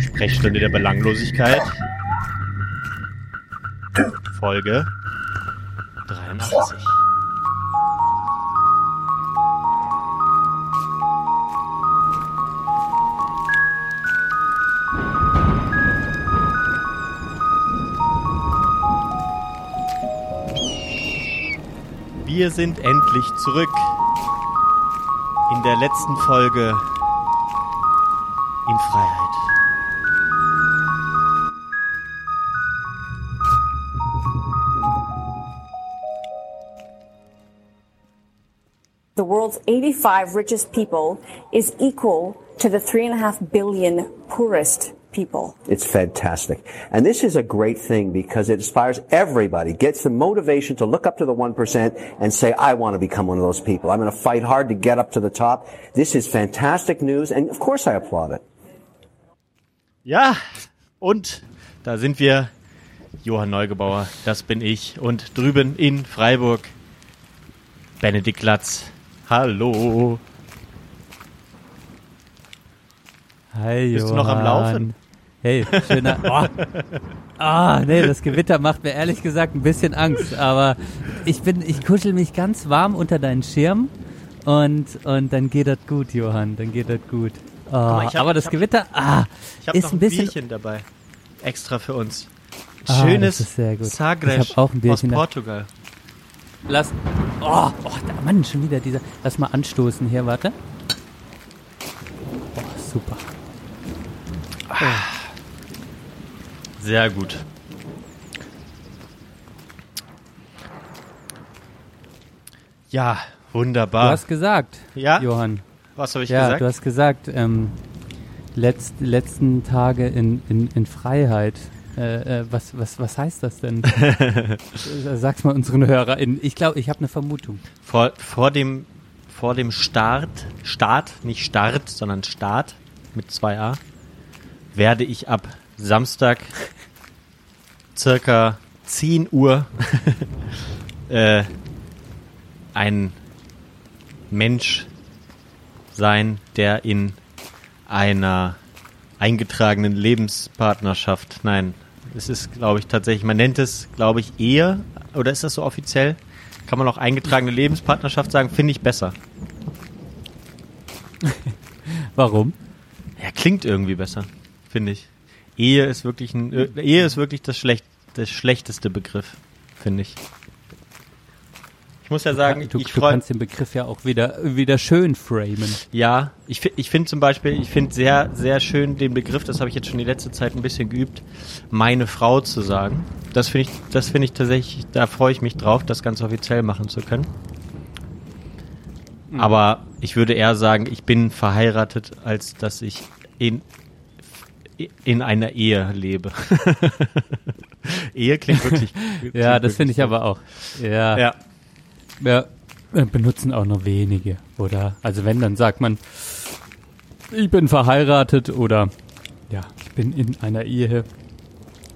Sprechstunde der Belanglosigkeit. Folge sind endlich zurück in der letzten Folge in Freiheit. the world's 85 richest people is equal to the 3.5 billion poorest people. It's fantastic. And this is a great thing because it inspires everybody, gets the motivation to look up to the 1% and say, I want to become one of those people. I'm going to fight hard to get up to the top. This is fantastic news. And of course I applaud it. Ja, und da sind wir. Johann Neugebauer, das bin ich. Und drüben in Freiburg, Benedikt Latz. Hallo. Hi, Bist du noch am Laufen? Hey, schöner. Oh. Ah, nee, das Gewitter macht mir ehrlich gesagt ein bisschen Angst, aber ich bin, ich kuschel mich ganz warm unter deinen Schirm und, und dann geht das gut, Johann, dann geht das gut. Oh, mal, ich hab- aber das hab- Gewitter, ah, Ich habe ist noch ein ein bisschen, Bierchen dabei. Extra für uns. Ah, Schönes ist sehr gut. Sagres Ich auch ein aus Bierchen da- Portugal. lass, oh, oh, da, Mann, schon wieder dieser, lass mal anstoßen hier, warte. Oh, super. Sehr gut. Ja, Du wunderbar. hast gesagt, Ja? Johann, Was habe ich ja, gesagt? du hast gesagt, ähm, letzt, letzten Tage in, in, in Freiheit. Äh, äh, was, was, was heißt das denn? Sag's mal unseren HörerInnen. Ich glaube, ich habe eine Vermutung. vor, vor dem vor dem Start, Start, nicht Start, sondern Start mit 2a, werde ich ab Samstag circa 10 Uhr äh, ein Mensch sein, der in einer eingetragenen Lebenspartnerschaft, nein, es ist, glaube ich, tatsächlich, man nennt es, glaube ich, Ehe, oder ist das so offiziell? Kann man auch eingetragene Lebenspartnerschaft sagen? Finde ich besser. Warum? Ja, klingt irgendwie besser, finde ich. Ehe ist wirklich ein, äh, Ehe ist wirklich das, schlecht, das schlechteste Begriff, finde ich. Ich muss ja sagen, du, ich du kannst den Begriff ja auch wieder, wieder schön framen. Ja, ich, ich finde zum Beispiel, ich finde sehr, sehr schön den Begriff, das habe ich jetzt schon die letzte Zeit ein bisschen geübt, meine Frau zu sagen. Das finde ich, das finde ich tatsächlich, da freue ich mich drauf, das ganz offiziell machen zu können. Aber ich würde eher sagen, ich bin verheiratet, als dass ich in, in einer Ehe lebe. Ehe klingt wirklich. Ja, klingt das finde ich aber auch. Ja, Ja, ja. benutzen auch noch wenige, oder? Also wenn, dann sagt man, ich bin verheiratet oder ja, ich bin in einer Ehe.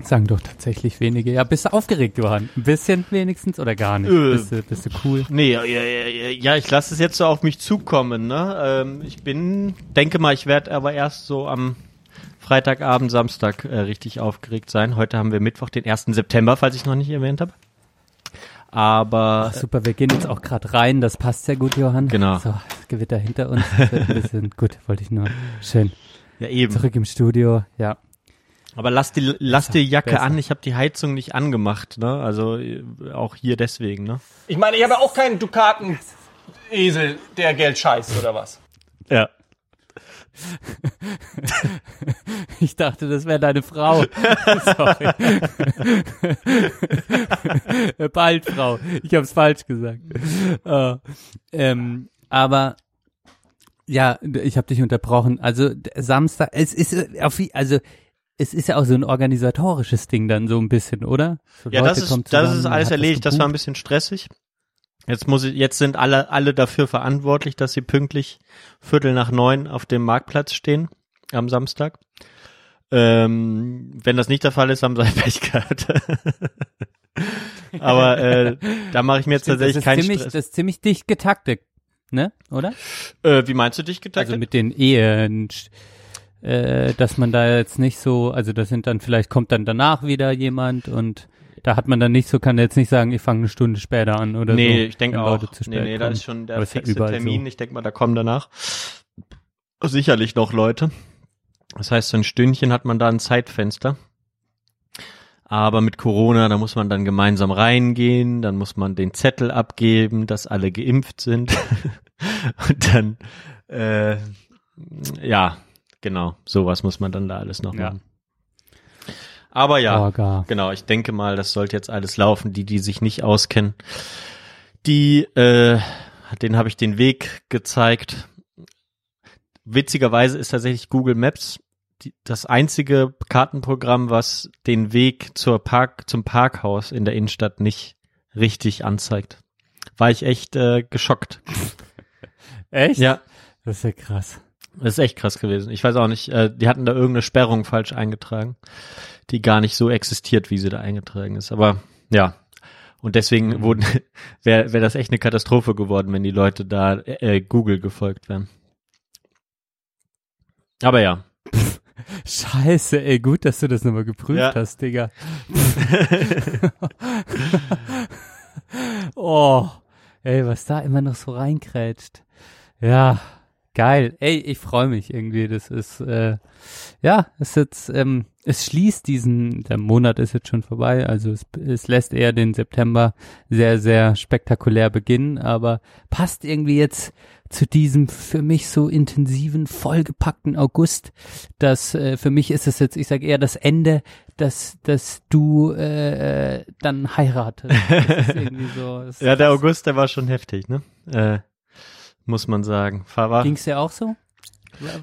Sagen doch tatsächlich wenige. Ja, bist du aufgeregt, Johann? Ein bisschen wenigstens oder gar nicht? Äh. Bist, du, bist du cool? Nee, ja, ja, ja, ja ich lasse es jetzt so auf mich zukommen. Ne? Ähm, ich bin, denke mal, ich werde aber erst so am Freitagabend, Samstag äh, richtig aufgeregt sein. Heute haben wir Mittwoch, den 1. September, falls ich noch nicht erwähnt habe. Aber Ach, super, wir gehen jetzt auch gerade rein. Das passt sehr gut, Johann. Genau. So, das Gewitter hinter uns. Das wird ein bisschen gut, wollte ich nur. Schön. ja eben. Zurück im Studio. Ja. Aber lass die, lass die Jacke besser. an. Ich habe die Heizung nicht angemacht. Ne? Also äh, auch hier deswegen. Ne? Ich meine, ich habe auch keinen Dukaten-Esel, der Geld scheißt, oder was? Ja. Ich dachte, das wäre deine Frau. Sorry. Bald Frau. Ich habe es falsch gesagt. Äh, ähm, aber ja, ich habe dich unterbrochen. Also Samstag, es ist äh, auf also es ist ja auch so ein organisatorisches Ding dann so ein bisschen, oder? So Ja, Leute das ist, das ist alles erledigt. Das war ein bisschen stressig. Jetzt muss ich, jetzt sind alle, alle dafür verantwortlich, dass sie pünktlich Viertel nach neun auf dem Marktplatz stehen am Samstag. Ähm, wenn das nicht der Fall ist, haben sie ein Pech gehabt. Aber äh, da mache ich mir jetzt Stimmt, tatsächlich keinen ziemlich, Stress. Das ist ziemlich dicht getaktet, ne? Oder? Äh, wie meinst du dich getaktet? Also mit den Ehen, äh, dass man da jetzt nicht so, also das sind dann vielleicht kommt dann danach wieder jemand und da hat man dann nicht so, kann jetzt nicht sagen, ich fange eine Stunde später an oder so. nee, ich denke auch. Leute zu Nee, spät nee, da kommen. ist schon der Aber ja überall Termin. so. Ich denke mal, da kommen danach sicherlich noch Leute. Das heißt, so ein Stündchen hat man da ein Zeitfenster. Aber mit Corona, da muss man dann gemeinsam reingehen, dann muss man den Zettel abgeben, dass alle geimpft sind. Und dann, äh, ja, genau, sowas muss man dann da alles noch Ja. machen. Aber ja, Orga. Genau, ich denke mal, das sollte jetzt alles laufen. Die, die sich nicht auskennen, die, äh, denen habe ich den Weg gezeigt. Witzigerweise ist tatsächlich Google Maps die, das einzige Kartenprogramm, was den Weg zur Park, zum Parkhaus in der Innenstadt nicht richtig anzeigt. War ich echt äh, geschockt. Echt? Ja, Das ist ja krass. Das ist echt krass gewesen. Ich weiß auch nicht, äh, die hatten da irgendeine Sperrung falsch eingetragen, die gar nicht so existiert, wie sie da eingetragen ist. Aber ja. Und deswegen wurden wäre wär das echt eine Katastrophe geworden, wenn die Leute da äh, Google gefolgt wären. Aber ja. Scheiße, ey, gut, dass du das nochmal geprüft Ja. hast, Digga. oh, ey, was da immer noch so reinkrätscht. Ja, geil. Ey, ich freue mich irgendwie. Das ist, äh, ja, es ist jetzt, ähm, es schließt diesen, der Monat ist jetzt schon vorbei, also es, es lässt eher den September sehr, sehr spektakulär beginnen, aber passt irgendwie jetzt zu diesem für mich so intensiven, vollgepackten August, dass äh, für mich ist es jetzt, ich sage eher das Ende, dass, dass du äh, äh, dann heiratest. Das ist irgendwie so. Ja, der. August, der war schon heftig, ne? Äh, muss man sagen. War, Ging's dir auch so?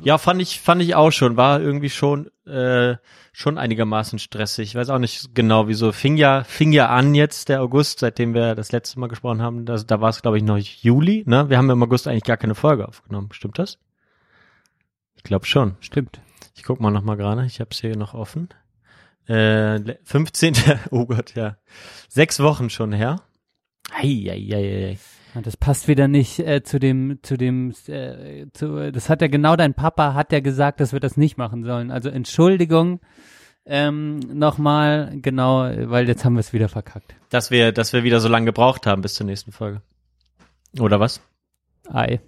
Ja, fand ich, fand ich auch schon. War irgendwie schon, äh, schon einigermaßen stressig. Ich weiß auch nicht genau, wieso. Fing ja, fing ja an jetzt der August, seitdem wir das letzte Mal gesprochen haben. Das, da war es, glaube ich, noch Juli, ne? Wir haben im August eigentlich gar keine Folge aufgenommen. Stimmt das? Ich glaube schon. Stimmt. Ich guck mal noch mal gerade. Ich habe es hier noch offen. Äh, le- 15. Oh Gott, ja. Sechs Wochen schon her. Ei, ei, ei, ei. Das passt wieder nicht äh, zu dem, zu dem, äh, zu, das hat ja genau dein Papa hat ja gesagt, dass wir das nicht machen sollen. Also Entschuldigung ähm, nochmal, genau, weil jetzt haben wir es wieder verkackt. Dass wir, dass wir wieder so lange gebraucht haben bis zur nächsten Folge. Oder was? Ei.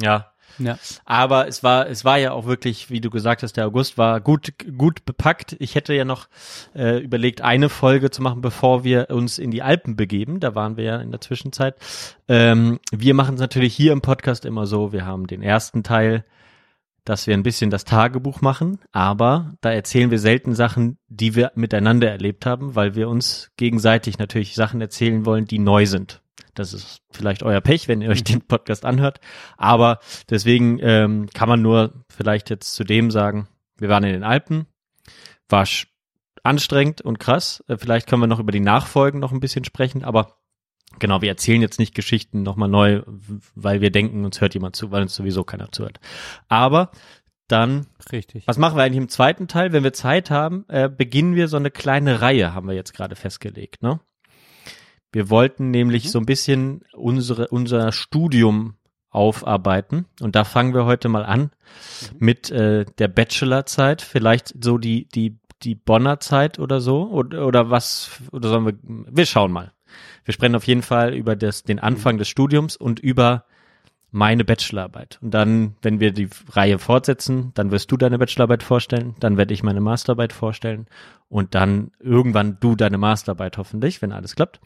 Ja. Ja. Aber es war, es war ja auch wirklich, wie du gesagt hast, der August war gut, gut bepackt. Ich hätte ja noch äh, überlegt, eine Folge zu machen, bevor wir uns in die Alpen begeben. Da waren wir ja in der Zwischenzeit. Ähm, wir machen es natürlich hier im Podcast immer so. Wir haben den ersten Teil, dass wir ein bisschen das Tagebuch machen, aber da erzählen wir selten Sachen, die wir miteinander erlebt haben, weil wir uns gegenseitig natürlich Sachen erzählen wollen, die neu sind. Das ist vielleicht euer Pech, wenn ihr euch den Podcast anhört. Aber deswegen ähm, kann man nur vielleicht jetzt zu dem sagen, wir waren in den Alpen, war anstrengend und krass. Äh, vielleicht können wir noch über die Nachfolgen noch ein bisschen sprechen, aber genau, wir erzählen jetzt nicht Geschichten nochmal neu, weil wir denken, uns hört jemand zu, weil uns sowieso keiner zuhört. Aber dann Richtig. was machen wir eigentlich im zweiten Teil? Wenn wir Zeit haben, äh, beginnen wir so eine kleine Reihe, haben wir jetzt gerade festgelegt, ne? Wir wollten nämlich so ein bisschen unsere, unser Studium aufarbeiten. Und da fangen wir heute mal an mit äh, der Bachelorzeit, vielleicht so die, die, die Bonner Zeit oder so. Oder, oder was, oder sollen wir, wir schauen mal. Wir sprechen auf jeden Fall über das, den Anfang des Studiums und über meine Bachelorarbeit. Und dann, wenn wir die Reihe fortsetzen, dann wirst du deine Bachelorarbeit vorstellen, dann werde ich meine Masterarbeit vorstellen und dann irgendwann du deine Masterarbeit hoffentlich, wenn alles klappt.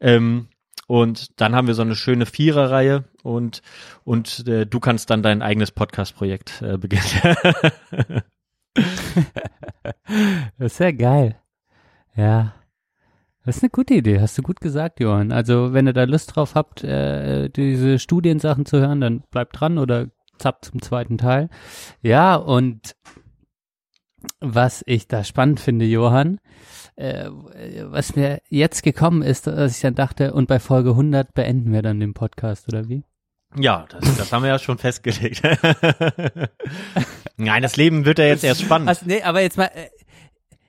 Ähm, und dann haben wir so eine schöne Viererreihe und und äh, du kannst dann dein eigenes Podcast-Projekt äh, beginnen. Das ist ja geil. Ja. Das ist eine gute Idee, hast du gut gesagt, Johann. Also, wenn ihr da Lust drauf habt, äh, diese Studiensachen zu hören, dann bleibt dran oder zappt zum zweiten Teil. Ja, und was ich da spannend finde, Johann, äh, was mir jetzt gekommen ist, dass ich dann dachte, und bei Folge 100 beenden wir dann den Podcast, oder wie? Ja, das, das haben wir ja schon festgelegt. Nein, das Leben wird ja jetzt erst spannend. Hast, nee, aber jetzt mal, äh,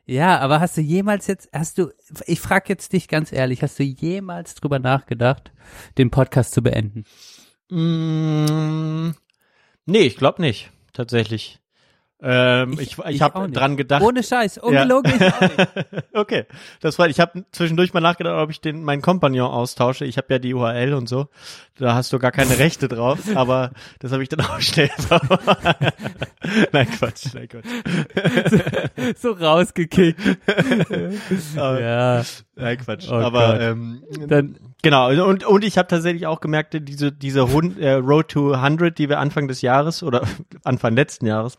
ja, aber hast du jemals jetzt, hast du, ich frage jetzt dich ganz ehrlich, hast du jemals drüber nachgedacht, den Podcast zu beenden? Mm, nee, ich glaube nicht, tatsächlich. Ähm, ich ich, ich habe dran gedacht. Ohne Scheiß, ungelogen ich auch nicht. okay, das freut. Ich habe zwischendurch mal nachgedacht, ob ich den meinen Kompagnon austausche. Ich habe ja die URL und so. Da hast du gar keine Rechte drauf, aber das habe ich dann auch schnell. nein Quatsch, nein Quatsch. so rausgekickt. Aber, ja. Nein Quatsch. Oh aber Gott. ähm, Dann- genau und und ich habe tatsächlich auch gemerkt, diese diese Hund, äh, Road to 100, die wir Anfang des Jahres oder Anfang letzten Jahres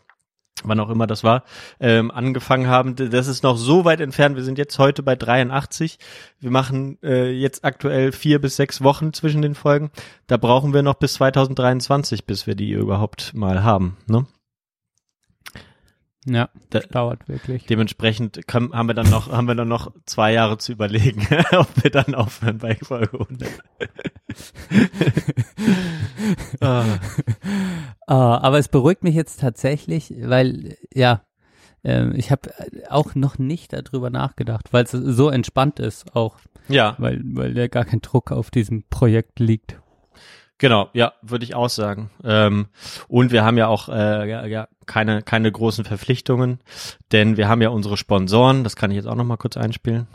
wann auch immer das war, ähm, angefangen haben. Das ist noch so weit entfernt. Wir sind jetzt heute bei 83. Wir machen äh, jetzt aktuell vier bis sechs Wochen zwischen den Folgen. Da brauchen wir noch bis 2023, bis wir die überhaupt mal haben. Ne? Ja, Da, dauert wirklich. dementsprechend kann, haben wir dann noch, haben wir dann noch zwei Jahre zu überlegen, ob wir dann aufhören bei Folge 100. ah, Ah, aber es beruhigt mich jetzt tatsächlich, weil, ja, ähm, ich habe auch noch nicht darüber nachgedacht, weil es so entspannt ist auch, ja, weil, weil ja gar kein Druck auf diesem Projekt liegt. Genau, ja, würde ich auch sagen. Ähm, und wir haben ja auch äh, ja, ja, keine, keine großen Verpflichtungen, denn wir haben ja unsere Sponsoren, das kann ich jetzt auch noch mal kurz einspielen.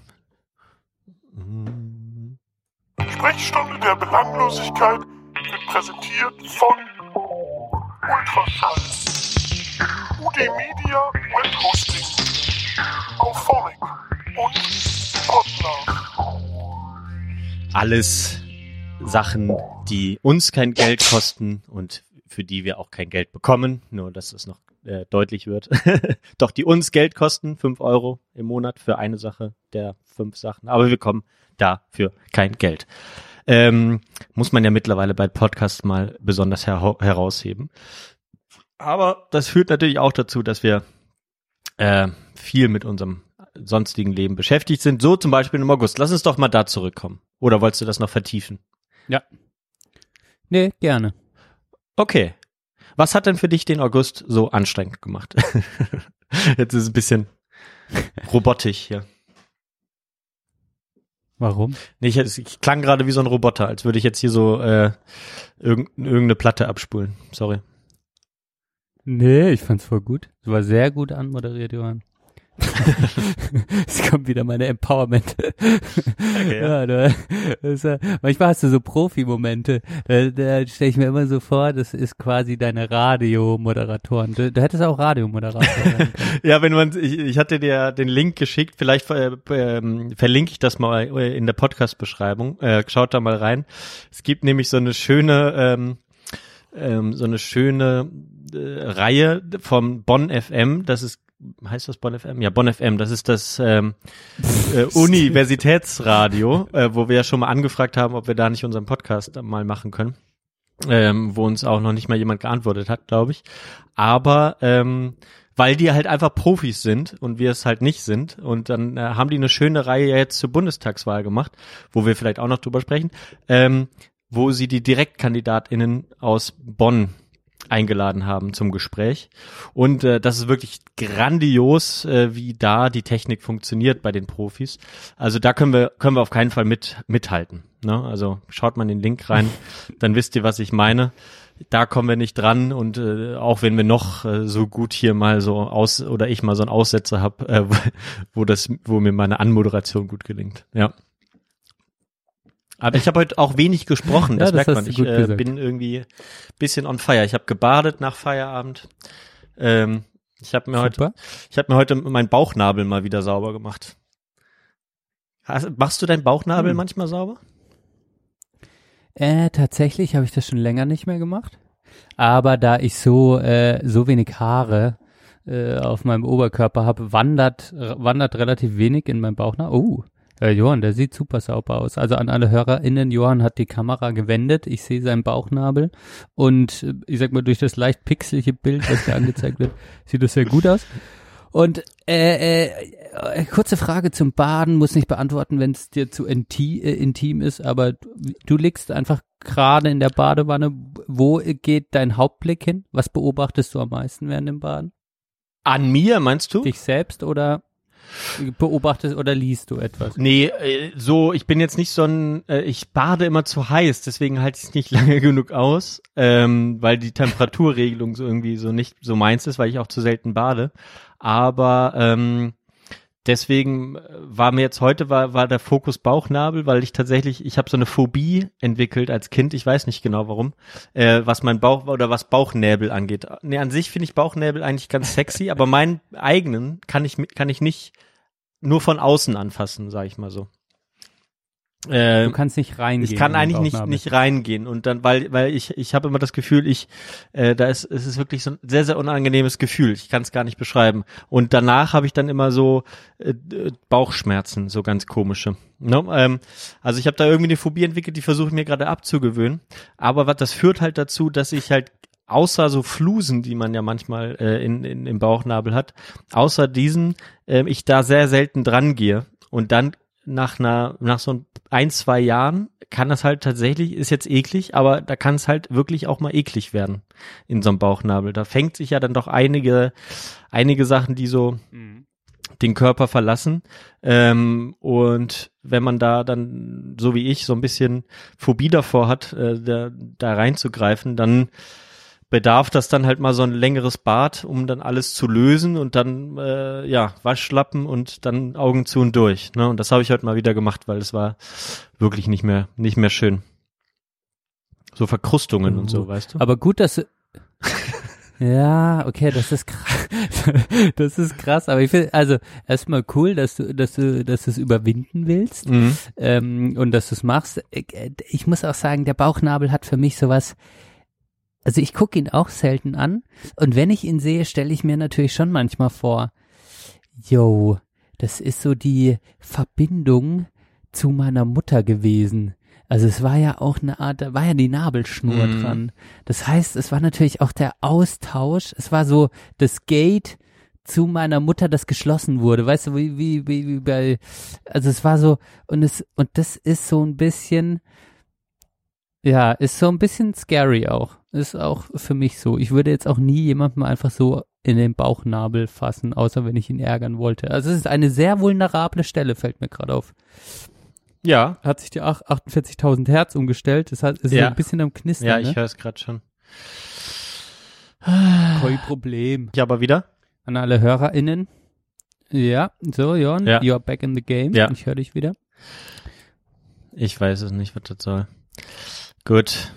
Sprechstunde der Belanglosigkeit wird präsentiert von Ultraschall, UD Media Web Hosting, Auphonic und Podlove. Alles Sachen, die uns kein Geld kosten und für die wir auch kein Geld bekommen, nur dass es noch äh, deutlich wird. Doch die uns Geld kosten, fünf Euro im Monat für eine Sache der fünf Sachen, aber wir bekommen dafür kein Geld. Ähm, muss man ja mittlerweile bei Podcasts mal besonders her herausheben. Aber das führt natürlich auch dazu, dass wir äh, viel mit unserem sonstigen Leben beschäftigt sind. So zum Beispiel im August. Lass uns doch mal da zurückkommen. Oder wolltest du das noch vertiefen? Ja. Nee, gerne. Okay. Was hat denn für dich den August so anstrengend gemacht? Jetzt ist es ein bisschen robotisch hier. Warum? Nee, ich, ich klang gerade wie so ein Roboter, als würde ich jetzt hier so äh, irgend, irgendeine Platte abspulen. Sorry. Nee, ich fand's voll gut. Es war sehr gut anmoderiert, Johann. es kommt wieder meine Empowerment. Okay, ja. ja, da, das, äh, manchmal hast du so Profi-Momente. Da, da stelle ich mir immer so vor, das ist quasi deine Radiomoderatoren. Du, du hättest auch Radiomoderator sein können. Ja, wenn man, ich, ich hatte dir den Link geschickt, vielleicht äh, ähm, verlinke ich das mal äh, in der Podcast-Beschreibung. Äh, schaut da mal rein. Es gibt nämlich so eine schöne, ähm, ähm, so eine schöne äh, Reihe vom Bonn FM. Das ist heißt das Bonn FM? Ja, Bonn FM. Das ist das ähm, äh, Universitätsradio, äh, wo wir ja schon mal angefragt haben, ob wir da nicht unseren Podcast mal machen können. Ähm, wo uns auch noch nicht mal jemand geantwortet hat, glaube ich. Aber ähm, weil die halt einfach Profis sind und wir es halt nicht sind. Und dann äh, haben die eine schöne Reihe jetzt zur Bundestagswahl gemacht, wo wir vielleicht auch noch drüber sprechen, ähm, wo sie die DirektkandidatInnen aus Bonn eingeladen haben zum Gespräch. Und äh, das ist wirklich grandios, äh, wie da die Technik funktioniert bei den Profis. Also da können wir können wir auf keinen Fall mit mithalten. Ne? Also schaut mal den Link rein, dann wisst ihr, was ich meine. Da kommen wir nicht dran und äh, auch wenn wir noch äh, so gut hier mal so aus oder ich mal so einen Aussetzer habe, äh, wo das, wo mir meine Anmoderation gut gelingt. Ja. Aber ich habe heute auch wenig gesprochen, Ja, das, das merkt man. Ich äh, bin irgendwie bisschen on fire. Ich habe gebadet nach Feierabend. Ähm, ich habe mir heute, Super. ich habe mir heute meinen Bauchnabel mal wieder sauber gemacht. Hast, machst du deinen Bauchnabel Hm. manchmal sauber? Äh, tatsächlich habe ich das schon länger nicht mehr gemacht. Aber da ich so, äh, so wenig Haare äh, auf meinem Oberkörper habe, wandert, wandert relativ wenig in meinem Bauch nach. Oh, äh, Johann, der sieht super sauber aus. Also an alle HörerInnen, Johann hat die Kamera gewendet. Ich sehe seinen Bauchnabel. Und äh, ich sag mal, durch das leicht pixelige Bild, was hier angezeigt wird, sieht das sehr gut aus. Und äh, äh, äh, kurze Frage zum Baden, muss nicht beantworten, wenn es dir zu inti äh, intim ist, aber du, du liegst einfach gerade in der Badewanne. Wo geht dein Hauptblick hin? Was beobachtest du am meisten während dem Baden? An mir, meinst du? Dich selbst oder beobachtest oder liest du etwas? Nee, äh, so, ich bin jetzt nicht so ein, äh, ich bade immer zu heiß, deswegen halte ich es nicht lange genug aus, ähm, weil die Temperaturregelung so irgendwie so nicht so meins ist, weil ich auch zu selten bade. Aber ähm, deswegen war mir jetzt heute war, war der Fokus Bauchnabel, weil ich tatsächlich, ich habe so eine Phobie entwickelt als Kind, ich weiß nicht genau warum, äh, was mein Bauch oder was Bauchnäbel angeht. Nee, an sich finde ich Bauchnäbel eigentlich ganz sexy, aber meinen eigenen kann ich kann ich nicht nur von außen anfassen, sage ich mal so. Äh, Du kannst nicht reingehen. ich kann eigentlich nicht, nicht reingehen und dann, weil, weil ich, ich habe immer das Gefühl, ich, äh, da ist, es ist wirklich so ein sehr, sehr unangenehmes Gefühl. Ich kann es gar nicht beschreiben. Und danach habe ich dann immer so äh, äh, Bauchschmerzen, so ganz komische. Ne? Ähm, also ich habe da irgendwie eine Phobie entwickelt, die versuche ich mir gerade abzugewöhnen. Aber was das führt halt dazu, dass ich halt außer so Flusen, die man ja manchmal äh, in, in, im Bauchnabel hat, außer diesen, äh, ich da sehr selten dran gehe. Und dann nach einer, nach so ein, zwei Jahren kann das halt tatsächlich, ist jetzt eklig, aber da kann es halt wirklich auch mal eklig werden in so einem Bauchnabel. Da fängt sich ja dann doch einige, einige Sachen, die so den Körper verlassen. Ähm, und wenn man da dann, so wie ich, so ein bisschen Phobie davor hat, äh, da, da reinzugreifen, dann bedarf das dann halt mal so ein längeres Bad, um dann alles zu lösen und dann äh, ja Waschlappen und dann Augen zu und durch. Ne? Und das habe ich heute mal wieder gemacht, weil es war wirklich nicht mehr nicht mehr schön. So Verkrustungen und so, weißt du? Aber gut, dass du Ja, okay, das ist krass. Das ist krass, aber ich finde, also erstmal cool, dass du, dass du, dass du es überwinden willst Mhm. ähm, und dass du es machst. Ich, äh, ich muss auch sagen, der Bauchnabel hat für mich sowas. Also ich gucke ihn auch selten an und wenn ich ihn sehe, stelle ich mir natürlich schon manchmal vor, yo, das ist so die Verbindung zu meiner Mutter gewesen. Also es war ja auch eine Art, da war ja die Nabelschnur Mhm. dran. Das heißt, es war natürlich auch der Austausch. Es war so das Gate zu meiner Mutter, das geschlossen wurde. Weißt du, wie, wie, wie, wie bei, also es war so, und es, und das ist so ein bisschen, ja, ist so ein bisschen scary auch. Ist auch für mich so. Ich würde jetzt auch nie jemandem einfach so in den Bauchnabel fassen, außer wenn ich ihn ärgern wollte. Also es ist eine sehr vulnerable Stelle, fällt mir gerade auf. Ja, Hat sich die ach- 48.000 Hertz umgestellt. Das ist Ja. ein bisschen am Knistern. ja, ich ne? höre es gerade schon. Kein Problem. Ja, aber wieder? An alle HörerInnen. Ja, so, Jon, Ja. you're back in the game. Ja. Ich höre dich wieder. Ich weiß es nicht, was das soll. Gut.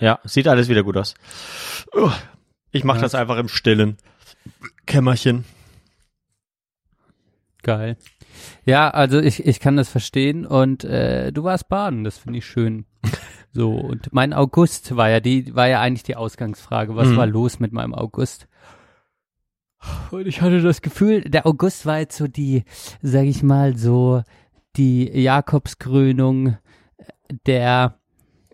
Ja, sieht alles wieder gut aus. Ich mache Ja. das einfach im stillen Kämmerchen. Geil. Ja, also ich, ich kann das verstehen und äh, du warst baden, das finde ich schön. So, und mein August war ja die, war ja eigentlich die Ausgangsfrage. Was Mhm. war los mit meinem August? Und ich hatte das Gefühl, der August war jetzt so die, sag ich mal, so die Jakobskrönung der,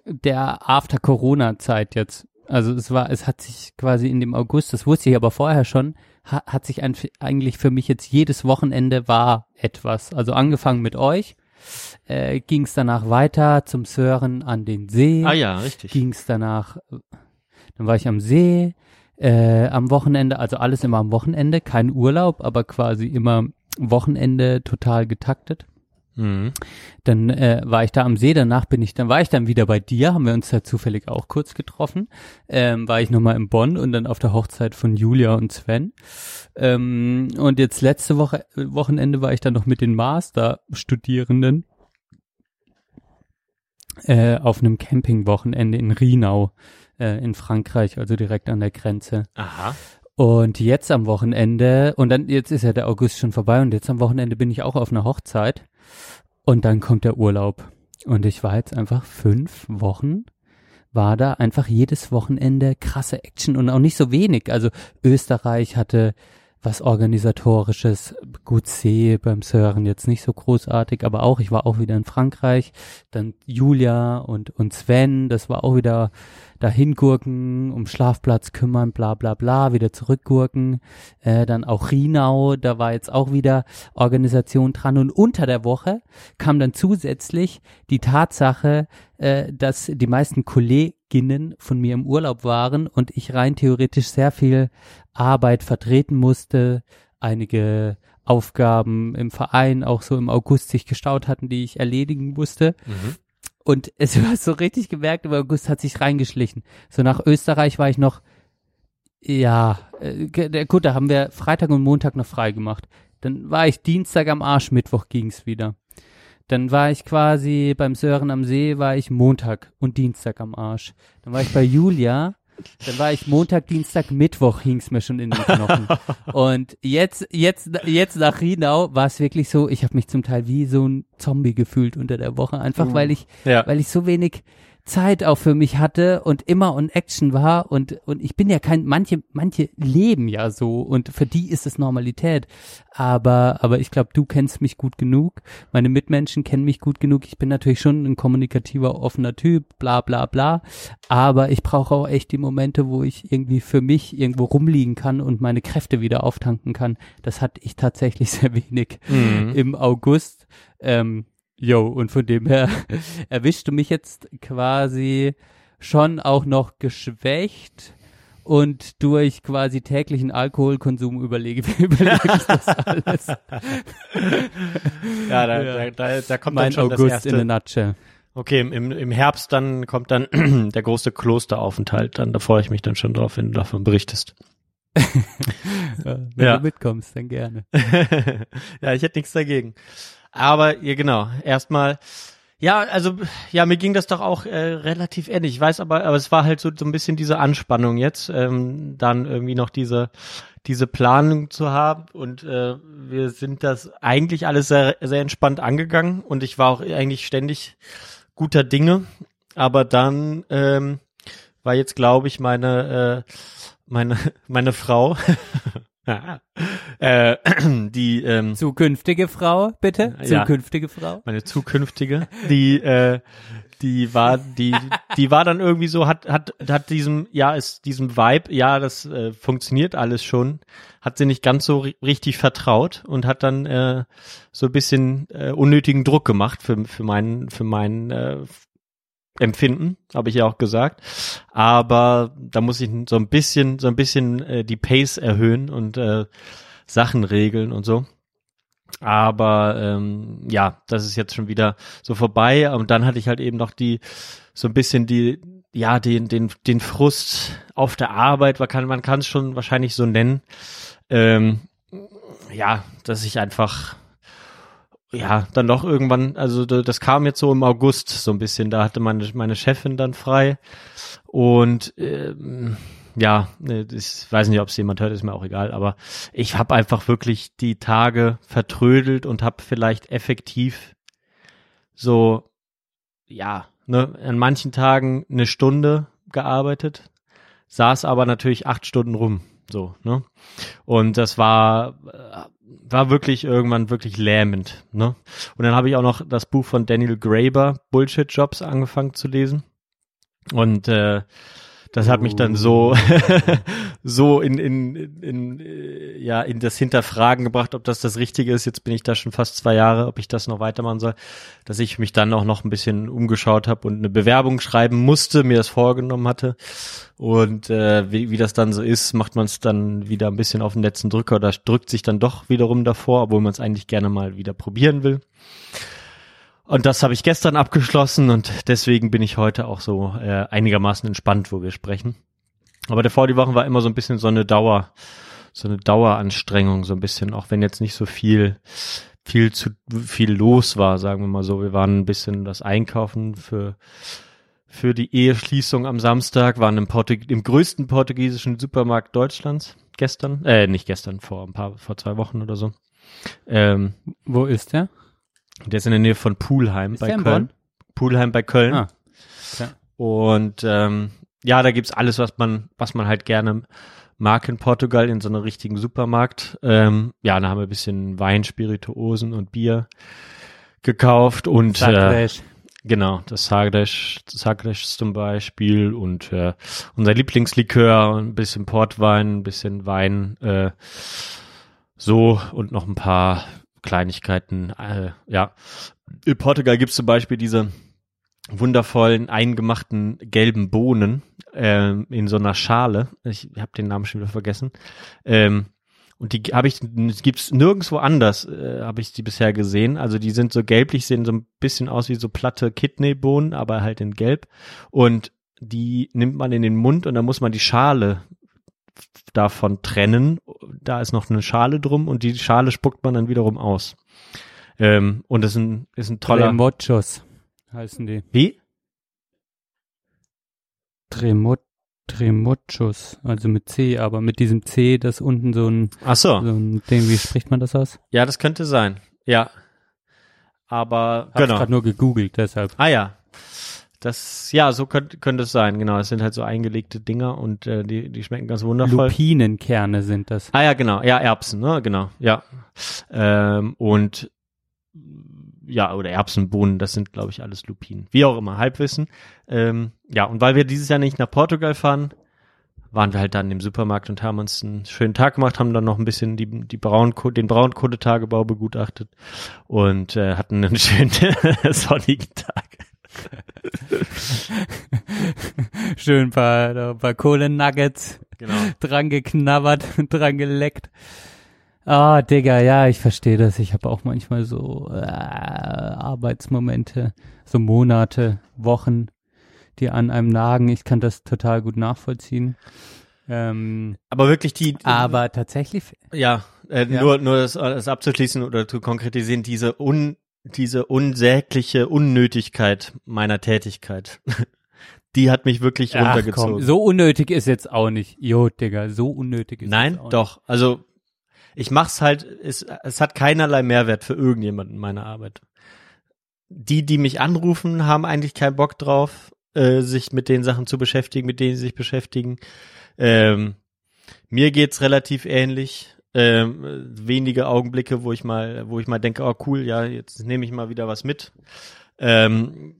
der After-Corona-Zeit jetzt. Also es war, es hat sich quasi in dem August, das wusste ich aber vorher schon, ha, hat sich ein, eigentlich für mich jetzt jedes Wochenende war etwas. Also angefangen mit euch, äh, ging es danach weiter zum Sören an den See Ah ja, richtig. ging es danach, dann war ich am See, äh, am Wochenende, also alles immer am Wochenende, kein Urlaub, aber quasi immer Wochenende total getaktet. Mhm. Dann äh, war ich da am See, danach bin ich, dann war ich dann wieder bei dir, haben wir uns da zufällig auch kurz getroffen. Ähm, war ich nochmal in Bonn und dann auf der Hochzeit von Julia und Sven. Ähm, und jetzt letzte Woche, Wochenende war ich dann noch mit den Master-Studierenden äh, auf einem Campingwochenende in Rienau äh, in Frankreich, also direkt an der Grenze. Aha. Und jetzt am Wochenende, und dann, jetzt ist ja der August schon vorbei und jetzt am Wochenende bin ich auch auf einer Hochzeit. Und dann kommt der Urlaub. Und ich war jetzt einfach fünf Wochen, war da einfach jedes Wochenende krasse Action und auch nicht so wenig. Also Österreich hatte was organisatorisches. Gut C beim Sören jetzt nicht so großartig, aber auch, ich war auch wieder in Frankreich. Dann Julia und, und Sven, das war auch wieder dahin gurken, um Schlafplatz kümmern, bla bla bla, wieder zurückgurken. Äh, dann auch Rinau, da war jetzt auch wieder Organisation dran. Und unter der Woche kam dann zusätzlich die Tatsache, äh, dass die meisten Kolleginnen von mir im Urlaub waren und ich rein theoretisch sehr viel Arbeit vertreten musste, einige Aufgaben im Verein auch so im August sich gestaut hatten, die ich erledigen musste. Und es war so richtig gemerkt, im August hat sich reingeschlichen. So nach Österreich war ich noch, ja, äh, gut, da haben wir Freitag und Montag noch frei gemacht. Dann war ich Dienstag am Arsch, Mittwoch ging's wieder. Dann war ich quasi beim Sören am See, war ich Montag und Dienstag am Arsch. Dann war ich bei Julia, dann war ich Montag, Dienstag, Mittwoch hing's mir schon in den Knochen. Und jetzt, jetzt, jetzt nach Rienau war es wirklich so, ich habe mich zum Teil wie so ein Zombie gefühlt unter der Woche, einfach weil ich, Ja. weil ich so wenig Zeit auch für mich hatte und immer on Action war und und ich bin ja kein manche manche leben ja so und für die ist es Normalität. Aber aber ich glaube du kennst mich gut genug. Meine Mitmenschen kennen mich gut genug. Ich bin natürlich schon ein kommunikativer offener Typ bla bla bla. Aber ich brauche auch echt die Momente wo ich irgendwie für mich irgendwo rumliegen kann und meine Kräfte wieder auftanken kann. Das hatte ich tatsächlich sehr wenig Mhm. im August. Ähm, jo, und von dem her erwischst du mich jetzt quasi schon auch noch geschwächt und durch quasi täglichen Alkoholkonsum überlege, überlege ich das alles. Ja, da, Ja. Da, da, da kommt mein dann schon August das in a erste. nutshell. Okay, im, im Herbst dann kommt dann der große Klosteraufenthalt. Dann da freue ich mich dann schon drauf, wenn du davon berichtest. Wenn Ja. du mitkommst, dann gerne. ja, ich hätte nichts dagegen. Aber ja, genau. Erstmal, ja, also ja, mir ging das doch auch äh, relativ ähnlich. Ich weiß aber, aber es war halt so, so ein bisschen diese Anspannung jetzt, ähm, dann irgendwie noch diese diese Planung zu haben und äh, wir sind das eigentlich alles sehr sehr entspannt angegangen und ich war auch eigentlich ständig guter Dinge, aber dann ähm, war jetzt glaube ich meine äh, meine meine Frau äh, die ähm, Zukünftige Frau, bitte? Ja. Zukünftige Frau? meine zukünftige, die äh, die war die die war dann irgendwie so hat hat hat diesem ja ist diesem Vibe ja das äh, funktioniert alles schon hat sie nicht ganz so ri richtig vertraut und hat dann äh, so ein bisschen äh, unnötigen Druck gemacht für für meinen für meinen äh, Empfinden habe ich ja auch gesagt aber da muss ich so ein bisschen so ein bisschen äh, die Pace erhöhen und äh, Sachen regeln und so aber ähm, ja, das ist jetzt schon wieder so vorbei. Und dann hatte ich halt eben noch die, so ein bisschen die, ja, den, den, den Frust auf der Arbeit, man kann, man kann es schon wahrscheinlich so nennen. Ähm, ja, dass ich einfach, ja, dann doch irgendwann, also da- das kam jetzt so im August so ein bisschen, da hatte meine, meine Chefin dann frei und ähm, ja, ne, ich weiß nicht, ob es jemand hört, ist mir auch egal, aber ich habe einfach wirklich die Tage vertrödelt und habe vielleicht effektiv so, ja, ne, an manchen Tagen eine Stunde gearbeitet, saß aber natürlich acht Stunden rum, so, ne? Und das war, äh, war wirklich irgendwann wirklich lähmend, ne? Und dann habe ich auch noch das Buch von Daniel Graeber, Bullshit Jobs, angefangen zu lesen. Und äh, das hat mich dann so so in in in, in äh, ja in das Hinterfragen gebracht, ob das das Richtige ist. Jetzt bin ich da schon fast zwei Jahre, ob ich das noch weitermachen soll, dass ich mich dann auch noch ein bisschen umgeschaut habe und eine Bewerbung schreiben musste, mir das vorgenommen hatte und äh, wie, wie das dann so ist, macht man es dann wieder ein bisschen auf den letzten Drücker oder drückt sich dann doch wiederum davor, obwohl man es eigentlich gerne mal wieder probieren will. Und das habe ich gestern abgeschlossen und deswegen bin ich heute auch so äh, einigermaßen entspannt, wo wir sprechen. Aber davor die Wochen war immer so ein bisschen so eine Dauer, so eine Daueranstrengung, so ein bisschen, auch wenn jetzt nicht so viel, viel zu viel los war, sagen wir mal so. Wir waren ein bisschen das Einkaufen für für die Eheschließung am Samstag, waren im, Portug im größten portugiesischen Supermarkt Deutschlands gestern, äh, nicht gestern, vor ein paar, vor zwei Wochen oder so. Ähm, Wo ist der? Der ist in der Nähe von Pulheim Ist bei Köln. Bonn? Pulheim bei Köln. Ah, ja. Und ähm, ja, da gibt's alles, was man, was man halt gerne Mark in Portugal in so einem richtigen Supermarkt. Ähm, ja, da haben wir ein bisschen Wein, Spirituosen und Bier gekauft und äh, Sagres. genau, das Sagres, Sagres zum Beispiel und äh, unser Lieblingslikör, ein bisschen Portwein, ein bisschen Wein, äh, so und noch ein paar Kleinigkeiten. Äh, ja, in Portugal gibt's zum Beispiel diese wundervollen eingemachten gelben Bohnen ähm, in so einer Schale. Ich habe den Namen schon wieder vergessen. Ähm, und die habe ich, gibt's nirgendwo anders, äh, habe ich die bisher gesehen. Also die sind so gelblich, sehen so ein bisschen aus wie so platte Kidneybohnen, aber halt in gelb. Und die nimmt man in den Mund und dann muss man die Schale davon trennen. Da ist noch eine Schale drum und die Schale spuckt man dann wiederum aus. Ähm, und das ist ein, ist ein toller. Tremochos heißen die. Wie? Tremo Tremochos, also mit C, aber mit diesem C, das unten so ein, Ach so. so ein Ding, wie spricht man das aus? Ja, das könnte sein. Ja. Aber Hab genau. gerade nur gegoogelt, deshalb. Ah ja. Das, ja, so könnte, könnte es sein, genau. Das sind halt so eingelegte Dinger und äh, die, die schmecken ganz wundervoll. Lupinenkerne sind das. Ah ja, genau. Ja, Erbsen, ne? Genau. Ja. Ähm, und ja, oder Erbsenbohnen, das sind, glaube ich, alles Lupinen. Wie auch immer, Halbwissen. Ähm, ja, und weil wir dieses Jahr nicht nach Portugal fahren, waren wir halt dann im Supermarkt und haben uns einen schönen Tag gemacht, haben dann noch ein bisschen die, die Braunkohle, den Braunkohletagebau begutachtet und äh, hatten einen schönen sonnigen Tag. Schön ein paar, ein paar Genau. dran geknabbert, dran geleckt. Ah, Digga, ja, ich verstehe das. Ich habe auch manchmal so äh, Arbeitsmomente, so Monate, Wochen, die an einem nagen. Ich kann das total gut nachvollziehen. Ähm, Aber wirklich die, aber tatsächlich, ja, äh, Ja. nur, nur das, das abzuschließen oder zu konkretisieren, diese un, diese unsägliche Unnötigkeit meiner Tätigkeit. Die hat mich wirklich ach runtergezogen. komm, so unnötig ist jetzt auch nicht. Jo, Digga, so unnötig ist Nein, jetzt auch doch. Also ich mach's halt, es, es hat keinerlei Mehrwert für irgendjemanden meine Arbeit. Die, die mich anrufen, haben eigentlich keinen Bock drauf, äh, sich mit den Sachen zu beschäftigen, mit denen sie sich beschäftigen. Ähm, mir geht's relativ ähnlich. Ähm, wenige Augenblicke, wo ich mal, wo ich mal denke, oh cool, ja, jetzt nehme ich mal wieder was mit. Ähm,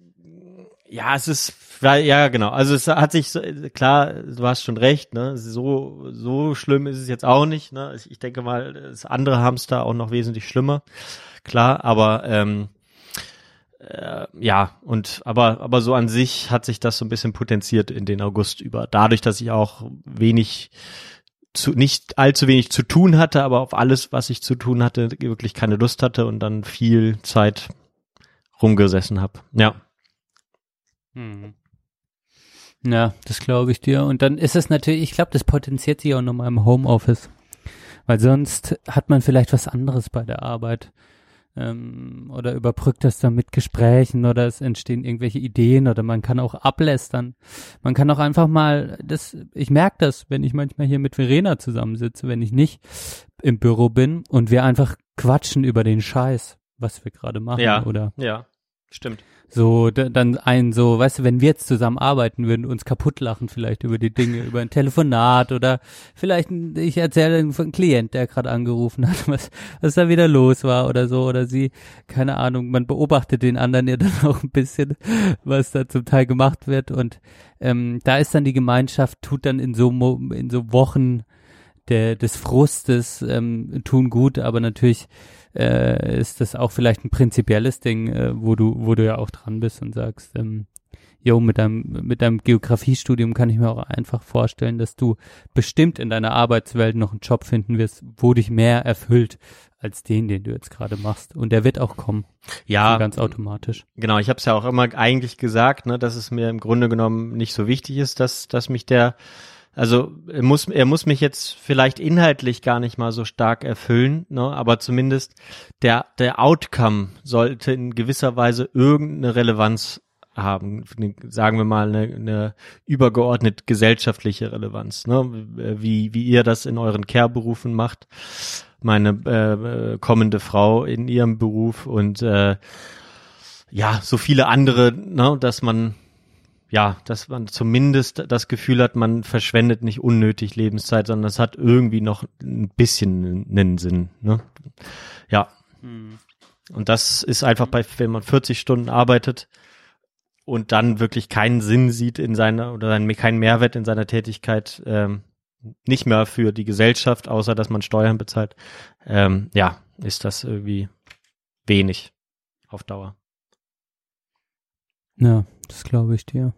ja, es ist, ja, genau. Also es hat sich, klar, du hast schon recht, ne? So, so schlimm ist es jetzt auch nicht, ne? Ich, ich denke mal, das andere da auch noch wesentlich schlimmer, klar, aber ähm, äh, ja, und aber, aber so an sich hat sich das so ein bisschen potenziert in den August über. Dadurch, dass ich auch wenig zu, nicht allzu wenig zu tun hatte, aber auf alles, was ich zu tun hatte, wirklich keine Lust hatte und dann viel Zeit rumgesessen habe. Ja. Mhm. Ja, das glaube ich dir. Und dann ist es natürlich, ich glaube, das potenziert sich auch nochmal im Homeoffice. Weil sonst hat man vielleicht was anderes bei der Arbeit. Ähm, oder überbrückt das dann mit Gesprächen oder es entstehen irgendwelche Ideen oder man kann auch ablästern. Man kann auch einfach mal, das, ich merke das, wenn ich manchmal hier mit Verena zusammensitze, wenn ich nicht im Büro bin und wir einfach quatschen über den Scheiß, was wir gerade machen Ja. oder Ja, stimmt. So, da- dann ein so, weißt du, wenn wir jetzt zusammen arbeiten würden, uns kaputt lachen vielleicht über die Dinge, über ein Telefonat oder vielleicht, ein- ich erzähle von einem Klient, der gerade angerufen hat, was, was da wieder los war oder so, oder sie, keine Ahnung, man beobachtet den anderen ja dann auch ein bisschen, was da zum Teil gemacht wird und ähm, da ist dann die Gemeinschaft, tut dann in so, Mo- in so Wochen der, des Frustes ähm, tun gut, aber natürlich äh, ist das auch vielleicht ein prinzipielles Ding, äh, wo du, wo du ja auch dran bist und sagst, ähm, jo, mit deinem, mit deinem Geografiestudium kann ich mir auch einfach vorstellen, dass du bestimmt in deiner Arbeitswelt noch einen Job finden wirst, wo dich mehr erfüllt als den, den du jetzt gerade machst. Und der wird auch kommen, Ja, ganz automatisch. genau. Ich habe es ja auch immer eigentlich gesagt, ne, dass es mir im Grunde genommen nicht so wichtig ist, dass, dass mich der, also er muss, er muss mich jetzt vielleicht inhaltlich gar nicht mal so stark erfüllen, ne, aber zumindest der, der Outcome sollte in gewisser Weise irgendeine Relevanz haben, sagen wir mal eine, eine übergeordnet gesellschaftliche Relevanz, ne? wie wie ihr das in euren Care-Berufen macht, meine äh, äh, kommende Frau in ihrem Beruf und äh, ja so viele andere, ne? dass man ja, dass man zumindest das Gefühl hat, man verschwendet nicht unnötig Lebenszeit, sondern es hat irgendwie noch ein bisschen einen Sinn. Ne? Ja. Und das ist einfach bei, wenn man 40 Stunden arbeitet und dann wirklich keinen Sinn sieht in seiner oder seinen, keinen Mehrwert in seiner Tätigkeit, ähm, nicht mehr für die Gesellschaft, außer dass man Steuern bezahlt, ähm, ja, ist das irgendwie wenig auf Dauer. Ja, das glaube ich dir.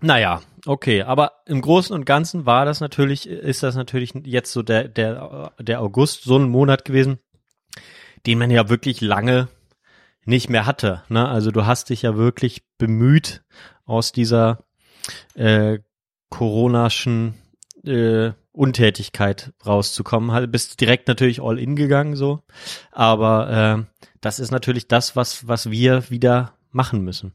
Naja, okay, aber im Großen und Ganzen war das natürlich, ist das natürlich jetzt so der, der, der August so ein Monat gewesen, den man ja wirklich lange nicht mehr hatte. Ne? Also du hast dich ja wirklich bemüht, aus dieser äh, coronaschen äh, Untätigkeit rauszukommen. Halt, bist direkt natürlich all in gegangen so, aber äh, das ist natürlich das, was was wir wieder machen müssen.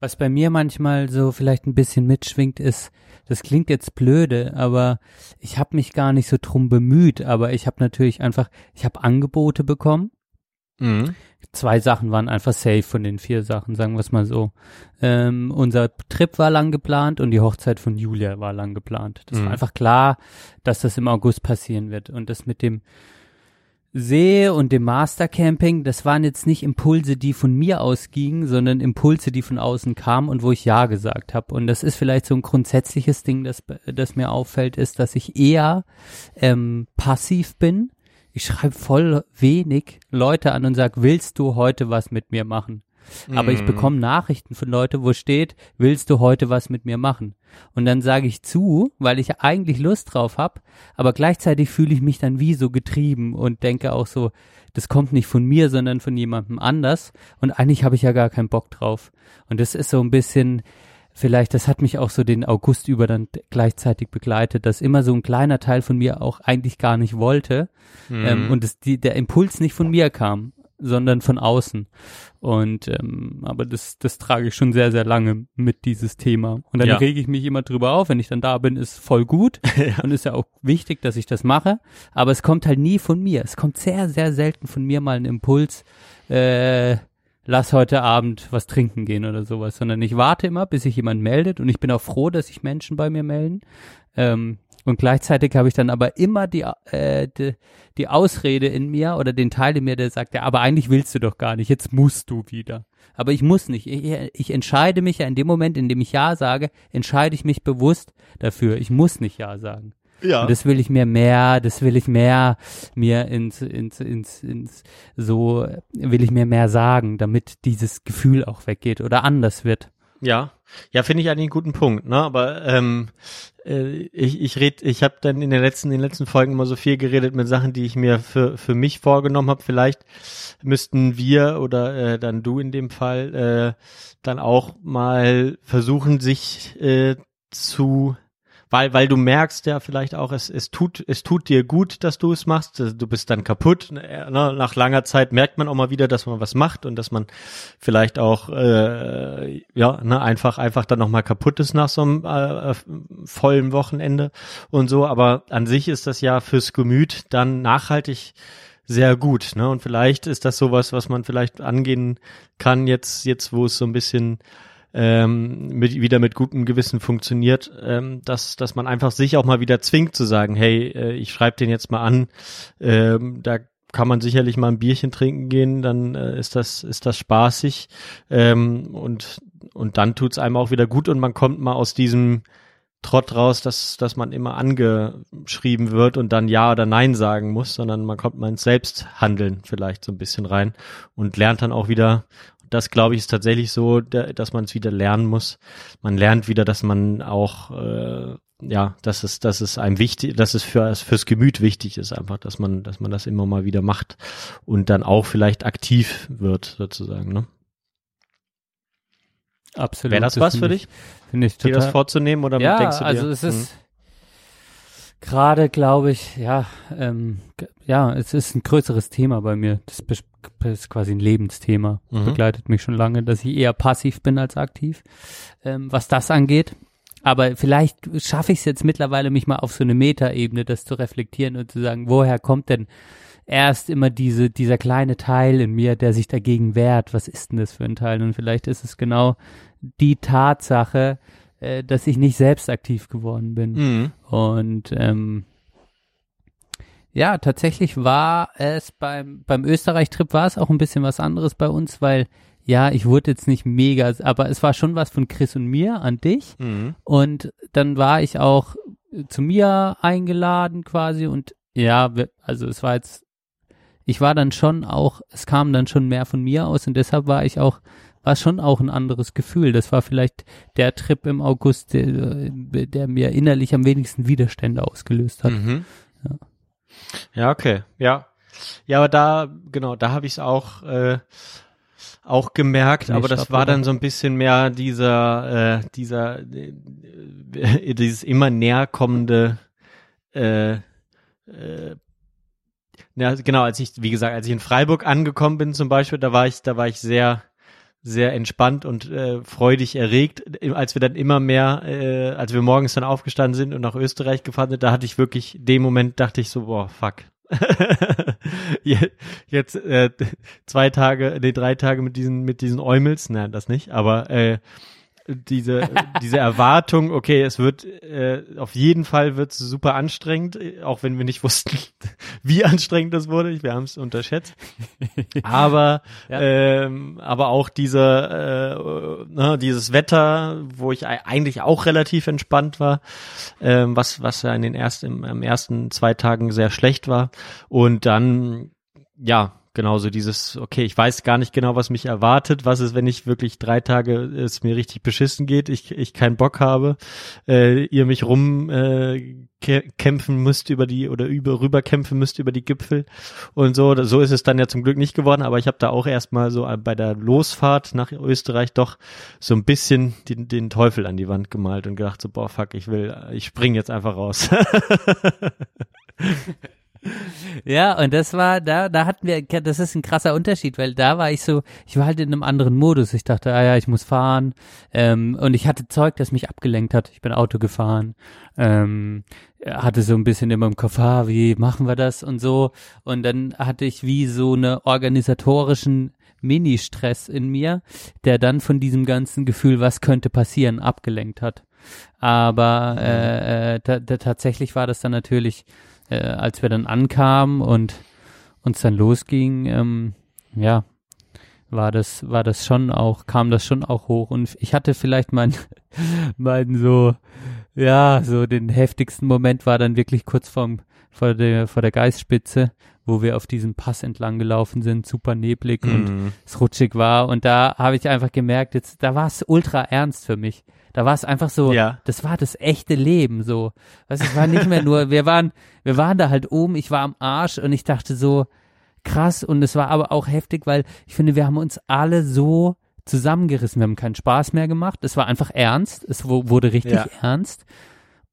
Was bei mir manchmal so vielleicht ein bisschen mitschwingt, ist, das klingt jetzt blöde, aber ich habe mich gar nicht so drum bemüht, aber ich habe natürlich einfach, ich habe Angebote bekommen. Mhm. Zwei Sachen waren einfach safe von den vier Sachen, sagen wir es mal so. Ähm, unser Trip war lang geplant und die Hochzeit von Julia war lang geplant. Das Mhm. war einfach klar, dass das im August passieren wird. Und das mit dem See und dem Mastercamping, das waren jetzt nicht Impulse, die von mir ausgingen, sondern Impulse, die von außen kamen und wo ich Ja gesagt habe. Und das ist vielleicht so ein grundsätzliches Ding, das, das mir auffällt, ist, dass ich eher ähm, passiv bin. Ich schreibe voll wenig Leute an und sag, willst du heute was mit mir machen? Aber ich Mhm. bekomme Nachrichten von Leuten, wo steht, willst du heute was mit mir machen? Und dann sage ich zu, weil ich eigentlich Lust drauf hab, aber gleichzeitig fühle ich mich dann wie so getrieben und denke auch so, das kommt nicht von mir, sondern von jemandem anders. Und eigentlich habe ich ja gar keinen Bock drauf. Und das ist so ein bisschen, vielleicht, das hat mich auch so den August über dann gleichzeitig begleitet, dass immer so ein kleiner Teil von mir auch eigentlich gar nicht wollte ähm, und es, die, der Impuls nicht von mir kam, sondern von außen. Und ähm, aber das, das trage ich schon sehr, sehr lange mit dieses Thema. Und dann Ja. rege ich mich immer drüber auf, wenn ich dann da bin, ist voll gut und ist ja auch wichtig, dass ich das mache. Aber es kommt halt nie von mir. Es kommt sehr, sehr selten von mir mal ein Impuls, äh, lass heute Abend was trinken gehen oder sowas, sondern ich warte immer, bis sich jemand meldet und ich bin auch froh, dass sich Menschen bei mir melden. Ähm, und gleichzeitig habe ich dann aber immer die, äh, die, die Ausrede in mir oder den Teil in mir, der sagt, ja, aber eigentlich willst du doch gar nicht, jetzt musst du wieder. Aber ich muss nicht. Ich, ich entscheide mich ja in dem Moment, in dem ich Ja sage, entscheide ich mich bewusst dafür. Ich muss nicht Ja sagen. Ja. Und das will ich mir mehr, das will ich mehr mir ins, ins, ins, ins, so will ich mir mehr sagen, damit dieses Gefühl auch weggeht oder anders wird. Ja, ja, finde ich eigentlich einen guten Punkt, ne? Aber ähm, äh, ich ich red, ich habe dann in den letzten in den letzten Folgen immer so viel geredet mit Sachen, die ich mir für für mich vorgenommen habe. Vielleicht müssten wir oder äh, dann du in dem Fall äh, dann auch mal versuchen, sich äh, zu weil, weil du merkst ja vielleicht auch, es, es tut, es tut dir gut, dass du es machst. Du bist dann kaputt. Ne? Nach langer Zeit merkt man auch mal wieder, dass man was macht und dass man vielleicht auch äh, ja ne, einfach einfach dann noch mal kaputt ist nach so einem äh, vollen Wochenende und so. Aber an sich ist das ja fürs Gemüt dann nachhaltig sehr gut. Ne? Und vielleicht ist das sowas, was man vielleicht angehen kann jetzt jetzt, wo es so ein bisschen ähm, mit, wieder mit gutem Gewissen funktioniert, ähm, dass, dass man einfach sich auch mal wieder zwingt zu sagen, hey, äh, ich schreibe den jetzt mal an, ähm, da kann man sicherlich mal ein Bierchen trinken gehen, dann äh, ist das ist das spaßig ähm, und und dann tut's einem auch wieder gut und man kommt mal aus diesem Trott raus, dass dass man immer angeschrieben wird und dann ja oder nein sagen muss, sondern man kommt mal ins Selbsthandeln vielleicht so ein bisschen rein und lernt dann auch wieder das glaube ich ist tatsächlich so, dass man es wieder lernen muss. Man lernt wieder, dass man auch äh, ja, dass es, dass es einem wichtig, dass es für fürs Gemüt wichtig ist, einfach, dass man, dass man das immer mal wieder macht und dann auch vielleicht aktiv wird, sozusagen. Ne? Absolut. Wäre das, was für dich, ich- Finde ich dir total. das vorzunehmen oder ja, denkst du dir? also es ist Hm. gerade, glaube ich, ja, ähm, ja, es ist ein größeres Thema bei mir. Das ist quasi ein Lebensthema. Mhm. Begleitet mich schon lange, dass ich eher passiv bin als aktiv, ähm, was das angeht. Aber vielleicht schaffe ich es jetzt mittlerweile, mich mal auf so eine Metaebene das zu reflektieren und zu sagen, woher kommt denn erst immer diese, dieser kleine Teil in mir, der sich dagegen wehrt. Was ist denn das für ein Teil? Und vielleicht ist es genau die Tatsache, äh, dass ich nicht selbst aktiv geworden bin. Mhm. Und ähm, ja, tatsächlich war es beim, beim Österreich-Trip war es auch ein bisschen was anderes bei uns, weil ja, ich wurde jetzt nicht mega, aber es war schon was von Chris und mir an dich. Mhm. Und dann war ich auch zu mir eingeladen quasi und ja, also es war jetzt, ich war dann schon auch, es kam dann schon mehr von mir aus und deshalb war ich auch, war schon auch ein anderes Gefühl. Das war vielleicht der Trip im August, der, der mir innerlich am wenigsten Widerstände ausgelöst hat. Mhm. Ja, okay. Ja. Ja, aber da, genau, da habe ich es auch, äh, auch gemerkt, Nee, aber das war dann so ein bisschen mehr dieser, äh, dieser, äh, dieses immer näher kommende, äh, äh, ja, genau, als ich, wie gesagt, als ich in Freiburg angekommen bin zum Beispiel, da war ich, da war ich sehr, sehr entspannt und äh, freudig erregt. Als wir dann immer mehr, äh, als wir morgens dann aufgestanden sind und nach Österreich gefahren sind, da hatte ich wirklich, dem Moment dachte ich so, boah, fuck. Je- Jetzt äh, zwei Tage, nee, drei Tage mit diesen, mit diesen Eumels, nein, das nicht, aber äh, diese, diese Erwartung, okay, es wird äh, auf jeden Fall wird es super anstrengend, äh, auch wenn wir nicht wussten, wie anstrengend das wurde. Wir haben es unterschätzt. Aber Ja. ähm, aber auch diese äh, ne, dieses Wetter, wo ich ei- eigentlich auch relativ entspannt war, ähm, was was ja in den ersten im, im ersten zwei Tagen sehr schlecht war und dann ja genauso dieses okay ich weiß gar nicht genau was mich erwartet. Was ist wenn ich wirklich drei Tage es mir richtig beschissen geht ich ich keinen Bock habe äh, ihr mich rum äh, kä- kämpfen müsst über die oder über rüber kämpfen müsst über die Gipfel und so. So ist es dann ja zum Glück nicht geworden aber ich habe da auch erstmal so bei der Losfahrt nach Österreich doch so ein bisschen den, den Teufel an die Wand gemalt und gedacht so boah fuck ich will ich spring jetzt einfach raus Ja, und das war, da, da hatten wir, das ist ein krasser Unterschied, weil da war ich so, ich war halt in einem anderen Modus. Ich dachte, ah ja, ich muss fahren. Ähm, und ich hatte Zeug, das mich abgelenkt hat. Ich bin Auto gefahren. Ähm, hatte so ein bisschen immer im Kopf, ah, wie machen wir das und so. Und dann hatte ich wie so eine organisatorischen Mini-Stress in mir, der dann von diesem ganzen Gefühl, was könnte passieren, abgelenkt hat. Aber äh, äh, ta tatsächlich war das dann natürlich, äh, als wir dann ankamen und uns dann losging, ähm, ja, war das, war das schon auch, kam das schon auch hoch. Und ich hatte vielleicht mein, mein so, ja, so den heftigsten Moment war dann wirklich kurz vorm, vor der, vor der Geistspitze, wo wir auf diesen Pass entlang gelaufen sind, super neblig und Mhm. es rutschig war. Und da habe ich einfach gemerkt, jetzt, da war es ultra ernst für mich. Da war es einfach so, Ja. das war das echte Leben so. Weißt du, es war nicht mehr nur, wir waren, wir waren da halt oben, ich war am Arsch und ich dachte so, krass und es war aber auch heftig, weil ich finde, wir haben uns alle so zusammengerissen, wir haben keinen Spaß mehr gemacht, es war einfach ernst, es wu- wurde richtig Ja. ernst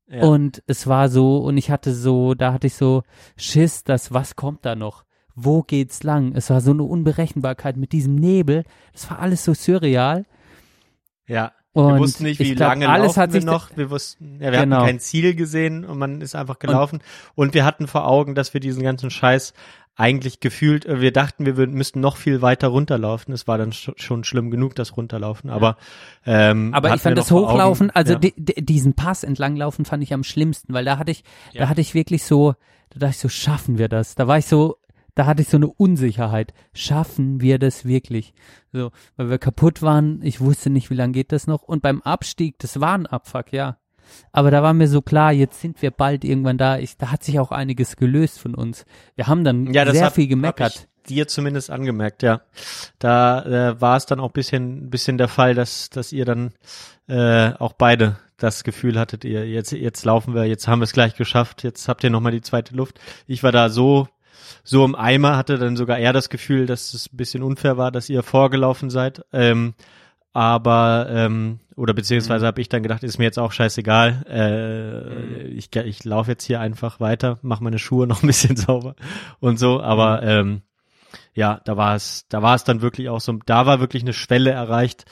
Ja. und es war so und ich hatte so, da hatte ich so Schiss, dass was kommt da noch? Wo geht's lang? Es war so eine Unberechenbarkeit mit diesem Nebel, das war alles so surreal Ja. Und wir wussten nicht, wie glaub, lange alles laufen hat sich noch. Wir wussten, ja, wir Genau. hatten kein Ziel gesehen und man ist einfach gelaufen. Und, wir hatten vor Augen, dass wir diesen ganzen Scheiß eigentlich gefühlt, äh, wir dachten, wir würden, müssten noch viel weiter runterlaufen. Es war dann sch schon schlimm genug, das Runterlaufen. Aber, ähm, Aber ich fand das Hochlaufen, Augen, also ja. di di diesen Pass entlanglaufen fand ich am schlimmsten, weil da hatte ich, da hatte ich wirklich so, da dachte ich so, schaffen wir das? Da war ich so, da hatte ich so eine Unsicherheit. Schaffen wir das wirklich? So, weil wir kaputt waren, ich wusste nicht, wie lange geht das noch. Und beim Abstieg, das war ein Abfuck, ja. Aber da war mir so klar, jetzt sind wir bald irgendwann da. Ich, da hat sich auch einiges gelöst von uns. Wir haben dann ja, sehr hab, viel gemeckert. ich dir zumindest angemerkt, ja. Da äh, war es dann auch bisschen, bisschen der Fall, dass, dass ihr dann äh, auch beide das Gefühl hattet, ihr jetzt, jetzt laufen wir, jetzt haben wir es gleich geschafft, jetzt habt ihr nochmal die zweite Luft. Ich war da so, so im Eimer, hatte dann sogar eher das Gefühl, dass es ein bisschen unfair war, dass ihr vorgelaufen seid. Ähm, aber ähm, oder beziehungsweise habe ich dann gedacht, ist mir jetzt auch scheißegal. Äh, ich ich laufe jetzt hier einfach weiter, mache meine Schuhe noch ein bisschen sauber und so. Aber ähm, ja, da war es, da war es dann wirklich auch so, da war wirklich eine Schwelle erreicht,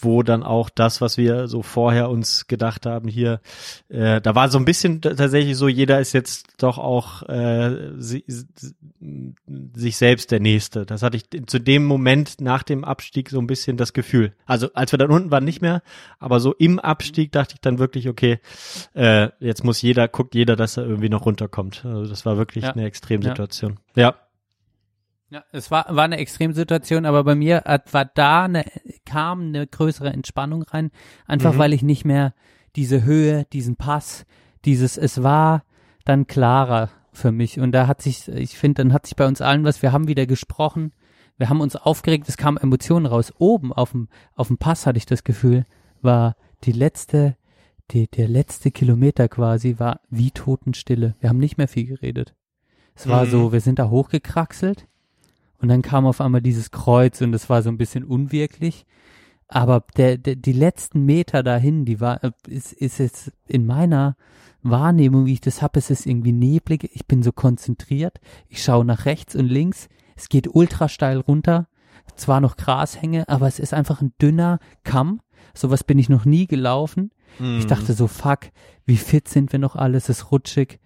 wo dann auch das, was wir so vorher uns gedacht haben hier, äh, da war so ein bisschen tatsächlich so, jeder ist jetzt doch auch äh, si, sich selbst der Nächste. Das hatte ich zu dem Moment nach dem Abstieg so ein bisschen das Gefühl. Also als wir dann unten waren nicht mehr, aber so im Abstieg dachte ich dann wirklich, okay, äh, jetzt muss jeder, guckt jeder, dass er irgendwie noch runterkommt. Also das war wirklich Ja. eine Extremsituation. Ja. Ja, es war, war eine Extremsituation, aber bei mir hat- war da eine, kam eine größere Entspannung rein, einfach Mhm. weil ich nicht mehr diese Höhe, diesen Pass, dieses, es war dann klarer für mich und da hat sich, ich finde, dann hat sich bei uns allen was, wir haben wieder gesprochen, wir haben uns aufgeregt, es kamen Emotionen raus. Oben auf dem, auf dem Pass hatte ich das Gefühl, war die letzte, die, der letzte Kilometer quasi war wie Totenstille. Wir haben nicht mehr viel geredet. Es war Mhm. so, wir sind da hochgekraxelt und dann kam auf einmal dieses Kreuz und es war so ein bisschen unwirklich. Aber der, der, die letzten Meter dahin, die war, ist, ist jetzt in meiner Wahrnehmung, wie ich das habe, es ist irgendwie neblig. Ich bin so konzentriert. Ich schaue nach rechts und links. Es geht ultra steil runter. Zwar noch Grashänge, aber es ist einfach ein dünner Kamm. Sowas bin ich noch nie gelaufen. Ich dachte so, fuck, wie fit sind wir noch alle? Es ist rutschig.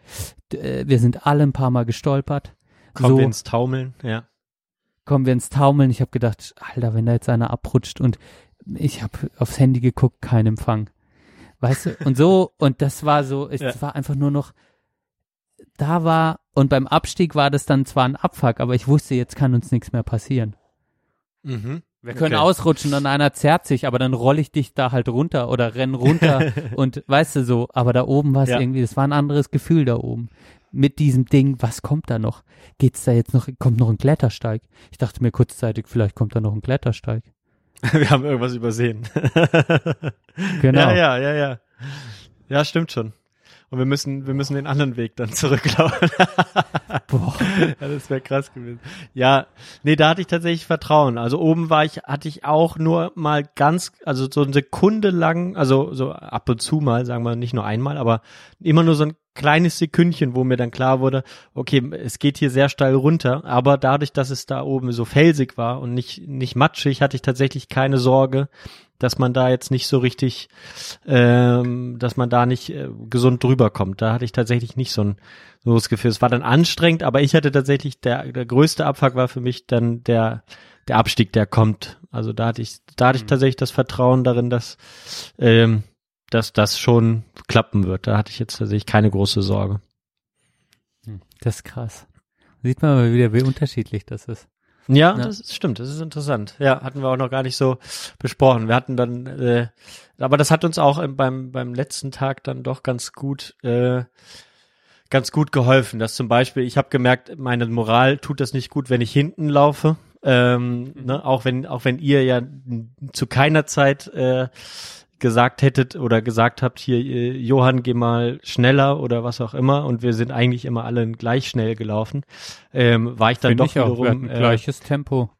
Äh, Wir sind alle ein paar Mal gestolpert. Kommen so wir ins Taumeln, ja. Kommen wir ins Taumeln. Ich habe gedacht, Alter, wenn da jetzt einer abrutscht und ich habe aufs Handy geguckt, kein Empfang. Weißt du? Und so, und das war so, es Ja. war einfach nur noch, da war, und beim Abstieg war das dann zwar ein Abfuck, aber ich wusste, jetzt kann uns nichts mehr passieren. Mhm. Wir können Okay. ausrutschen und einer zerrt sich, aber dann roll ich dich da halt runter oder renn runter und weißt du so, aber da oben war es Ja. irgendwie, das war ein anderes Gefühl da oben. Mit diesem Ding, was kommt da noch? Geht's da jetzt noch, kommt noch ein Klettersteig? Ich dachte mir kurzzeitig, vielleicht kommt da noch ein Klettersteig. Wir haben irgendwas übersehen. Genau. Ja, ja, ja, ja. Ja, stimmt schon. Und wir müssen, wir müssen den anderen Weg dann zurücklaufen. Boah. Ja, das wäre krass gewesen. Ja, nee, da hatte ich tatsächlich Vertrauen. Also oben war ich, hatte ich auch nur mal ganz, also so eine Sekunde lang, also so ab und zu mal, sagen wir nicht nur einmal, aber immer nur so ein kleines Sekündchen, wo mir dann klar wurde, okay, es geht hier sehr steil runter, aber dadurch, dass es da oben so felsig war und nicht, nicht matschig, hatte ich tatsächlich keine Sorge, dass man da jetzt nicht so richtig, ähm, dass man da nicht äh, gesund drüber kommt. Da hatte ich tatsächlich nicht so ein so das Gefühl. Es war dann anstrengend, aber ich hatte tatsächlich der der größte Abfuck war für mich dann der der Abstieg, der kommt. Also da hatte ich da hatte ich tatsächlich das Vertrauen darin, dass ähm, dass das schon klappen wird. Da hatte ich jetzt tatsächlich keine große Sorge. Das ist krass. Sieht man mal wieder, wie unterschiedlich das ist. Ja, Ja. das ist, stimmt, das ist interessant. Ja, hatten wir auch noch gar nicht so besprochen. Wir hatten dann, äh, aber das hat uns auch im, beim, beim letzten Tag dann doch ganz gut, äh, ganz gut geholfen. Dass zum Beispiel, ich habe gemerkt, meine Moral tut das nicht gut, wenn ich hinten laufe. Ähm, ne, auch wenn, auch wenn ihr ja zu keiner Zeit äh, gesagt hättet oder gesagt habt, hier, äh, Johann, geh mal schneller oder was auch immer, und wir sind eigentlich immer alle gleich schnell gelaufen, ähm, war ich dann Finde doch ich auch. Wiederum hatten äh, gleiches Tempo.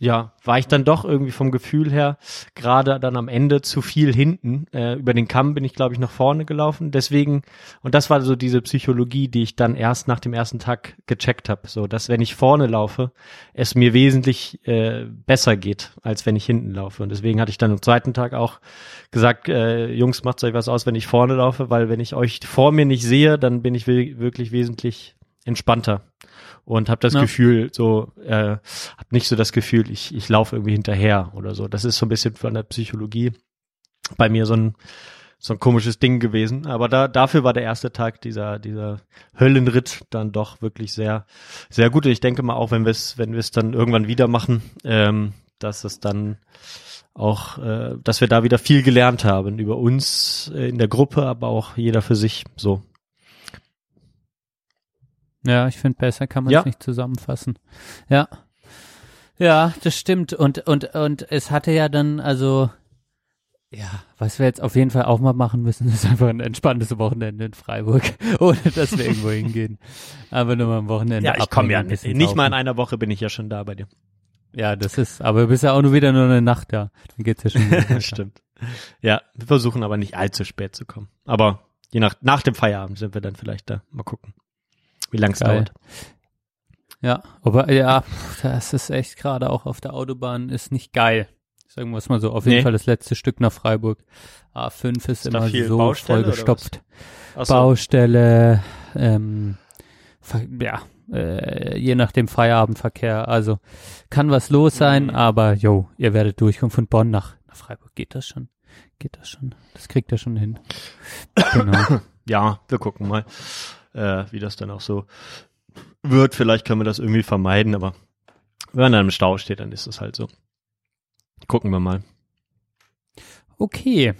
Ja, war ich dann doch irgendwie vom Gefühl her gerade dann am Ende zu viel hinten. Äh, über den Kamm bin ich, glaube ich, nach vorne gelaufen. Deswegen, und das war so diese Psychologie, die ich dann erst nach dem ersten Tag gecheckt habe. So, dass wenn ich vorne laufe, es mir wesentlich äh, besser geht, als wenn ich hinten laufe. Und deswegen hatte ich dann am zweiten Tag auch gesagt, äh, Jungs, macht euch was aus, wenn ich vorne laufe, weil wenn ich euch vor mir nicht sehe, dann bin ich wirklich wesentlich entspannter und habe das Ja. Gefühl so äh, habe nicht so das Gefühl ich ich laufe irgendwie hinterher oder so das ist so ein bisschen von der Psychologie bei mir so ein so ein komisches Ding gewesen aber da dafür war der erste Tag dieser dieser Höllenritt dann doch wirklich sehr sehr gut und ich denke mal auch wenn wir es wenn wir es dann irgendwann wieder machen ähm, dass es dann auch, äh, dass wir da wieder viel gelernt haben über uns äh, in der Gruppe, aber auch jeder für sich so. Ja, ich finde, besser kann man es Ja. nicht zusammenfassen. Ja. Ja, das stimmt. Und, und, und es hatte ja dann, also, ja, was wir jetzt auf jeden Fall auch mal machen müssen, ist einfach ein entspanntes Wochenende in Freiburg, ohne dass wir irgendwo hingehen. Aber nur mal am Wochenende. Ja, ich komme ja nicht. Nicht mal in einer Woche bin ich ja schon da bei dir. Ja, das ist, aber du bist ja auch nur wieder nur eine Nacht da. Dann geht's ja schon. Stimmt. Ja, wir versuchen aber nicht allzu spät zu kommen. Aber je nach, nach dem Feierabend sind wir dann vielleicht da. Mal gucken, wie lang es dauert. Ja, aber ja, das ist echt gerade auch auf der Autobahn ist nicht geil. Sagen wir es mal so. Auf jeden Nee. Fall das letzte Stück nach Freiburg. A5 ist, da immer so Baustelle vollgestopft. So. Baustelle, ähm, ja, äh, je nach dem Feierabendverkehr. Also kann was los sein, Mhm. aber jo, ihr werdet durchkommen von Bonn nach, nach Freiburg. Geht das schon? Geht das schon? Das kriegt ihr schon hin. Genau. Ja, wir gucken mal, äh, wie das dann auch so wird. Vielleicht können wir das irgendwie vermeiden, aber wenn man dann im Stau steht, dann ist es halt so. Gucken wir mal. Okay.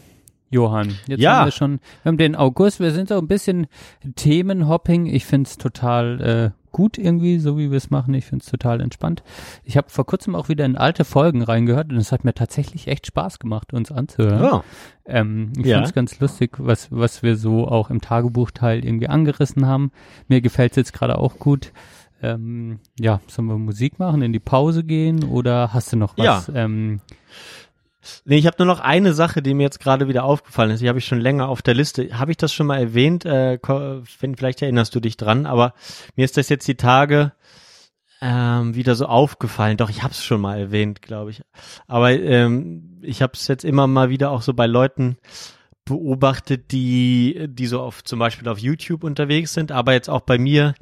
Johann, jetzt Ja. haben wir schon, wir haben den August, wir sind so ein bisschen Themenhopping. Ich find's total äh, gut irgendwie, so wie wir es machen. Ich find's total entspannt. Ich habe vor kurzem auch wieder in alte Folgen reingehört und es hat mir tatsächlich echt Spaß gemacht, uns anzuhören. Ja. Ähm, ich Ja. find's ganz lustig, was, was wir so auch im Tagebuchteil irgendwie angerissen haben. Mir gefällt's jetzt gerade auch gut. Ähm, ja, sollen wir Musik machen, in die Pause gehen oder hast du noch was? Ähm, Nee, ich habe nur noch eine Sache, die mir jetzt gerade wieder aufgefallen ist. Die habe ich schon länger auf der Liste. Habe ich das schon mal erwähnt? Äh, vielleicht erinnerst du dich dran, aber mir ist das jetzt die Tage ähm, wieder so aufgefallen. Doch, ich habe es schon mal erwähnt, glaube ich. Aber ähm, ich habe es jetzt immer mal wieder auch so bei Leuten beobachtet, die, die so auf zum Beispiel auf YouTube unterwegs sind, aber jetzt auch bei mir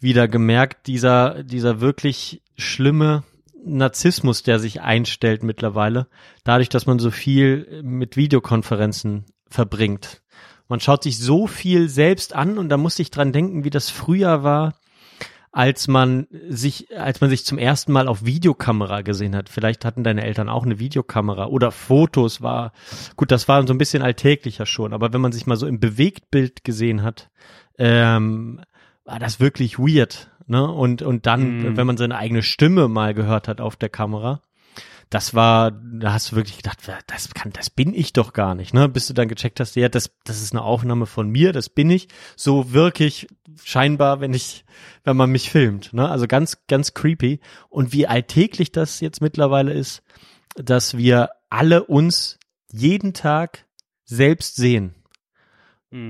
wieder gemerkt, dieser, dieser wirklich schlimme Narzissmus, der sich einstellt mittlerweile, dadurch, dass man so viel mit Videokonferenzen verbringt. Man schaut sich so viel selbst an und da musste ich dran denken, wie das früher war, als man sich, als man sich zum ersten Mal auf Videokamera gesehen hat. Vielleicht hatten deine Eltern auch eine Videokamera oder Fotos war, gut, das war so ein bisschen alltäglicher schon, aber wenn man sich mal so im Bewegtbild gesehen hat, ähm, war das wirklich weird, ne? Und, und dann, Mhm. wenn man seine eigene Stimme mal gehört hat auf der Kamera, das war, da hast du wirklich gedacht, das kann, das bin ich doch gar nicht, ne? Bis du dann gecheckt hast, ja, das, das ist eine Aufnahme von mir, das bin ich. So wirke ich scheinbar, wenn ich, wenn man mich filmt, ne? Also ganz, ganz creepy. Und wie alltäglich das jetzt mittlerweile ist, dass wir alle uns jeden Tag selbst sehen.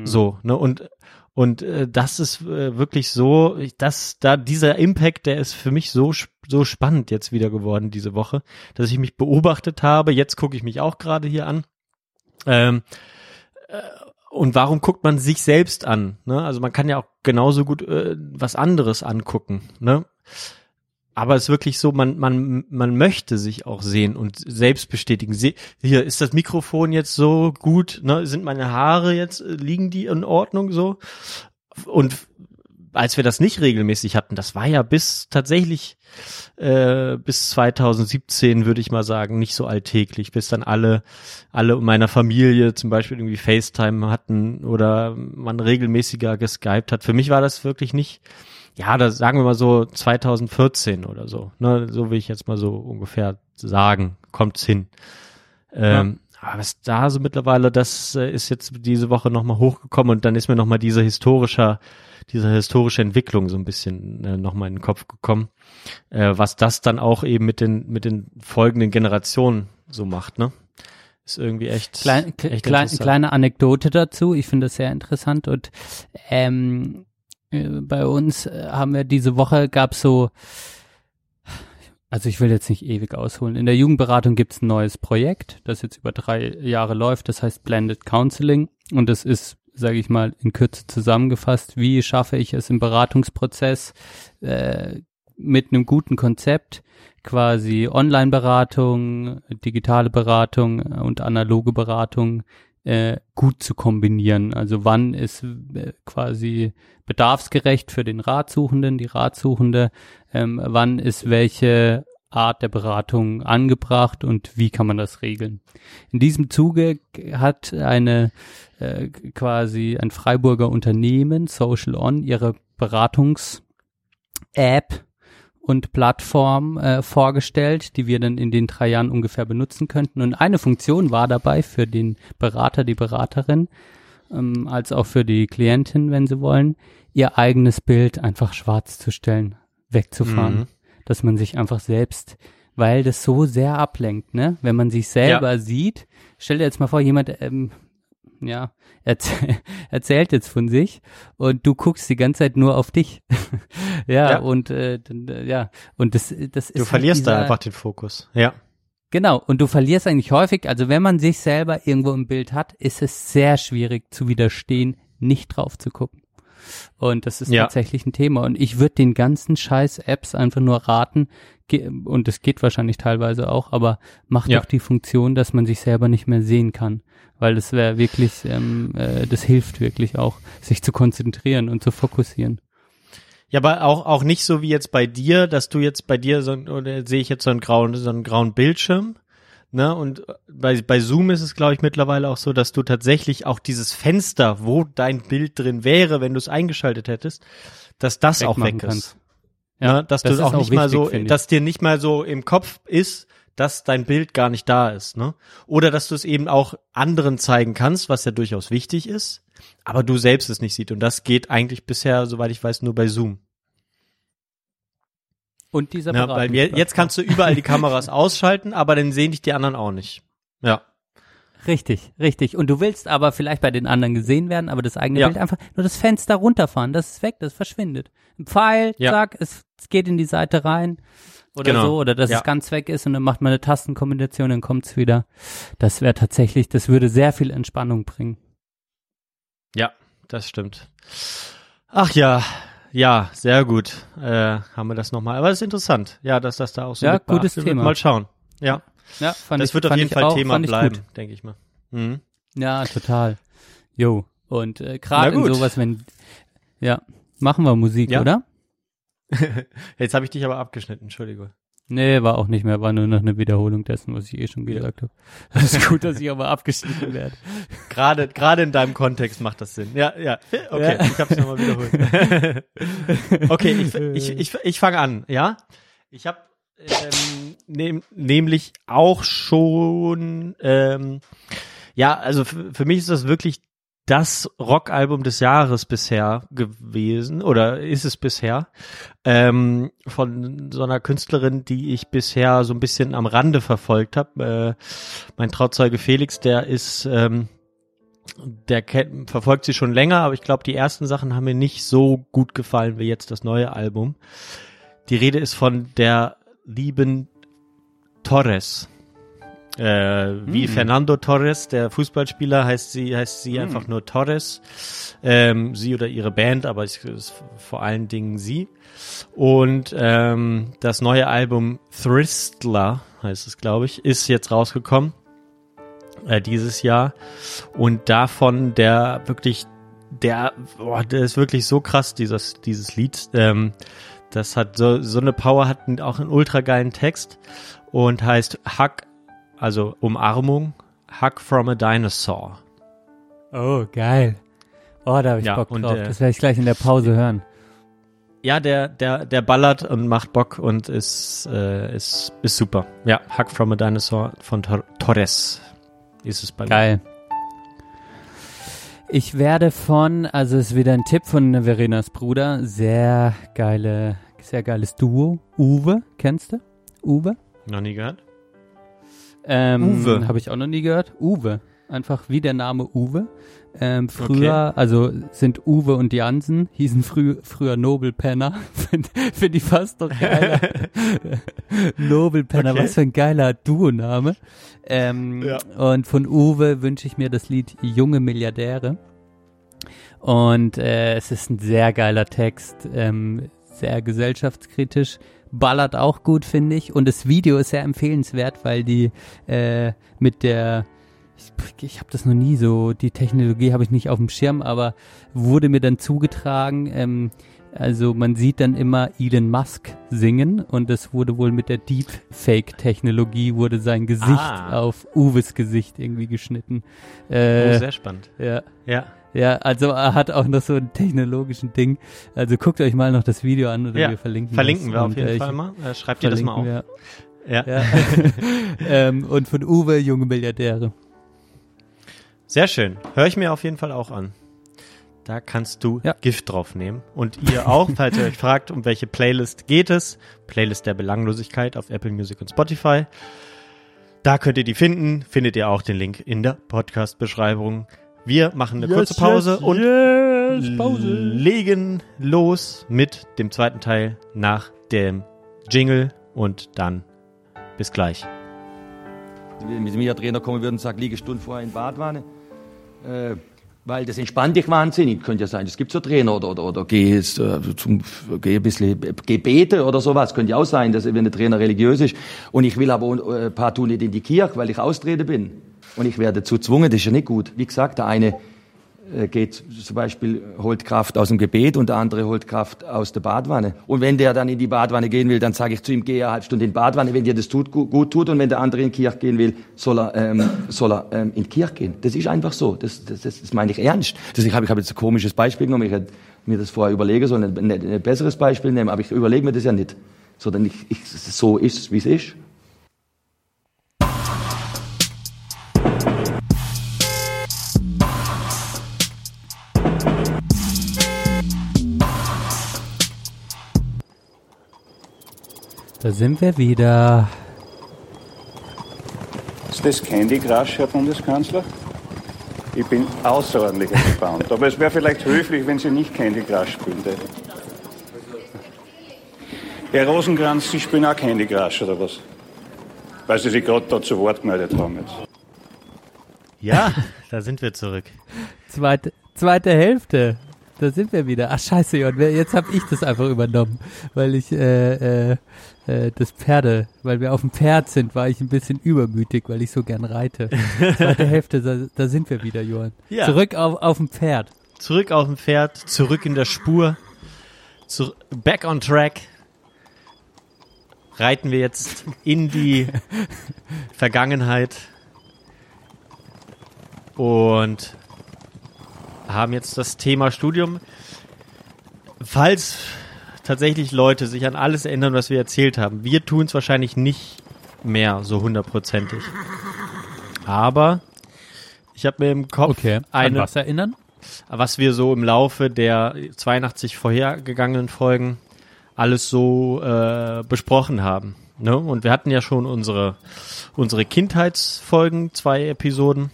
So, ne? Und und äh, das ist äh, wirklich so, ich- das da dieser Impact, der ist für mich so so spannend jetzt wieder geworden diese Woche, dass ich mich beobachtet habe. Jetzt gucke ich mich auch gerade hier an. Ähm, äh, und warum guckt man sich selbst an? Ne? Also man kann ja auch genauso gut äh, was anderes angucken. Ne? Aber es ist wirklich so, man, man, man möchte sich auch sehen und selbst bestätigen. Se hier, ist das Mikrofon jetzt so gut? Ne? Sind meine Haare jetzt, äh, liegen die in Ordnung so? Und als wir das nicht regelmäßig hatten, das war ja bis tatsächlich äh, bis 2017, würde ich mal sagen, nicht so alltäglich, bis dann alle, alle meiner Familie zum Beispiel irgendwie FaceTime hatten oder man regelmäßiger geskypt hat. Für mich war das wirklich nicht, ja, da sagen wir mal so 2014 oder so. Ne, so will ich jetzt mal so ungefähr sagen, kommt's hin. Ähm, Aber was da so mittlerweile, das äh, ist jetzt diese Woche nochmal hochgekommen und dann ist mir nochmal diese historische, diese historische Entwicklung so ein bisschen äh, nochmal in den Kopf gekommen, äh, was das dann auch eben mit den, mit den folgenden Generationen so macht, ne? Ist irgendwie echt, Klein, kle- echt klein, kleine Anekdote dazu. Ich finde das sehr interessant und ähm, äh, bei uns äh, haben wir diese Woche gab so, also ich will jetzt nicht ewig ausholen. In der Jugendberatung gibt's ein neues Projekt, das jetzt über drei Jahre läuft. Das heißt Blended Counseling und es ist, sage ich mal, in Kürze zusammengefasst. Wie schaffe ich es im Beratungsprozess äh, mit einem guten Konzept quasi Online-Beratung, digitale Beratung und analoge Beratung äh, gut zu kombinieren. Also wann ist äh, quasi bedarfsgerecht für den Ratsuchenden, die Ratsuchende, ähm, wann ist welche Art der Beratung angebracht und wie kann man das regeln. In diesem Zuge hat eine äh, quasi ein Freiburger Unternehmen, Social On, ihre Beratungs-App und Plattform äh, vorgestellt, die wir dann in den drei Jahren ungefähr benutzen könnten. Und eine Funktion war dabei für den Berater, die Beraterin, ähm, als auch für die Klientin, wenn sie wollen, ihr eigenes Bild einfach schwarz zu stellen, wegzufahren. Mhm. Dass man sich einfach selbst, weil das so sehr ablenkt, ne? Wenn man sich selber sieht, stell dir jetzt mal vor, jemand, ähm, ja, erzäh erzählt jetzt von sich und du guckst die ganze Zeit nur auf dich. ja, Ja. und äh, äh, ja, und das, das ist Du halt verlierst da dieser- einfach den Fokus. Ja. Genau, und du verlierst eigentlich häufig, also wenn man sich selber irgendwo im Bild hat, ist es sehr schwierig zu widerstehen, nicht drauf zu gucken. Und das ist Ja. tatsächlich ein Thema. Und ich würde den ganzen scheiß Apps einfach nur raten, und es geht wahrscheinlich teilweise auch, aber macht Ja. doch die Funktion, dass man sich selber nicht mehr sehen kann. Weil das wäre wirklich, ähm, äh, das hilft wirklich auch, sich zu konzentrieren und zu fokussieren. Ja, aber auch, auch nicht so wie jetzt bei dir, dass du jetzt bei dir so, oder sehe ich jetzt so einen grauen, so einen grauen Bildschirm. Ne, und bei, bei Zoom ist es, glaube ich, mittlerweile auch so, dass du tatsächlich auch dieses Fenster, wo dein Bild drin wäre, wenn du es eingeschaltet hättest, dass das auch weg ist. kannst. Ja, dass das du auch auch nicht mal wichtig, so, finde ich. dass dir nicht mal so im Kopf ist, dass dein Bild gar nicht da ist, ne? Oder dass du es eben auch anderen zeigen kannst, was ja durchaus wichtig ist, aber du selbst es nicht siehst. Und das geht eigentlich bisher, soweit ich weiß, nur bei Zoom. Und dieser Ja, weil wir, jetzt kannst du überall die Kameras ausschalten, aber dann sehen dich die anderen auch nicht. Ja. Richtig, richtig. Und du willst aber vielleicht bei den anderen gesehen werden, aber das eigene Ja. Bild einfach nur das Fenster runterfahren, das ist weg, das verschwindet. Ein Pfeil, Ja. zack, es, es geht in die Seite rein oder Genau. so, oder dass Ja. es ganz weg ist und dann macht man eine Tastenkombination, dann kommt's wieder. Das wäre tatsächlich, das würde sehr viel Entspannung bringen. Ja, das stimmt. Ach ja, ja, sehr gut. Äh, haben wir das nochmal. Aber das ist interessant. Ja, dass das da auch so Ja, gutes. Thema. Mal schauen. Ja, Ja, fand das ich, wird auf jeden Fall auch, Thema bleiben, denke ich mal. Mhm. Ja, total. Jo. Und äh, gerade in sowas, wenn, ja, machen wir Musik, Ja. oder? Jetzt habe ich dich aber abgeschnitten, Entschuldigung. Nee, war auch nicht mehr, war nur noch eine Wiederholung dessen, was ich eh schon gesagt habe. Das ist gut, dass ich aber abgeschnitten werde. Gerade, gerade in deinem Kontext macht das Sinn. Ja, ja. Okay, Ja. ich habe es nochmal wiederholt. okay, ich, ich, ich, ich fange an, ja? Ich habe ähm, nehm, nämlich auch schon, ähm, ja, also für, für mich ist das wirklich das Rockalbum des Jahres bisher gewesen oder ist es bisher ähm, von so einer Künstlerin, die ich bisher so ein bisschen am Rande verfolgt habe. Äh, mein Trauzeuge Felix, der ist ähm, der kennt, verfolgt sie schon länger, aber ich glaube, die ersten Sachen haben mir nicht so gut gefallen wie jetzt das neue Album. Die Rede ist von der lieben Torres. Äh, wie Hm. Fernando Torres, der Fußballspieler, heißt sie, heißt sie einfach nur Torres. Ähm, sie oder ihre Band, aber es ist vor allen Dingen sie. Und ähm, das neue Album Thristler, heißt es, glaube ich, ist jetzt rausgekommen äh, dieses Jahr. Und davon der wirklich, der, boah, der ist wirklich so krass, dieses, dieses Lied. Ähm, das hat so, so eine Power, hat auch einen ultra geilen Text und heißt Hug, also Umarmung, Hug from a Dinosaur. Oh, geil. Oh, da habe ich Ja, Bock und, drauf. äh, das werde ich gleich in der Pause hören. Ja, der, der, der ballert und macht Bock und ist, äh, ist, ist super. Ja, Hug from a Dinosaur von Tor Torres ist es bei mir. Geil. Ich werde von, also es ist wieder ein Tipp von Verenas Bruder, sehr geile, sehr geiles Duo. Uwe, kennst du? Uwe? Noch nie gehört? Ähm, Uwe. Habe ich auch noch nie gehört. Uwe. Einfach wie der Name Uwe. Ähm, früher, also sind Uwe und Jansen, hießen frü früher Nobelpenner. Finde find ich fast noch geiler. Nobelpenner, Okay. was für ein geiler Duo-Name. Ähm, Ja. Und von Uwe wünsche ich mir das Lied Junge Milliardäre. Und äh, es ist ein sehr geiler Text, ähm, sehr gesellschaftskritisch, ballert auch gut, finde ich. Und das Video ist sehr empfehlenswert, weil die äh, mit der ich, ich habe das noch nie so, die Technologie habe ich nicht auf dem Schirm, aber wurde mir dann zugetragen, ähm, also man sieht dann immer Elon Musk singen und das wurde wohl mit der Deepfake-Technologie wurde sein Gesicht Ah. auf Uwes Gesicht irgendwie geschnitten. Oh, Äh, sehr spannend. ja, Ja. Ja, also er hat auch noch so einen technologischen Ding. Also guckt euch mal noch das Video an oder Ja, wir verlinken Verlinken wir auf jeden Fall mal. Äh, schreibt ihr das mal auf. verlinken Ja. wir, Ja. ähm, und von Uwe, junge Milliardäre. Sehr schön. Höre ich mir auf jeden Fall auch an. Da kannst du Ja. Gift drauf nehmen. Und ihr auch, falls ihr euch fragt, um welche Playlist geht es. Playlist der Belanglosigkeit auf Apple Music und Spotify. Da könnt ihr die finden. Findet ihr auch den Link in der Podcast-Beschreibung. Wir machen eine kurze Pause und yes, Pause. legen los mit dem zweiten Teil nach dem Jingle und dann bis gleich. Wenn mir ein Trainer kommen würde und sagt, liege Stunden vorher in Badwanne, äh, weil das entspannt dich wahnsinnig. Könnte ja sein, es gibt so Trainer oder, oder, oder geh, jetzt, äh, zum, geh ein bisschen Gebete oder sowas. Könnte ja auch sein, dass wenn der Trainer religiös ist und ich will aber äh, partout nicht in die Kirche, weil ich Austrete bin und ich werde dazu gezwungen, das ist ja nicht gut. Wie gesagt, der eine äh, geht zum Beispiel, holt Kraft aus dem Gebet und der andere holt Kraft aus der Badwanne. Und wenn der dann in die Badwanne gehen will, dann sage ich zu ihm, geh eine halbe Stunde in die Badwanne, wenn dir das tut, gut, tut. Und wenn der andere in die Kirche gehen will, soll er, ähm, soll er ähm, in die Kirche gehen. Das ist einfach so. Das, das, das, das meine ich ernst. Das, ich habe ich hab jetzt ein komisches Beispiel genommen. Ich hätte mir das vorher überlegen sollen, ein, ein, besseres Beispiel nehmen, aber ich überlege mir das ja nicht. Sondern ich, ich, so ist wie es ist. Da sind wir wieder. Ist das Candy Crush, Herr Bundeskanzler? Ich bin außerordentlich gespannt. Aber es wäre vielleicht höflich, wenn Sie nicht Candy Crush spielen. Herr Rosenkranz, Sie spielen auch Candy Crush, oder was? Weil Sie sich gerade da zu Wort gemeldet haben jetzt. Ja, da sind wir zurück. Zweite, zweite Hälfte. Da sind wir wieder. Ach scheiße, Jon, jetzt habe ich das einfach übernommen, weil ich äh, äh, äh, das Pferde, weil wir auf dem Pferd sind, war ich ein bisschen übermütig, weil ich so gern reite. Zweite Hälfte, da, da sind wir wieder, Johann. Ja. Zurück auf, auf dem Pferd. Zurück auf dem Pferd, zurück in der Spur, zu, back on track. Reiten wir jetzt in die Vergangenheit und haben jetzt das Thema Studium. Falls tatsächlich Leute sich an alles erinnern, was wir erzählt haben, wir tun es wahrscheinlich nicht mehr so hundertprozentig. Aber ich habe mir im Kopf Okay. An eine was erinnern? was wir so im Laufe der 82 vorhergegangenen Folgen alles so äh, besprochen haben. Ne? Und wir hatten ja schon unsere, unsere Kindheitsfolgen, zwei Episoden.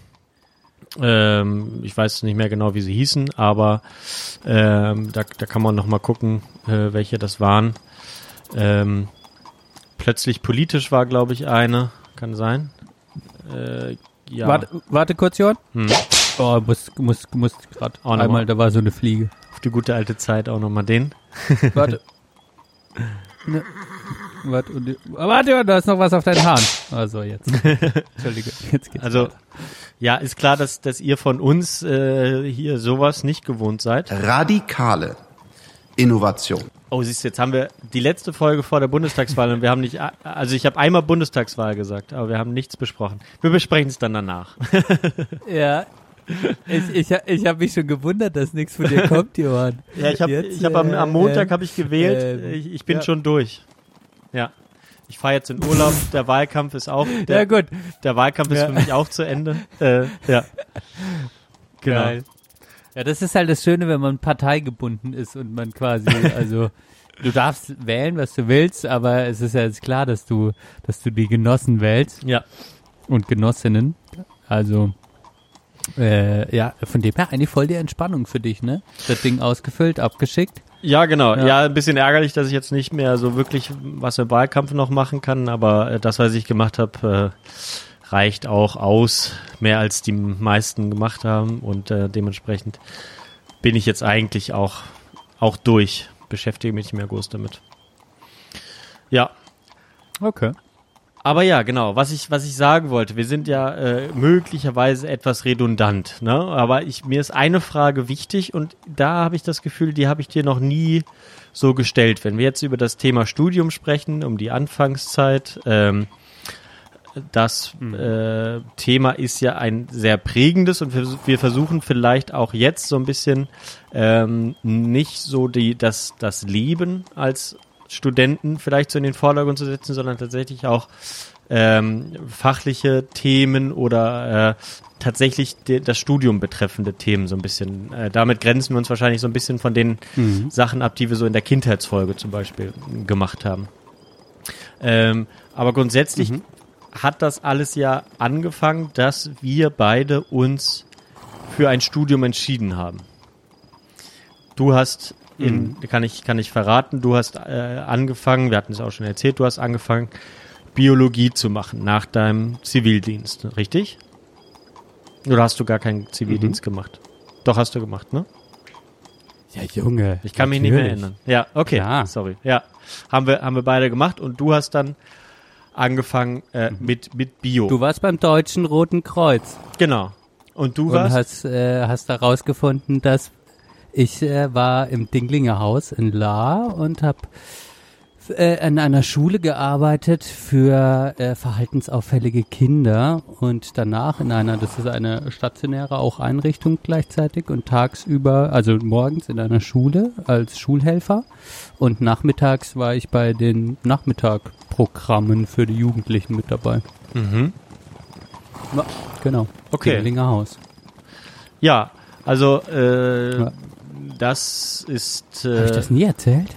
Ähm, ich weiß nicht mehr genau, wie sie hießen, aber ähm, da, da kann man noch mal gucken, äh, welche das waren. Ähm, plötzlich politisch war, glaube ich, eine. Kann sein. Äh, ja. Warte, warte kurz, Johann. Hm. Oh, muss, muss, muss gerade noch mal. einmal, da war so eine Fliege. Auf die gute alte Zeit auch noch mal den. Warte. ne. Warte, und, ah, warte, Johann, da ist noch was auf deinen Haaren. Also jetzt. Entschuldige, jetzt geht's. Also, weiter. ja, ist klar, dass, dass ihr von uns äh, hier sowas nicht gewohnt seid. Radikale Innovation. Oh, siehst du, jetzt haben wir die letzte Folge vor der Bundestagswahl und wir haben nicht, also ich habe einmal Bundestagswahl gesagt, aber wir haben nichts besprochen. Wir besprechen es dann danach. Ja. Ich, ich, ich habe mich schon gewundert, dass nichts von dir kommt, Johann. Ja, ich habe hab am, äh, am Montag ähm, habe ich gewählt. ähm, ich, ich bin ja. schon durch. Ja. Ich fahre jetzt in Urlaub. Der Wahlkampf ist auch. Der, Ja, gut. Der Wahlkampf ist Ja. für mich auch zu Ende. Äh, ja. Genau. Geil. Ja, das ist halt das Schöne, wenn man parteigebunden ist und man quasi, also du darfst wählen, was du willst, aber es ist ja jetzt klar, dass du, dass du die Genossen wählst Ja. und Genossinnen. Also äh, ja, von dem her eigentlich voll die Entspannung für dich, ne? Das Ding ausgefüllt, abgeschickt. Ja, genau. Ja. Ja. ein bisschen ärgerlich, dass ich jetzt nicht mehr so wirklich was im Wahlkampf noch machen kann, aber äh, das, was ich gemacht habe, äh, reicht auch aus, mehr als die meisten gemacht haben und äh, dementsprechend bin ich jetzt eigentlich auch, auch durch, beschäftige mich nicht mehr groß damit. Ja, Okay. Aber ja, genau, was ich, was ich sagen wollte, wir sind ja äh, möglicherweise etwas redundant, ne? Aber ich, mir ist eine Frage wichtig und da habe ich das Gefühl, die habe ich dir noch nie so gestellt. Wenn wir jetzt über das Thema Studium sprechen, um die Anfangszeit, ähm, das äh, Thema ist ja ein sehr prägendes und wir, wir versuchen vielleicht auch jetzt so ein bisschen ähm, nicht so die, das, das Leben als Studenten vielleicht so in den Vordergrund zu setzen, sondern tatsächlich auch ähm, fachliche Themen oder äh, tatsächlich de, das Studium betreffende Themen so ein bisschen. Äh, damit grenzen wir uns wahrscheinlich so ein bisschen von den Sachen ab, die wir so in der Kindheitsfolge zum Beispiel gemacht haben. Ähm, aber grundsätzlich hat das alles ja angefangen, dass wir beide uns für ein Studium entschieden haben. Du hast in, kann ich, kann ich verraten, du hast äh, angefangen, wir hatten es auch schon erzählt, du hast angefangen, Biologie zu machen nach deinem Zivildienst, richtig? Oder hast du gar keinen Zivildienst gemacht? Doch, hast du gemacht, ne? Ja, Junge. Ich kann mich nicht mehr natürlich. erinnern. Ja, okay, Klar. sorry. Ja, haben wir, haben wir beide gemacht und du hast dann angefangen äh, mit, mit Bio. Du warst beim Deutschen Roten Kreuz genau. Und du und warst, hast, äh, hast herausgefunden, dass ich äh, war im Dinglinger Haus in Lahr und habe äh, in einer Schule gearbeitet für äh, verhaltensauffällige Kinder und danach in einer, das ist eine stationäre auch Einrichtung gleichzeitig und tagsüber, also morgens in einer Schule als Schulhelfer und nachmittags war ich bei den Nachmittagprogrammen für die Jugendlichen mit dabei. mhm. Ja, genau. Okay. Dinglinger Haus. ja, also äh, Ja. Das ist Habe ich äh, das nie erzählt?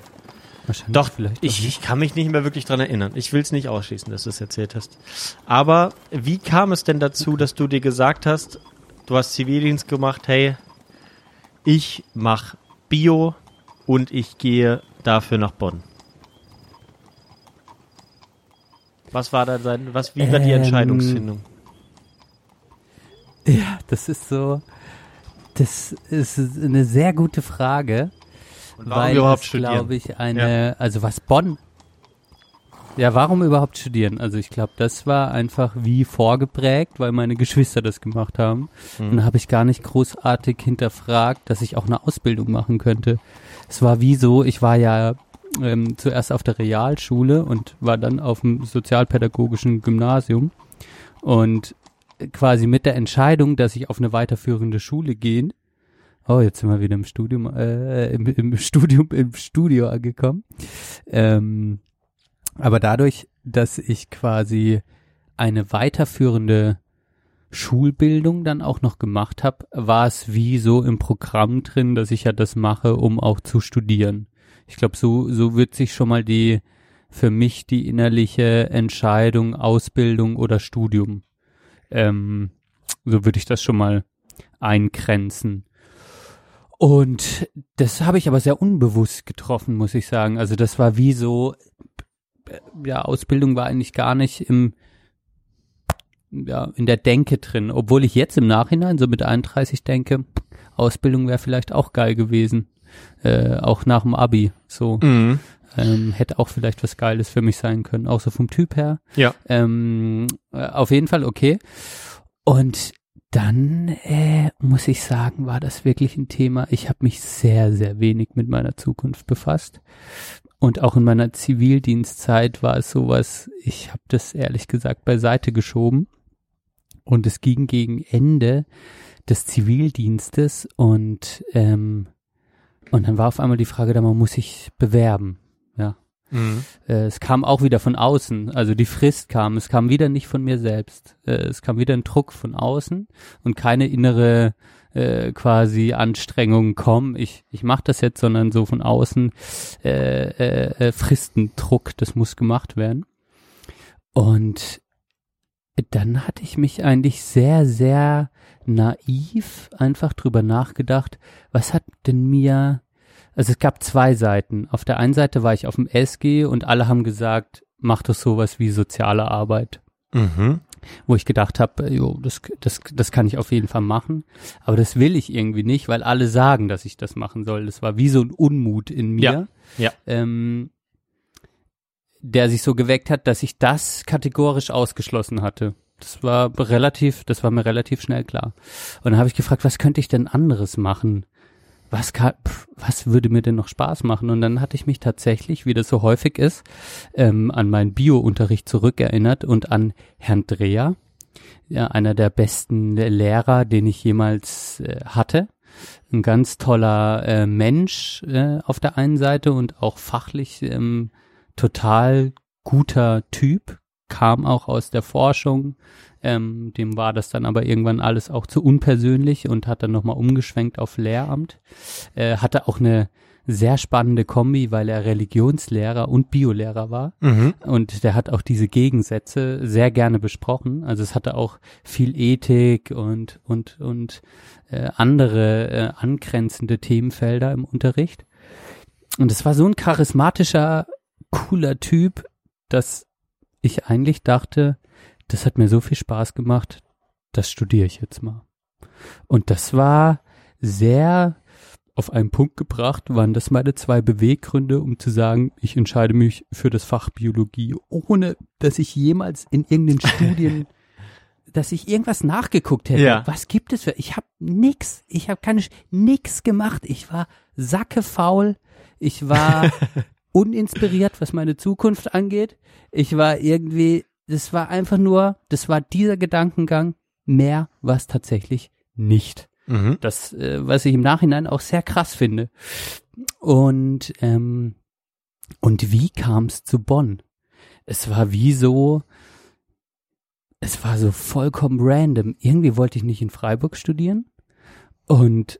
Wahrscheinlich Doch, vielleicht. ich, ich kann mich nicht mehr wirklich dran erinnern. Ich will es nicht ausschließen, dass du es erzählt hast. Aber wie kam es denn dazu, dass du dir gesagt hast, du hast Zivildienst gemacht, hey, ich mach Bio und ich gehe dafür nach Bonn? Was war da sein, was, wie war die Ähm, Entscheidungsfindung? Ja, das ist so. Das ist eine sehr gute Frage. Und warum weil überhaupt studieren? glaube ich, eine, also was Bonn. Ja, warum überhaupt studieren? Also ich glaube, das war einfach wie vorgeprägt, weil meine Geschwister das gemacht haben. Mhm. Und da habe ich gar nicht großartig hinterfragt, dass ich auch eine Ausbildung machen könnte. Es war wie so, ich war ja ähm, zuerst auf der Realschule und war dann auf dem sozialpädagogischen Gymnasium. Und quasi mit der Entscheidung, dass ich auf eine weiterführende Schule gehe, oh, jetzt sind wir wieder im Studium, äh, im, im Studium, im Studio angekommen. Ähm, aber dadurch, dass ich quasi eine weiterführende Schulbildung dann auch noch gemacht habe, war es wie so im Programm drin, dass ich ja das mache, um auch zu studieren. Ich glaube, so, so wird sich schon mal die, für mich die innerliche Entscheidung, Ausbildung oder Studium ähm, so würde ich das schon mal eingrenzen. Und das habe ich aber sehr unbewusst getroffen, muss ich sagen. Also das war wie so, äh, ja, Ausbildung war eigentlich gar nicht im, ja, in der Denke drin. Obwohl ich jetzt im Nachhinein so mit 31 denke, Ausbildung wäre vielleicht auch geil gewesen. Äh, auch nach dem Abi. So. Mhm. Ähm, hätte auch vielleicht was Geiles für mich sein können, auch so vom Typ her. Ja. Ähm, äh, auf jeden Fall okay. Und dann äh, muss ich sagen, war das wirklich ein Thema. Ich habe mich sehr, sehr wenig mit meiner Zukunft befasst. Und auch in meiner Zivildienstzeit war es sowas, ich habe das ehrlich gesagt beiseite geschoben. Und es ging gegen Ende des Zivildienstes und ähm, und dann war auf einmal die Frage, da man muss sich bewerben. Ja, Mhm. äh, es kam auch wieder von außen, also die Frist kam, es kam wieder nicht von mir selbst. Äh, es kam wieder ein Druck von außen und keine innere äh, quasi Anstrengung, komm, ich, ich mach das jetzt, sondern so von außen äh, äh, äh, Fristendruck, das muss gemacht werden. Und dann hatte ich mich eigentlich sehr, sehr naiv einfach drüber nachgedacht, was hat denn mir also es gab zwei Seiten. Auf der einen Seite war ich auf dem SG und alle haben gesagt, mach doch sowas wie soziale Arbeit. Mhm. Wo ich gedacht habe, jo, das, das, das kann ich auf jeden Fall machen. Aber das will ich irgendwie nicht, weil alle sagen, dass ich das machen soll. Das war wie so ein Unmut in mir. Ja. Ähm, der sich so geweckt hat, dass ich das kategorisch ausgeschlossen hatte. Das war relativ, das war mir relativ schnell klar. Und dann habe ich gefragt, was könnte ich denn anderes machen? Was kann, pf, was würde mir denn noch Spaß machen? Und dann hatte ich mich tatsächlich, wie das so häufig ist, ähm, an meinen Bio-Unterricht zurückerinnert und an Herrn Dreher, ja, einer der besten Lehrer, den ich jemals äh, hatte. Ein ganz toller äh, Mensch äh, auf der einen Seite und auch fachlich ähm, total guter Typ, kam auch aus der Forschung, ähm, dem war das dann aber irgendwann alles auch zu unpersönlich und hat dann nochmal umgeschwenkt auf Lehramt. Äh, hatte auch eine, sehr spannende Kombi, weil er Religionslehrer und Biolehrer war. Mhm. Und der hat auch diese Gegensätze sehr gerne besprochen. Also es hatte auch viel Ethik und, und, und äh, andere äh, angrenzende Themenfelder im Unterricht. Und es war so ein charismatischer, cooler Typ, dass ich eigentlich dachte, das hat mir so viel Spaß gemacht, das studiere ich jetzt mal. Und das war sehr auf einen Punkt gebracht, waren das meine zwei Beweggründe, um zu sagen, ich entscheide mich für das Fach Biologie, ohne dass ich jemals in irgendeinen Studien, dass ich irgendwas nachgeguckt hätte. Ja. Was gibt es für? Ich habe nix, ich habe keine nix gemacht. Ich war sackefaul. Ich war uninspiriert, was meine Zukunft angeht. Ich war irgendwie, das war einfach nur, das war dieser Gedankengang. Mehr war es tatsächlich nicht. Mhm. Das, äh, was ich im Nachhinein auch sehr krass finde. Und, ähm, und wie kam es zu Bonn? Es war wie so, es war so vollkommen random. Irgendwie wollte ich nicht in Freiburg studieren. Und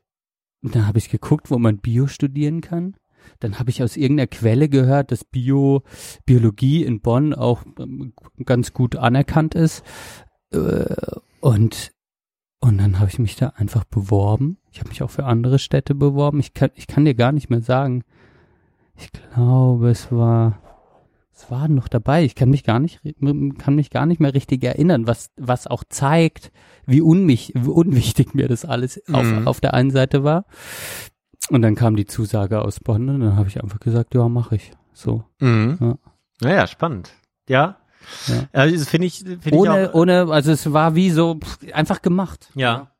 dann habe ich geguckt, wo man Bio studieren kann. Dann habe ich aus irgendeiner Quelle gehört, dass Bio, Biologie in Bonn auch ähm, ganz gut anerkannt ist. Äh, Und und dann habe ich mich da einfach beworben. Ich habe mich auch für andere Städte beworben. Ich kann, ich kann dir gar nicht mehr sagen. Ich glaube, es war, es war noch dabei. Ich kann mich gar nicht, kann mich gar nicht mehr richtig erinnern, was, was auch zeigt, wie, unmich, wie unwichtig mir das alles Mhm. auf, auf der einen Seite war. Und dann kam die Zusage aus Bonn und dann habe ich einfach gesagt, ja, mache ich. So. Mhm. Ja. Naja, spannend. Ja. Ja. Also das finde ich, finde ich Ohne, auch, ohne, also es war wie so pff, einfach gemacht. Ja.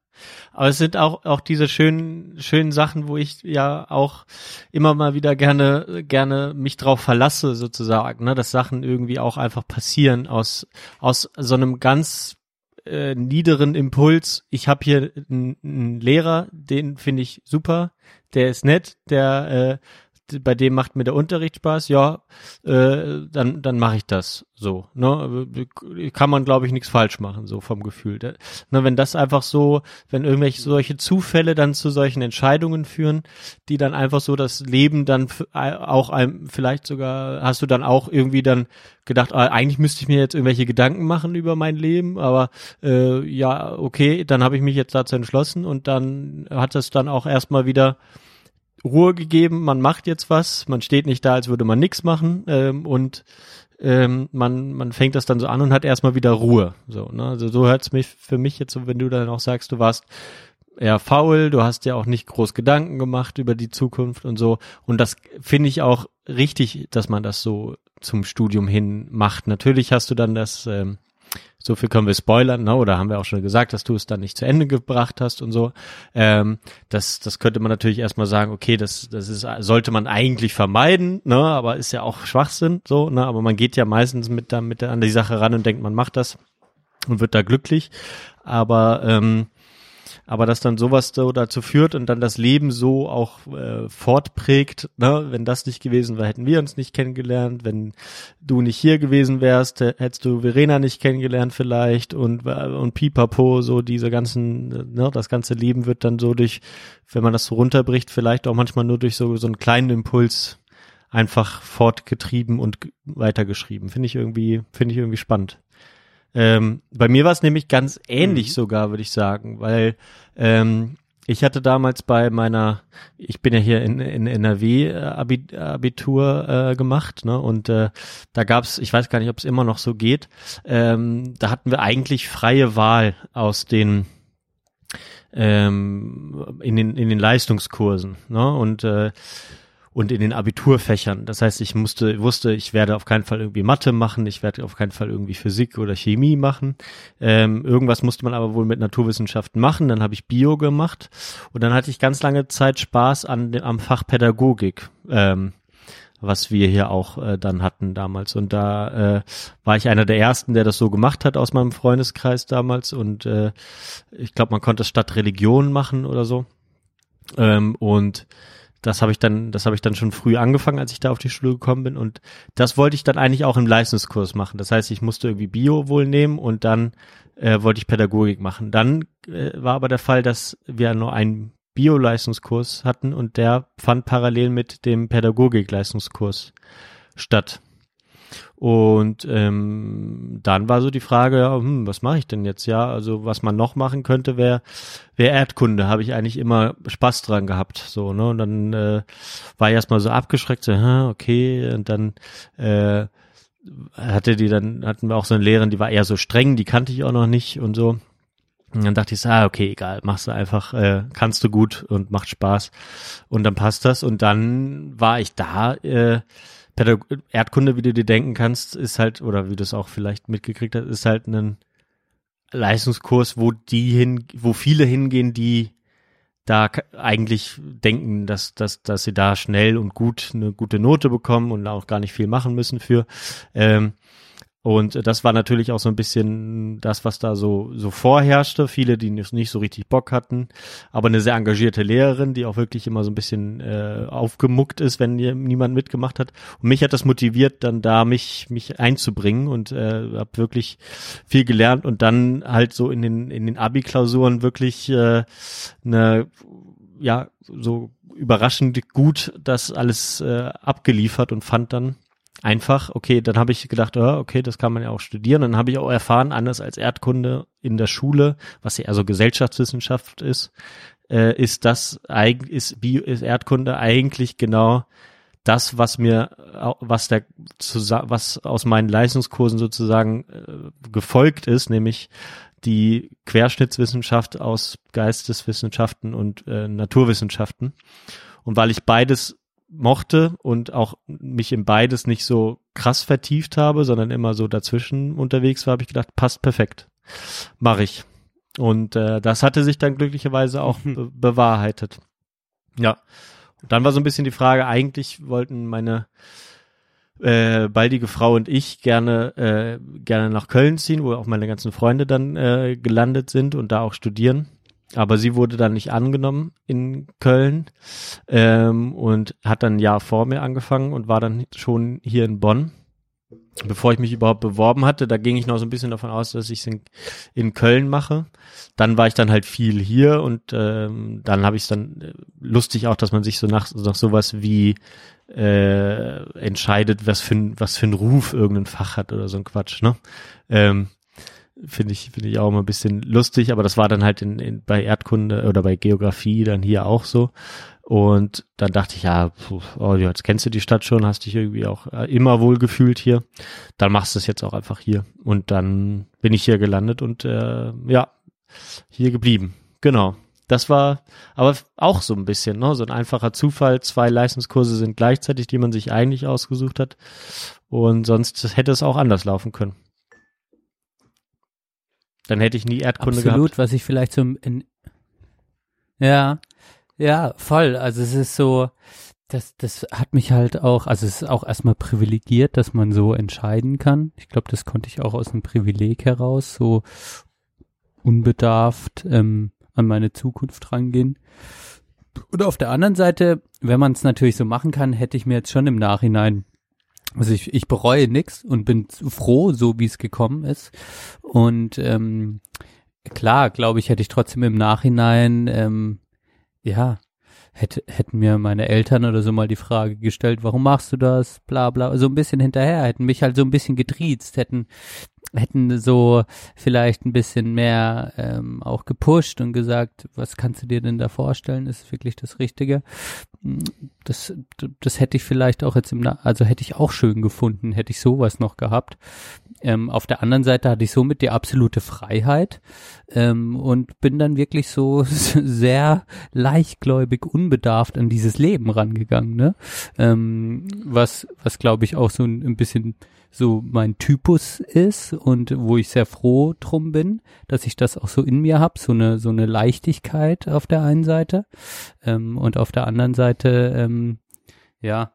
Aber es sind auch, auch diese schönen, schönen Sachen, wo ich ja auch immer mal wieder gerne, gerne mich drauf verlasse, sozusagen, ne, dass Sachen irgendwie auch einfach passieren aus, aus so einem ganz äh, niederen Impuls. Ich habe hier einen Lehrer, den finde ich super, der ist nett, der, äh, bei dem macht mir der Unterricht Spaß, ja, äh, dann dann mache ich das so. Ne, kann man glaube ich nichts falsch machen so vom Gefühl. Da- Ne, wenn das einfach so, wenn irgendwelche solche Zufälle dann zu solchen Entscheidungen führen, die dann einfach so das Leben dann auch einem vielleicht sogar hast du dann auch irgendwie dann gedacht, ah, eigentlich müsste ich mir jetzt irgendwelche Gedanken machen über mein Leben, aber äh, ja okay, dann habe ich mich jetzt dazu entschlossen und dann hat es dann auch erstmal wieder Ruhe gegeben, man macht jetzt was, man steht nicht da, als würde man nichts machen ähm, und ähm, man, man fängt das dann so an und hat erstmal wieder Ruhe. So, ne? Also so hört's mich für mich jetzt so, wenn du dann auch sagst, du warst eher faul, du hast ja auch nicht groß Gedanken gemacht über die Zukunft und so. Und das finde ich auch richtig, dass man das so zum Studium hin macht. Natürlich hast du dann das, ähm, so viel können wir spoilern, ne? oder haben wir auch schon gesagt, dass du es dann nicht zu Ende gebracht hast und so. Ähm, das, das könnte man natürlich erstmal sagen, okay, das, das ist, sollte man eigentlich vermeiden, ne? aber ist ja auch Schwachsinn, so, ne? aber man geht ja meistens mit, da, mit an die Sache ran und denkt, man macht das und wird da glücklich. Aber ähm, aber dass dann sowas so dazu führt und dann das Leben so auch äh, fortprägt, ne? wenn das nicht gewesen wäre, hätten wir uns nicht kennengelernt, wenn du nicht hier gewesen wärst, hättest du Verena nicht kennengelernt vielleicht und äh, und Pipapo, so diese ganzen, ne? das ganze Leben wird dann so durch, wenn man das so runterbricht, vielleicht auch manchmal nur durch so so einen kleinen Impuls einfach fortgetrieben und weitergeschrieben. Finde ich irgendwie, finde ich irgendwie spannend. Ähm, bei mir war es nämlich ganz ähnlich sogar, würde ich sagen, weil ähm, ich hatte damals bei meiner, ich bin ja hier in, in NRW äh, Abi, Abitur äh, gemacht, ne? Und äh, da gab's, ich weiß gar nicht, ob es immer noch so geht, ähm, da hatten wir eigentlich freie Wahl aus den ähm, in den in den Leistungskursen, ne? Und äh, und in den Abiturfächern. Das heißt, ich musste, wusste, ich werde auf keinen Fall irgendwie Mathe machen, ich werde auf keinen Fall irgendwie Physik oder Chemie machen. Ähm, irgendwas musste man aber wohl mit Naturwissenschaften machen. Dann habe ich Bio gemacht und dann hatte ich ganz lange Zeit Spaß an dem, am Fach Pädagogik. Ähm, was wir hier auch äh, dann hatten damals. Und da äh, war ich einer der ersten, der das so gemacht hat aus meinem Freundeskreis damals. Und äh, ich glaube, man konnte es statt Religion machen oder so. Ähm, und das habe ich dann, das habe ich dann schon früh angefangen, als ich da auf die Schule gekommen bin. Und das wollte ich dann eigentlich auch im Leistungskurs machen. Das heißt, ich musste irgendwie Bio wohl nehmen und dann äh, wollte ich Pädagogik machen. Dann äh, war aber der Fall, dass wir nur ein Bio-Leistungskurs hatten und der fand parallel mit dem Pädagogik-Leistungskurs statt. Und ähm, dann war so die Frage, ja, hm, was mache ich denn jetzt? Ja, also was man noch machen könnte, wäre wär Erdkunde. Habe ich eigentlich immer Spaß dran gehabt. So, ne? Und dann äh, war ich erstmal so abgeschreckt, so, hm, okay, und dann äh, hatte die dann, hatten wir auch so eine Lehrerin, die war eher so streng, die kannte ich auch noch nicht und so. Und dann dachte ich so, ah, okay, egal, machst du einfach, äh, kannst du gut und macht Spaß. Und dann passt das. Und dann war ich da, äh, Pädag Erdkunde, wie du dir denken kannst, ist halt, oder wie du es auch vielleicht mitgekriegt hast, ist halt ein Leistungskurs, wo die hin, wo viele hingehen, die da eigentlich denken, dass, dass, dass sie da schnell und gut eine gute Note bekommen und auch gar nicht viel machen müssen für. Ähm, und das war natürlich auch so ein bisschen das, was da so, so vorherrschte. Viele, die nicht so richtig Bock hatten, aber eine sehr engagierte Lehrerin, die auch wirklich immer so ein bisschen äh, aufgemuckt ist, wenn niemand mitgemacht hat. Und mich hat das motiviert, dann da mich, mich einzubringen und äh, habe wirklich viel gelernt und dann halt so in den, in den Abi-Klausuren wirklich äh, eine, ja, so überraschend gut das alles äh, abgeliefert und fand dann einfach, okay, dann habe ich gedacht, okay, das kann man ja auch studieren. Dann habe ich auch erfahren, anders als Erdkunde in der Schule, was ja eher so Gesellschaftswissenschaft ist, äh, ist das ist, Bio, ist Erdkunde eigentlich genau das, was mir, was der, was aus meinen Leistungskursen sozusagen äh, gefolgt ist, nämlich die Querschnittswissenschaft aus Geisteswissenschaften und äh, Naturwissenschaften. Und weil ich beides mochte und auch mich in beides nicht so krass vertieft habe, sondern immer so dazwischen unterwegs war, habe ich gedacht, passt perfekt. Mache ich. Und äh, das hatte sich dann glücklicherweise auch be bewahrheitet. Ja. Und dann war so ein bisschen die Frage, eigentlich wollten meine äh, baldige Frau und ich gerne äh, gerne nach Köln ziehen, wo auch meine ganzen Freunde dann äh, gelandet sind und da auch studieren. Aber sie wurde dann nicht angenommen in Köln ähm, und hat dann ein Jahr vor mir angefangen und war dann schon hier in Bonn. Bevor ich mich überhaupt beworben hatte, da ging ich noch so ein bisschen davon aus, dass ich es in, in Köln mache. Dann war ich dann halt viel hier und ähm, dann habe ich es dann äh, lustig auch, dass man sich so nach, nach sowas wie äh, entscheidet, was für, was für ein Ruf irgendein Fach hat oder so ein Quatsch, ne? Ähm, finde ich finde ich auch immer ein bisschen lustig, aber das war dann halt in, in bei Erdkunde oder bei Geografie dann hier auch so. Und dann dachte ich, ja, puh, oh, jetzt kennst du die Stadt schon, hast dich irgendwie auch äh, immer wohl gefühlt hier. Dann machst du es jetzt auch einfach hier. Und dann bin ich hier gelandet und äh, ja, hier geblieben. Genau. Das war aber auch so ein bisschen, ne? so ein einfacher Zufall. Zwei Leistungskurse sind gleichzeitig, die man sich eigentlich ausgesucht hat. Und sonst hätte es auch anders laufen können. Dann hätte ich nie Erdkunde Absolut, gehabt. Absolut, was ich vielleicht so in, ja, ja, voll. Also es ist so, das, das hat mich halt auch, also es ist auch erstmal privilegiert, dass man so entscheiden kann. Ich glaube, das konnte ich auch aus einem Privileg heraus, so unbedarft ähm, an meine Zukunft rangehen. Und auf der anderen Seite, wenn man es natürlich so machen kann, hätte ich mir jetzt schon im Nachhinein also ich, ich bereue nix und bin froh, so wie es gekommen ist. Und ähm, klar, glaube ich, hätte ich trotzdem im Nachhinein, ähm, ja, hätte, hätten mir meine Eltern oder so mal die Frage gestellt, warum machst du das, bla bla, so ein bisschen hinterher, hätten mich halt so ein bisschen getriezt, hätten hätten so vielleicht ein bisschen mehr ähm, auch gepusht und gesagt, was kannst du dir denn da vorstellen, ist wirklich das Richtige. Das, das hätte ich vielleicht auch jetzt im, Na also hätte ich auch schön gefunden, hätte ich sowas noch gehabt. Ähm, auf der anderen Seite hatte ich somit die absolute Freiheit ähm, und bin dann wirklich so sehr leichtgläubig, unbedarft an dieses Leben rangegangen, ne? Ähm, was, was glaube ich auch so ein, ein bisschen so mein Typus ist und wo ich sehr froh drum bin, dass ich das auch so in mir habe, so eine so eine Leichtigkeit auf der einen Seite ähm, und auf der anderen Seite ähm, ja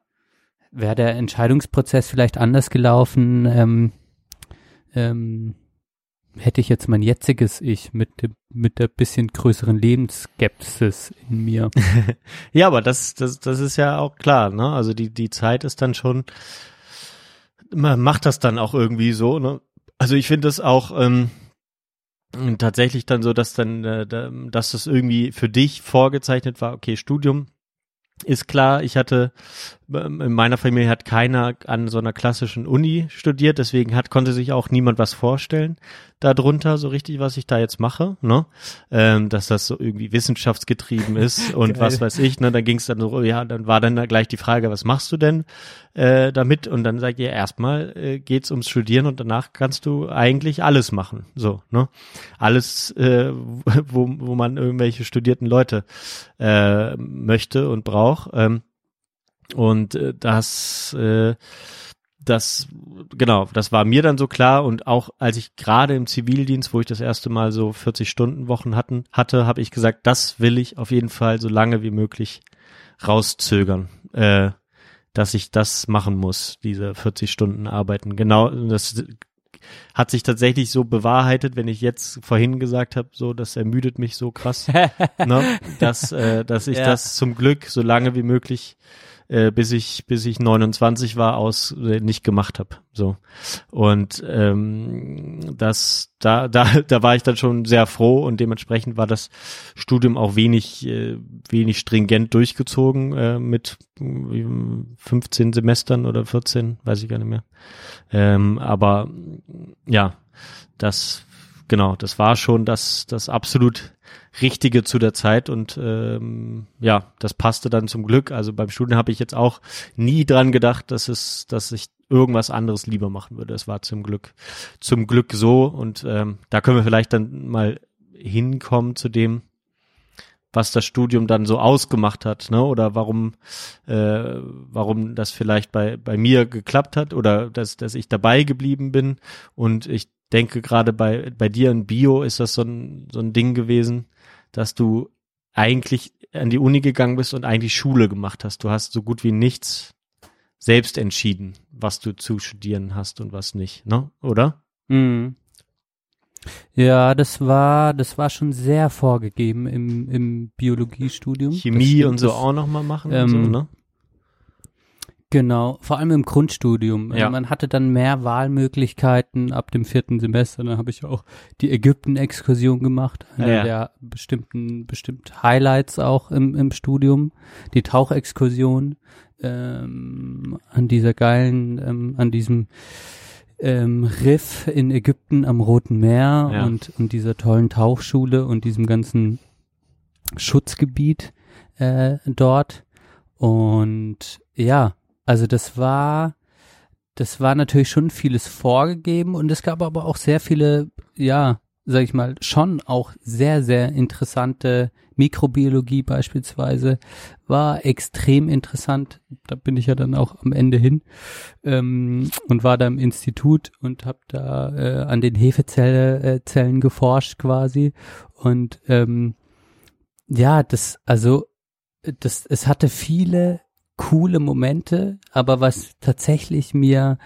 wäre der Entscheidungsprozess vielleicht anders gelaufen, ähm, ähm, hätte ich jetzt mein jetziges Ich mit dem mit der bisschen größeren Lebensskepsis in mir. ja, aber das das das ist ja auch klar, ne? Also die die Zeit ist dann schon man macht das dann auch irgendwie so. Ne? Also ich finde das auch, ähm, tatsächlich dann so, dass dann, äh, da- dass das irgendwie für dich vorgezeichnet war, okay, Studium ist klar, ich hatte, in meiner Familie hat keiner an so einer klassischen Uni studiert, deswegen hat, konnte sich auch niemand was vorstellen darunter, so richtig, was ich da jetzt mache, ne? Ähm, dass das so irgendwie wissenschaftsgetrieben ist und Geil. was weiß ich, ne? Dann ging es dann so, ja, dann war dann da gleich die Frage, was machst du denn äh, damit? Und dann sagt ihr, erstmal äh, geht's ums Studieren und danach kannst du eigentlich alles machen, so, ne? Alles, äh, wo, wo man irgendwelche studierten Leute äh, möchte und braucht. Ähm, und äh, das, äh, das, genau, das war mir dann so klar. Und auch als ich gerade im Zivildienst, wo ich das erste Mal so 40 Stunden Wochen hatten, hatte, habe ich gesagt, das will ich auf jeden Fall so lange wie möglich rauszögern. Äh, dass ich das machen muss, diese 40 Stunden arbeiten. Genau, das hat sich tatsächlich so bewahrheitet, wenn ich jetzt vorhin gesagt habe, so, das ermüdet mich so krass, ne, dass, äh, dass ich Ja. das zum Glück so lange wie möglich äh, bis ich bis ich 29 war aus äh, nicht gemacht habe so. Und ähm, das da da da war ich dann schon sehr froh und dementsprechend war das Studium auch wenig äh, wenig stringent durchgezogen äh, mit äh, 15 Semestern oder 14 weiß ich gar nicht mehr. Ähm, aber ja das genau das war schon das das absolut Richtige zu der Zeit und ähm, ja, das passte dann zum Glück. Also beim Studium habe ich jetzt auch nie dran gedacht, dass es, dass ich irgendwas anderes lieber machen würde. Es war zum Glück, zum Glück so und ähm, da können wir vielleicht dann mal hinkommen zu dem, was das Studium dann so ausgemacht hat, ne? Oder warum, äh, warum das vielleicht bei bei mir geklappt hat oder dass dass ich dabei geblieben bin und ich denke gerade bei bei dir in Bio ist das so ein so ein Ding gewesen, dass du eigentlich an die Uni gegangen bist und eigentlich Schule gemacht hast. Du hast so gut wie nichts selbst entschieden, was du zu studieren hast und was nicht, ne? Oder? Mhm. Ja, das war, das war schon sehr vorgegeben im, im Biologiestudium. Chemie und so das- auch noch mal machen und ähm, so, ne? Genau, vor allem im Grundstudium. Ja. Äh, Man hatte dann mehr Wahlmöglichkeiten ab dem vierten Semester. Dann habe ich auch die Ägypten-Exkursion gemacht, eine Ja, ja. der bestimmten bestimmt Highlights auch im, im Studium. Die Tauchexkursion ähm, an dieser geilen, ähm, an diesem ähm, Riff in Ägypten am Roten Meer Ja. und, und dieser tollen Tauchschule und diesem ganzen Schutzgebiet äh, dort. Und ja, also das war, das war natürlich schon vieles vorgegeben und es gab aber auch sehr viele, ja, sag ich mal, schon auch sehr, sehr interessante Mikrobiologie beispielsweise war extrem interessant. Da bin ich ja dann auch am Ende hin ähm, und war da im Institut und habe da äh, an den Hefezellen äh, Zellen geforscht quasi und ähm, ja, das also das es hatte viele coole Momente, aber was tatsächlich mir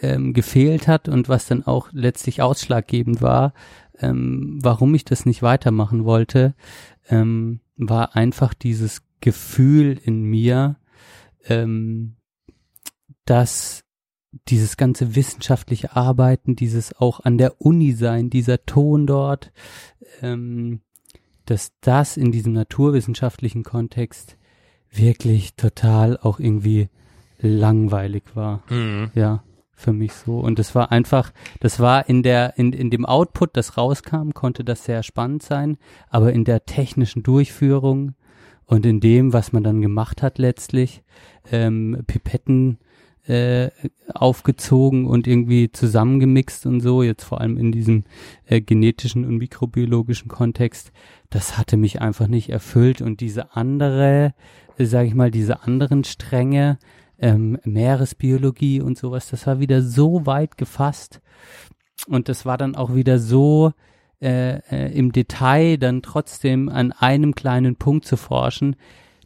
ähm, gefehlt hat und was dann auch letztlich ausschlaggebend war, ähm, warum ich das nicht weitermachen wollte, ähm, war einfach dieses Gefühl in mir, ähm, dass dieses ganze wissenschaftliche Arbeiten, dieses auch an der Uni sein, dieser Ton dort, ähm, dass das in diesem naturwissenschaftlichen Kontext wirklich total auch irgendwie langweilig war. Mhm. Ja, für mich so. Und das war einfach, das war in der, in, in dem Output, das rauskam, konnte das sehr spannend sein, aber in der technischen Durchführung und in dem, was man dann gemacht hat letztlich, ähm, Pipetten äh, aufgezogen und irgendwie zusammengemixt und so, jetzt vor allem in diesem äh, genetischen und mikrobiologischen Kontext, das hatte mich einfach nicht erfüllt und diese andere, äh, sage ich mal, diese anderen Stränge, ähm, Meeresbiologie und sowas, das war wieder so weit gefasst und das war dann auch wieder so äh, äh, im Detail dann trotzdem an einem kleinen Punkt zu forschen,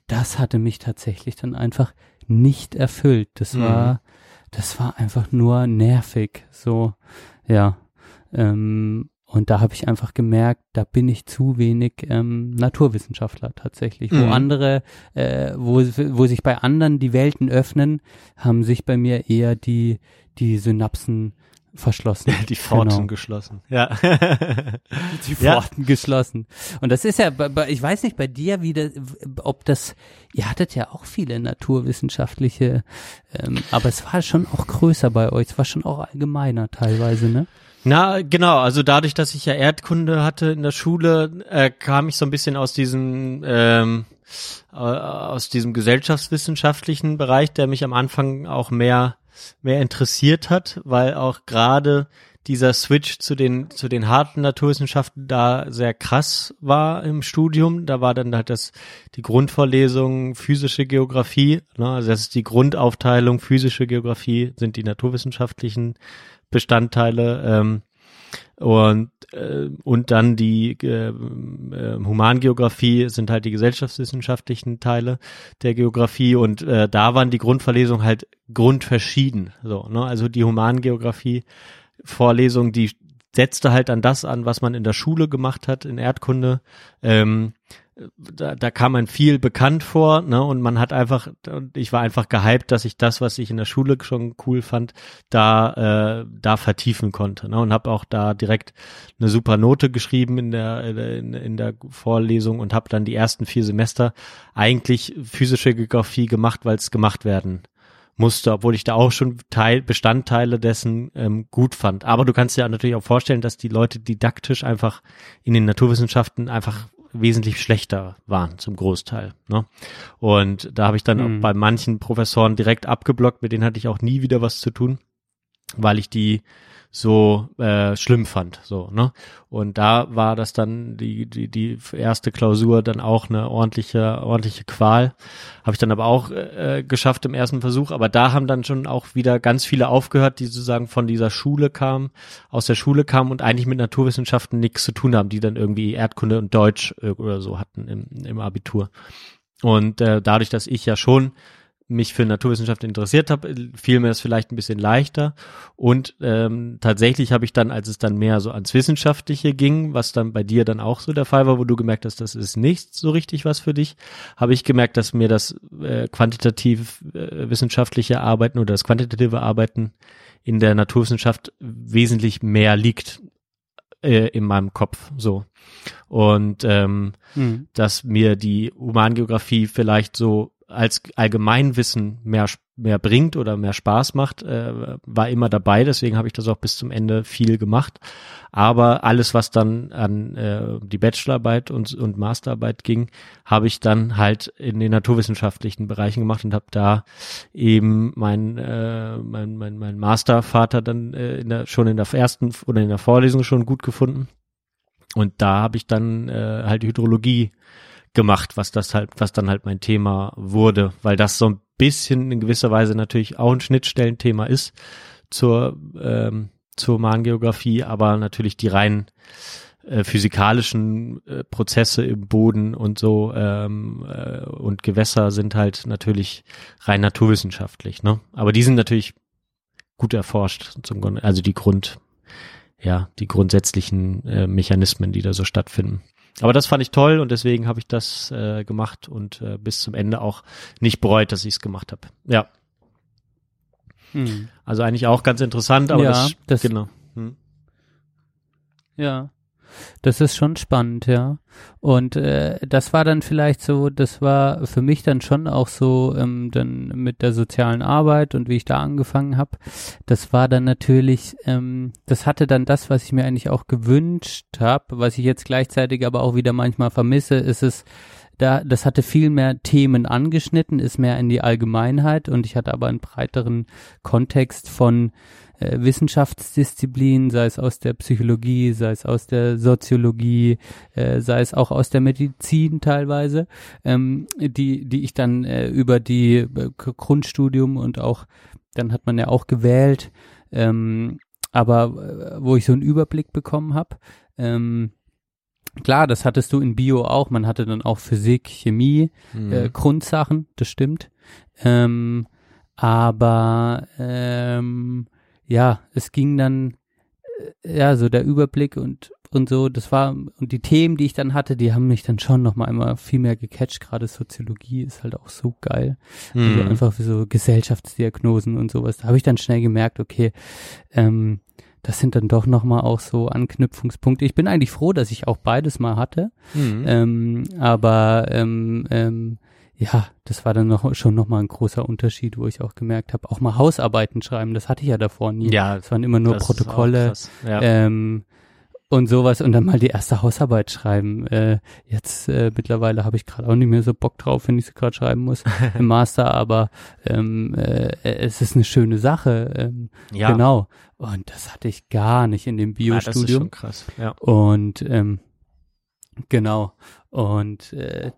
das hatte mich tatsächlich dann einfach nicht erfüllt. Das Mhm. war, das war einfach nur nervig. So, ja. Ähm, und da habe ich einfach gemerkt, da bin ich zu wenig ähm, Naturwissenschaftler tatsächlich. Wo Mhm. andere, äh, wo, wo sich bei anderen die Welten öffnen, haben sich bei mir eher die, die Synapsen verschlossen. Die Pforten Genau. geschlossen. Ja. die Ja. Pforten geschlossen. Und das ist ja, ich weiß nicht bei dir, wie das, ob das, ihr hattet ja auch viele naturwissenschaftliche, ähm, aber es war schon auch größer bei euch, es war schon auch allgemeiner teilweise, ne? Na, genau, also dadurch, dass ich ja Erdkunde hatte in der Schule, äh, kam ich so ein bisschen aus diesem ähm, äh, aus diesem gesellschaftswissenschaftlichen Bereich, der mich am Anfang auch mehr mehr interessiert hat, weil auch gerade dieser Switch zu den zu den harten Naturwissenschaften da sehr krass war im Studium. Da war dann halt das die Grundvorlesung physische Geografie, ne? also das ist die Grundaufteilung physische Geografie sind die naturwissenschaftlichen Bestandteile ähm, und äh, und dann die äh, äh, Humangeografie sind halt die gesellschaftswissenschaftlichen Teile der Geografie und äh, da waren die Grundverlesungen halt grundverschieden so ne? Also die Humangeografie Vorlesung die setzte halt an das an was man in der Schule gemacht hat in Erdkunde ähm, da, da kam man viel bekannt vor, ne, und man hat einfach, ich war einfach gehypt, dass ich das, was ich in der Schule schon cool fand, da, äh, da vertiefen konnte, ne, und habe auch da direkt eine super Note geschrieben in der, in, in der Vorlesung und habe dann die ersten vier Semester eigentlich physische Geografie gemacht, weil es gemacht werden musste, obwohl ich da auch schon Teil, Bestandteile dessen ähm, gut fand. Aber du kannst dir natürlich auch vorstellen, dass die Leute didaktisch einfach in den Naturwissenschaften einfach wesentlich schlechter waren zum Großteil. Ne? Und da habe ich dann Mhm. auch bei manchen Professoren direkt abgeblockt, mit denen hatte ich auch nie wieder was zu tun, weil ich die so äh, schlimm fand. So, ne? Und da war das dann die, die, die erste Klausur dann auch eine ordentliche, ordentliche Qual. Habe ich dann aber auch äh, geschafft im ersten Versuch. Aber da haben dann schon auch wieder ganz viele aufgehört, die sozusagen von dieser Schule kamen, aus der Schule kamen und eigentlich mit Naturwissenschaften nichts zu tun haben, die dann irgendwie Erdkunde und Deutsch äh, oder so hatten im, im Abitur. Und äh, dadurch, dass ich ja schon mich für Naturwissenschaften interessiert habe, fiel mir das vielleicht ein bisschen leichter. Und ähm, tatsächlich habe ich dann, als es dann mehr so ans Wissenschaftliche ging, was dann bei dir dann auch so der Fall war, wo du gemerkt hast, das ist nicht so richtig was für dich, habe ich gemerkt, dass mir das äh, quantitativ äh, wissenschaftliche Arbeiten oder das quantitative Arbeiten in der Naturwissenschaft wesentlich mehr liegt äh, in meinem Kopf. So. Und ähm, Mhm. dass mir die Humangeografie vielleicht so als Allgemeinwissen mehr mehr bringt oder mehr Spaß macht, äh, war immer dabei. Deswegen habe ich das auch bis zum Ende viel gemacht. Aber alles, was dann an äh, die Bachelorarbeit und, und Masterarbeit ging, habe ich dann halt in den naturwissenschaftlichen Bereichen gemacht und habe da eben mein, äh, mein, mein, mein Mastervater dann äh, in der, schon in der ersten oder in der Vorlesung schon gut gefunden. Und da habe ich dann äh, halt Hydrologie gemacht, was das halt, was dann halt mein Thema wurde, weil das so ein bisschen in gewisser Weise natürlich auch ein Schnittstellenthema ist zur ähm, zur Humangeografie, aber natürlich die rein äh, physikalischen äh, Prozesse im Boden und so ähm, äh, und Gewässer sind halt natürlich rein naturwissenschaftlich, ne? Aber die sind natürlich gut erforscht, zum also die Grund, ja, die grundsätzlichen äh, Mechanismen, die da so stattfinden. Aber das fand ich toll und deswegen habe ich das äh, gemacht und äh, bis zum Ende auch nicht bereut, dass ich es gemacht habe. Ja, Mhm. also eigentlich auch ganz interessant, aber Ja, das, das- genau. Hm. Ja, das ist schon spannend, ja. Und äh, das war dann vielleicht so, das war für mich dann schon auch so, ähm, dann mit der sozialen Arbeit und wie ich da angefangen habe, das war dann natürlich, ähm, das hatte dann das, was ich mir eigentlich auch gewünscht habe, was ich jetzt gleichzeitig aber auch wieder manchmal vermisse, ist es, da, das hatte viel mehr Themen angeschnitten, ist mehr in die Allgemeinheit und ich hatte aber einen breiteren Kontext von äh, Wissenschaftsdisziplinen, sei es aus der Psychologie, sei es aus der Soziologie, äh, sei es auch aus der Medizin teilweise, ähm, die, die ich dann äh, über die äh, Grundstudium und auch, dann hat man ja auch gewählt, ähm, aber äh, wo ich so einen Überblick bekommen habe. Ähm, klar, das hattest du in Bio auch, man hatte dann auch Physik, Chemie, Mhm. äh, Grundsachen, das stimmt. Ähm, aber ähm, ja, es ging dann, äh, ja, so der Überblick und und so, das war, und die Themen, die ich dann hatte, die haben mich dann schon noch mal immer viel mehr gecatcht. Gerade Soziologie ist halt auch so geil. Also Mhm. einfach wie so Gesellschaftsdiagnosen und sowas. Da habe ich dann schnell gemerkt, okay, ähm, das sind dann doch noch mal auch so Anknüpfungspunkte. Ich bin eigentlich froh, dass ich auch beides mal hatte. Mhm. Ähm, aber ähm, ähm, ja, das war dann noch schon noch mal ein großer Unterschied, wo ich auch gemerkt habe, auch mal Hausarbeiten schreiben, das hatte ich ja davor nie. Ja, es waren immer nur Protokolle. Ja. ähm, und sowas und dann mal die erste Hausarbeit schreiben. Äh, jetzt äh, mittlerweile habe ich gerade auch nicht mehr so Bock drauf, wenn ich sie gerade schreiben muss im Master, aber ähm, äh, es ist eine schöne Sache. Ähm, Ja. Genau. Und das hatte ich gar nicht in dem Ja, das ist Biostudium. schon krass. Ja. Und ähm, genau. Und äh,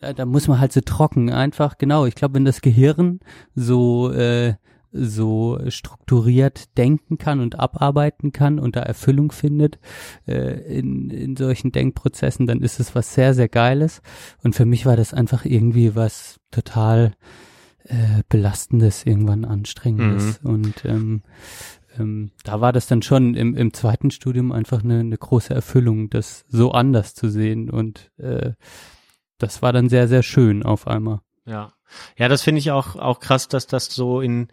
da, da muss man halt so trocken einfach, genau. Ich glaube, wenn das Gehirn so äh, so strukturiert denken kann und abarbeiten kann und da Erfüllung findet äh, in, in solchen Denkprozessen, dann ist es was sehr, sehr Geiles. Und für mich war das einfach irgendwie was total äh, Belastendes, irgendwann Anstrengendes. Und ähm, ähm, da war das dann schon im, im zweiten Studium einfach eine, eine große Erfüllung, das so anders zu sehen. Und äh, das war dann sehr, sehr schön auf einmal. Ja. Ja, das finde ich auch, auch krass, dass das so in,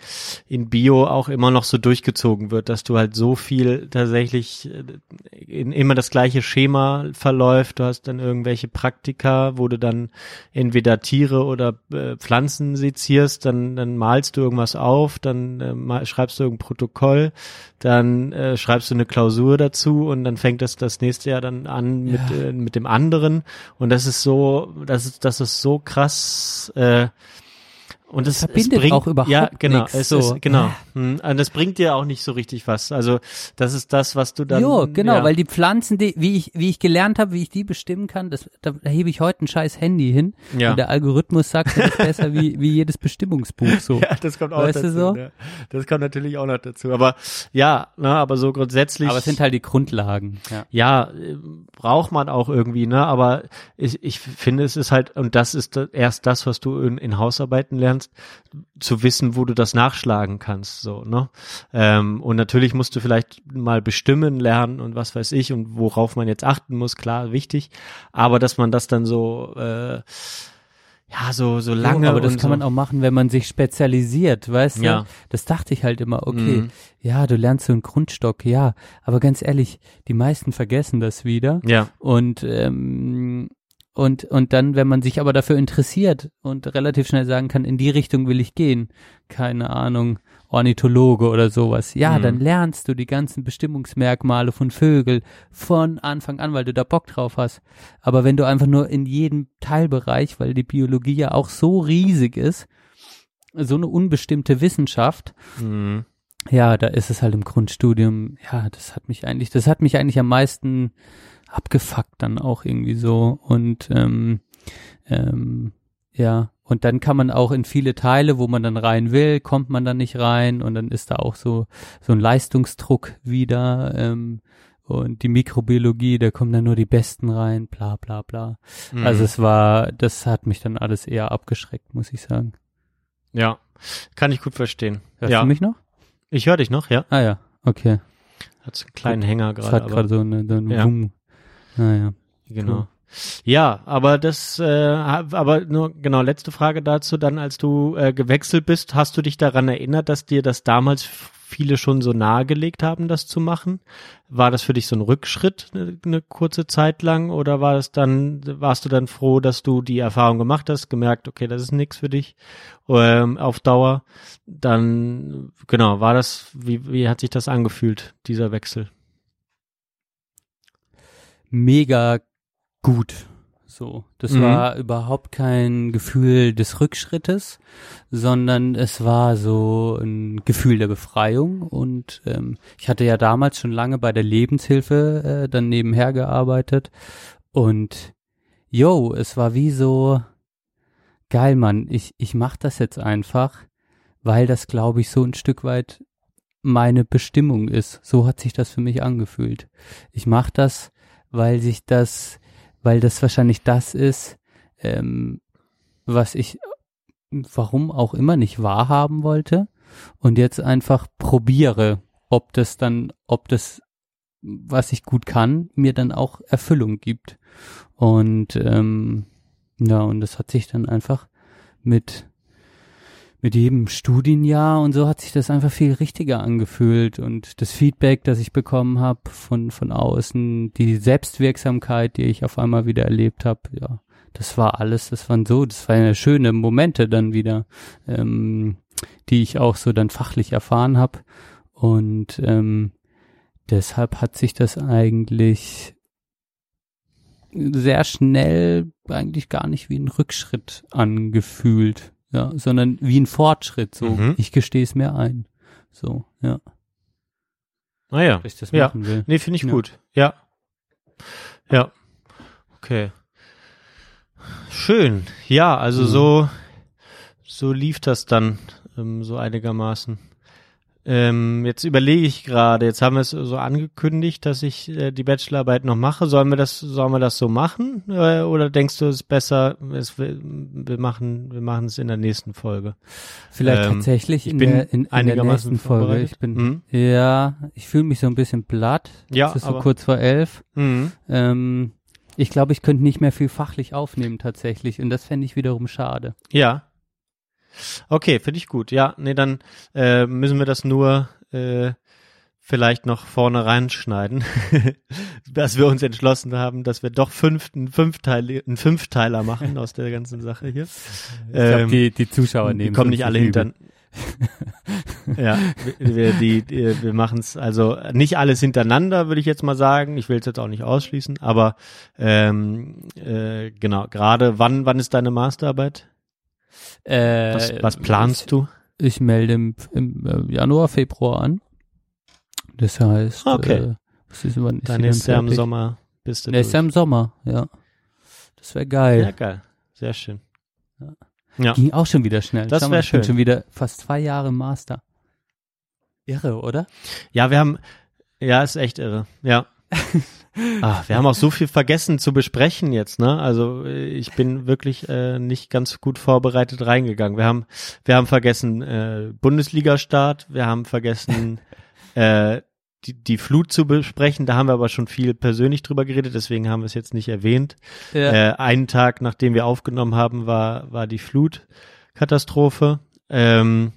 in Bio auch immer noch so durchgezogen wird, dass du halt so viel tatsächlich äh, in, immer das gleiche Schema verläuft. Du hast dann irgendwelche Praktika, wo du dann entweder Tiere oder äh, Pflanzen sezierst, dann, dann malst du irgendwas auf, dann äh, mal, schreibst du irgendein Protokoll, dann äh, schreibst du eine Klausur dazu und dann fängt das das nächste Jahr dann an mit, Ja. äh, mit dem anderen. Und das ist so, das ist, das ist so krass, äh, und es, es verbindet bringt, auch überhaupt ja, genau, nix, es so. ist, genau. Hm, Und das bringt dir auch nicht so richtig was. Also, das ist das, was du dann. jo, genau, ja. weil die Pflanzen, die, wie ich, wie ich gelernt habe, wie ich die bestimmen kann, das, da, da hebe ich heute ein scheiß Handy hin Ja. und der Algorithmus sagt, das ist besser wie, wie jedes Bestimmungsbuch so. Ja, das kommt auch Weißt du dazu. so? Ja. Das kommt natürlich auch noch dazu. Aber ja, ne, aber so grundsätzlich. Aber es sind halt die Grundlagen. Ja. ja, braucht man auch irgendwie, ne? Aber ich, ich finde, es ist halt, und das ist erst das, was du in, in Hausarbeiten lernst, zu wissen, wo du das nachschlagen kannst, so, ne? Ähm, und natürlich musst du vielleicht mal bestimmen lernen und was weiß ich und worauf man jetzt achten muss, klar, wichtig. Aber dass man das dann so, äh, ja, so, so lange. Jo, aber das kann so, man auch machen, wenn man sich spezialisiert, weißt Ja. du? Das dachte ich halt immer, okay, Mhm. ja, du lernst so einen Grundstock, ja, aber ganz ehrlich, die meisten vergessen das wieder. Ja. Und ähm, und und dann, wenn man sich aber dafür interessiert und relativ schnell sagen kann, in die Richtung will ich gehen, keine Ahnung, Ornithologe oder sowas, ja, Mhm. dann lernst du die ganzen Bestimmungsmerkmale von Vögeln von Anfang an, weil du da Bock drauf hast. Aber wenn du einfach nur in jedem Teilbereich, weil die Biologie ja auch so riesig ist, so eine unbestimmte Wissenschaft, Mhm. ja, da ist es halt im Grundstudium, ja, das hat mich eigentlich, das hat mich eigentlich am meisten abgefuckt dann auch irgendwie so und ähm, ähm, ja, und dann kann man auch in viele Teile, wo man dann rein will, kommt man dann nicht rein und dann ist da auch so so ein Leistungsdruck wieder ähm, und die Mikrobiologie, da kommen dann nur die Besten rein, bla bla bla. Mhm. Also es war, das hat mich dann alles eher abgeschreckt, muss ich sagen. Ja, kann ich gut verstehen. Hörst ja, du mich noch? ich höre dich noch, ja. Ah ja, okay. Hat so einen kleinen Hänger gerade. hat gerade so eine, so eine Ja. Wumm. Naja. Genau. Ja, aber das, äh, aber nur genau letzte Frage dazu. Dann, als du äh, gewechselt bist, hast du dich daran erinnert, dass dir das damals viele schon so nahegelegt haben, das zu machen? War das für dich so ein Rückschritt eine, eine kurze Zeit lang oder war es dann, warst du dann froh, dass du die Erfahrung gemacht hast, gemerkt, okay, das ist nichts für dich ähm, auf Dauer? Dann genau, war das, wie, wie hat sich das angefühlt, dieser Wechsel? Mega gut. So. Das Mhm. war überhaupt kein Gefühl des Rückschrittes, sondern es war so ein Gefühl der Befreiung. Und ähm, ich hatte ja damals schon lange bei der Lebenshilfe äh, dann nebenher gearbeitet. Und yo, es war wie so geil, Mann. Ich, ich mach das jetzt einfach, weil das, glaube ich, so ein Stück weit meine Bestimmung ist. So hat sich das für mich angefühlt. Ich mach das, weil sich das, weil das wahrscheinlich das ist, ähm, was ich, warum auch immer nicht wahrhaben wollte und jetzt einfach probiere, ob das dann, ob das was ich gut kann, mir dann auch Erfüllung gibt. Und ähm, ja, und das hat sich dann einfach mit mit jedem Studienjahr und so hat sich das einfach viel richtiger angefühlt. Und das Feedback, das ich bekommen habe von von außen, die Selbstwirksamkeit, die ich auf einmal wieder erlebt habe, ja, das war alles, das waren so, das waren ja schöne Momente dann wieder, ähm, die ich auch so dann fachlich erfahren habe und ähm, deshalb hat sich das eigentlich sehr schnell eigentlich gar nicht wie ein Rückschritt angefühlt, ja, sondern wie ein Fortschritt. So, Mhm. ich gestehe es mir ein. So, ja. Naja. Dass ich das Ah, ja. machen will. Nee, finde ich Ja. gut. Ja. Ja. Okay. Schön. Ja, also Mhm. so, so lief das dann ähm, so einigermaßen. Ähm, jetzt überlege ich gerade, jetzt haben wir es so angekündigt, dass ich äh, die Bachelorarbeit noch mache. Sollen wir das, sollen wir das so machen? Äh, oder denkst du, es ist besser, es, wir, machen, wir machen es in der nächsten Folge? Vielleicht Ähm, tatsächlich ich in bin der, in, in der nächsten Folge. Ich bin, Mhm. ja, ich fühle mich so ein bisschen platt. Ja, Es ist so aber- kurz vor elf. Mhm. Ähm, ich glaube, ich könnte nicht mehr viel fachlich aufnehmen tatsächlich und das fände ich wiederum schade. Ja. Okay, finde ich gut. Ja, nee, dann äh, müssen wir das nur äh, vielleicht noch vorne reinschneiden, dass wir uns entschlossen haben, dass wir doch fünf, einen, Fünfteil, einen Fünfteiler machen aus der ganzen Sache hier. Ich glaube, die, die Zuschauer die nehmen kommen uns nicht alle hinter. ja, wir, wir, die, die, wir machen es also nicht alles hintereinander, würde ich jetzt mal sagen. Ich will es jetzt auch nicht ausschließen, aber ähm, äh, genau. Gerade wann wann ist deine Masterarbeit? Äh, Was, was planst du? Ich melde im, im äh, Januar, Februar an. Das heißt, Okay. äh, was ist, wann ist Dann ist ja im? Sommer bist du Nächstes Jahr durch. im Sommer, ja. Das wäre geil. Ja, geil. Sehr schön. Ja. Ging auch schon wieder schnell. Das Schau mal, wär ich bin schön. schon wieder fast zwei Jahre Master. Irre, oder? Ja, wir haben, ja, ist echt irre. Ja. Ah, wir haben auch so viel vergessen zu besprechen jetzt, ne? Also äh, ich bin wirklich äh, nicht ganz gut vorbereitet reingegangen. Wir haben, wir haben vergessen äh, Bundesliga-Start, wir haben vergessen äh, die, die Flut zu besprechen. Da haben wir aber schon viel persönlich drüber geredet, deswegen haben wir es jetzt nicht erwähnt. Ja. Äh, einen Tag, nachdem wir aufgenommen haben, war, war die Flutkatastrophe. Ähm,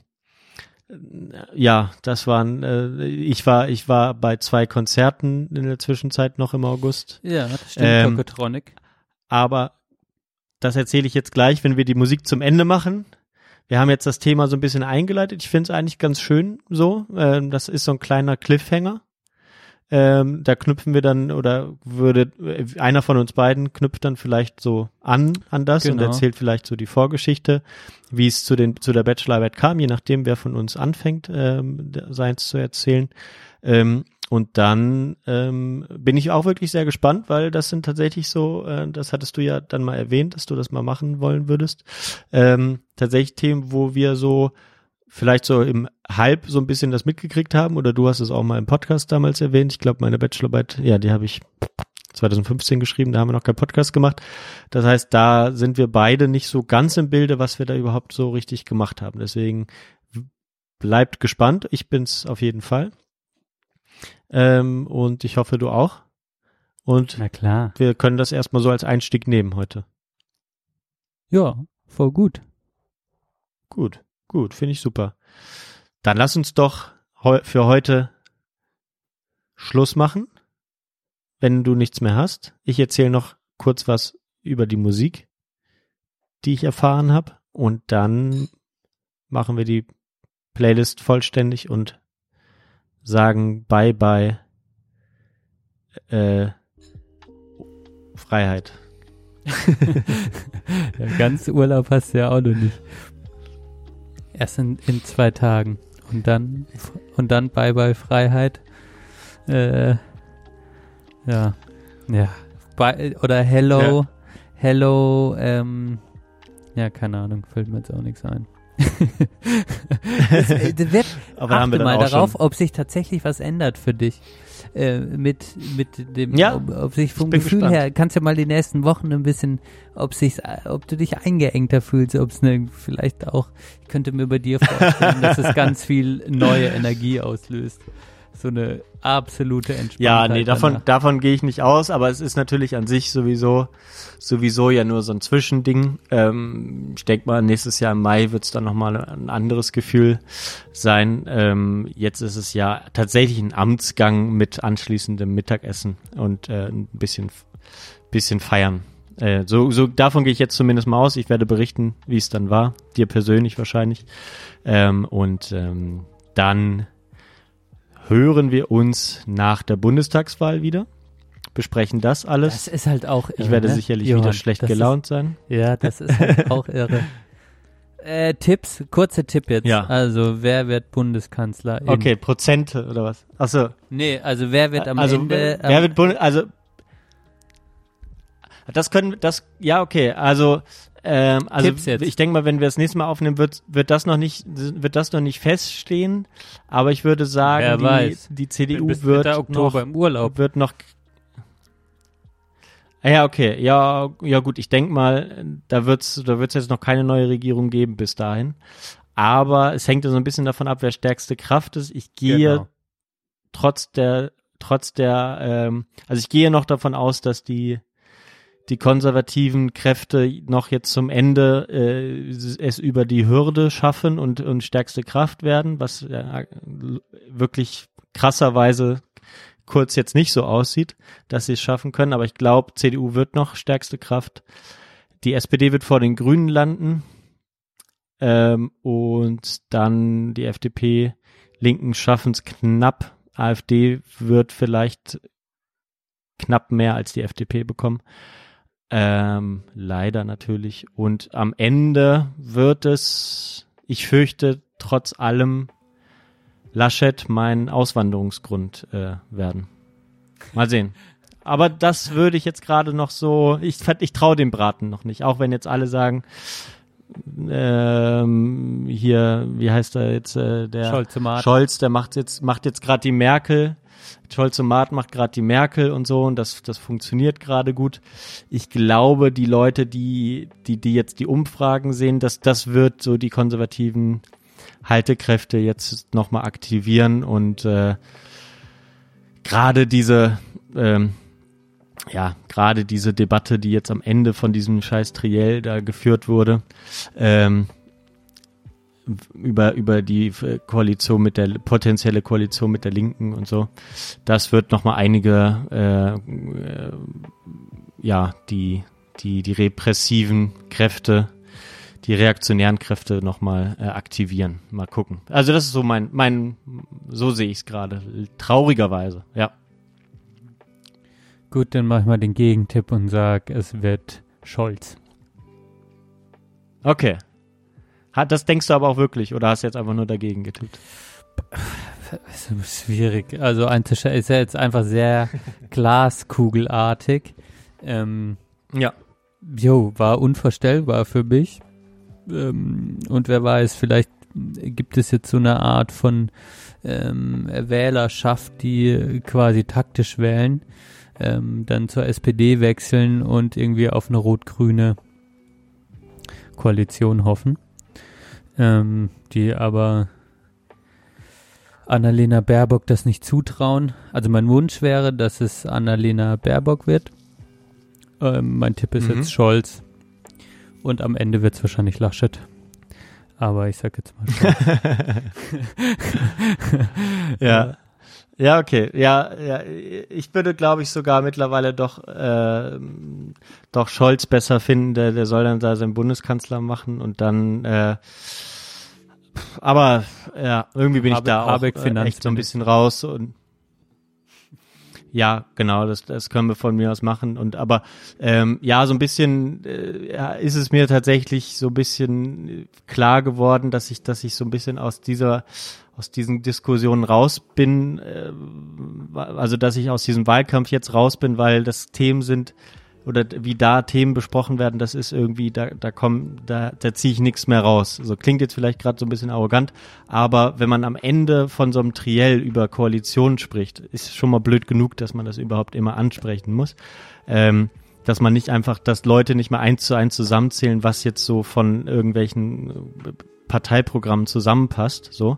ja, das waren, äh, ich war, ich war bei zwei Konzerten in der Zwischenzeit noch im August. Ja, das stimmt, Ähm, Tokotronic. Aber das erzähle ich jetzt gleich, wenn wir die Musik zum Ende machen. Wir haben jetzt das Thema so ein bisschen eingeleitet. Ich finde es eigentlich ganz schön so. Ähm, das ist so ein kleiner Cliffhanger. Ähm, da knüpfen wir dann oder würde äh, einer von uns beiden knüpft dann vielleicht so an an das und Genau. erzählt vielleicht so die Vorgeschichte, wie es zu den zu der Bachelorarbeit kam, je nachdem wer von uns anfängt, ähm, seins zu erzählen. Ähm, und dann ähm, bin ich auch wirklich sehr gespannt, weil das sind tatsächlich so, äh, das hattest du ja dann mal erwähnt, dass du das mal machen wollen würdest. Ähm, tatsächlich Themen, wo wir so vielleicht so im Halb so ein bisschen das mitgekriegt haben oder du hast es auch mal im Podcast damals erwähnt. Ich glaube, meine Bachelorarbeit, ja, die habe ich 2015 geschrieben, da haben wir noch keinen Podcast gemacht. Das heißt, da sind wir beide nicht so ganz im Bilde, was wir da überhaupt so richtig gemacht haben. Deswegen bleibt gespannt. Ich bin's auf jeden Fall. Ähm, und ich hoffe, du auch. Und Na klar. wir können das erstmal so als Einstieg nehmen heute. Ja, voll gut. Gut, gut, finde ich super. Dann lass uns doch heu für heute Schluss machen, wenn du nichts mehr hast. Ich erzähle noch kurz was über die Musik, die ich erfahren habe. Und dann machen wir die Playlist vollständig und sagen Bye bye äh, Freiheit. Ja, ganz Urlaub hast du ja auch noch nicht. Erst in, in zwei Tagen. Und dann, und dann Bye Bye Freiheit. Äh, ja. Ja. Bye, oder Hello. Hello, ähm, ja, keine Ahnung, fällt mir jetzt auch nichts ein. das, äh, das wird, Aber da haben wir achte mal darauf, schon- ob sich tatsächlich was ändert für dich. Äh, mit, mit dem, Ja, ob, ob sich vom Gefühl gespannt. her, kannst ja mal die nächsten Wochen ein bisschen, ob sich, ob du dich eingeengter fühlst, ob es ne, vielleicht auch, ich könnte mir bei dir vorstellen, dass es ganz viel neue Energie auslöst. So eine absolute Entspanntheit. Ja, nee, davon, danach. davon gehe ich nicht aus, aber es ist natürlich an sich sowieso, sowieso ja nur so ein Zwischending. Ähm, ich denke mal, nächstes Jahr im Mai wird es dann nochmal ein anderes Gefühl sein. Ähm, jetzt ist es ja tatsächlich ein Amtsgang mit anschließendem Mittagessen und äh, ein bisschen, bisschen feiern. Äh, so, so davon gehe ich jetzt zumindest mal aus. Ich werde berichten, wie es dann war, dir persönlich wahrscheinlich. Ähm, und ähm, dann hören wir uns nach der Bundestagswahl wieder, besprechen das alles. Das ist halt auch irre, ich werde ne? sicherlich Johann, wieder schlecht gelaunt sein. Ist, ja, das ist halt auch irre. Äh, Tipps, kurze Tipp jetzt. Ja. Also, wer wird Bundeskanzler? Okay, Prozente oder was? Achso. Nee, also wer wird am also, Ende... wer am- wird Bund also das können das ja okay also ähm, also Tipps jetzt. ich denke mal wenn wir das nächste Mal aufnehmen wird wird das noch nicht wird das noch nicht feststehen aber ich würde sagen die, die CDU bis wird noch, im Urlaub. wird noch Ah ja okay ja ja gut ich denke mal da wird's da wird's jetzt noch keine neue Regierung geben bis dahin aber es hängt ja so ein bisschen davon ab wer stärkste Kraft ist ich gehe Genau. trotz der, trotz der, ähm, also ich gehe noch davon aus, dass die, die konservativen Kräfte noch jetzt zum Ende äh, es über die Hürde schaffen und, und stärkste Kraft werden, was äh, wirklich krasserweise kurz jetzt nicht so aussieht, dass sie es schaffen können. Aber ich glaube, CDU wird noch stärkste Kraft. Die SPD wird vor den Grünen landen. Ähm, und dann die FDP, Linken schaffen es knapp. AfD wird vielleicht knapp mehr als die FDP bekommen. Ähm, leider natürlich. Und am Ende wird es, ich fürchte, trotz allem Laschet mein Auswanderungsgrund äh, werden. Mal sehen. Aber das würde ich jetzt gerade noch so, ich, ich traue dem Braten noch nicht, auch wenn jetzt alle sagen, ähm, hier, wie heißt er jetzt, äh, der Scholz-Tomat. Scholz, der macht jetzt, macht jetzt gerade die Merkel. Scholz-Tomat macht gerade die Merkel und so und das, das funktioniert gerade gut. Ich glaube, die Leute, die, die, die jetzt die Umfragen sehen, dass das wird so die konservativen Haltekräfte jetzt nochmal aktivieren und äh, gerade diese, ähm, ja, gerade diese Debatte, die jetzt am Ende von diesem scheiß Triell da geführt wurde, ähm, über, über die äh, Koalition mit der, potenzielle Koalition mit der Linken und so, das wird nochmal einige, äh, äh, ja, die, die, die repressiven Kräfte, die reaktionären Kräfte nochmal äh, aktivieren. Mal gucken. Also das ist so mein, mein, so sehe ich es gerade. Traurigerweise, ja. Gut, dann mach ich mal den Gegentipp und sag, es wird Scholz. Okay. Hat, das denkst du aber auch wirklich oder hast du jetzt einfach nur dagegen getippt? Schwierig. Also einzuschätzen ist ja jetzt einfach sehr glaskugelartig. Ähm, Ja. jo, war unvorstellbar für mich. Ähm, und wer weiß, vielleicht gibt es jetzt so eine Art von ähm, Wählerschaft, die quasi taktisch wählen, ähm, dann zur SPD wechseln und irgendwie auf eine rot-grüne Koalition hoffen, ähm, die aber Annalena Baerbock das nicht zutrauen. Also mein Wunsch wäre, dass es Annalena Baerbock wird. Ähm, mein Tipp ist Mhm. jetzt Scholz. Und am Ende wird es wahrscheinlich Laschet. Aber ich sag jetzt mal Scholz. Ja. Ja, okay. Ja, ja, ich würde, glaube ich, sogar mittlerweile doch, äh, doch Scholz besser finden. Der, der soll dann da seinen Bundeskanzler machen und dann, äh, aber ja, irgendwie bin ich Habeck- da auch äh, echt so ein bisschen raus und ja, genau, das, das können wir von mir aus machen. Und aber ähm, ja, so ein bisschen äh, ist es mir tatsächlich so ein bisschen klar geworden, dass ich, dass ich so ein bisschen aus dieser aus diesen Diskussionen raus bin, äh, also dass ich aus diesem Wahlkampf jetzt raus bin, weil das Themen sind oder wie da Themen besprochen werden, das ist irgendwie, da, da kommen, da, da ziehe ich nichts mehr raus. So klingt jetzt vielleicht gerade so ein bisschen arrogant, aber wenn man am Ende von so einem Triell über Koalitionen spricht, ist schon mal blöd genug, dass man das überhaupt immer ansprechen muss. Ähm, dass man nicht einfach, dass Leute nicht mehr eins zu eins zusammenzählen, was jetzt so von irgendwelchen Parteiprogramm zusammenpasst, so.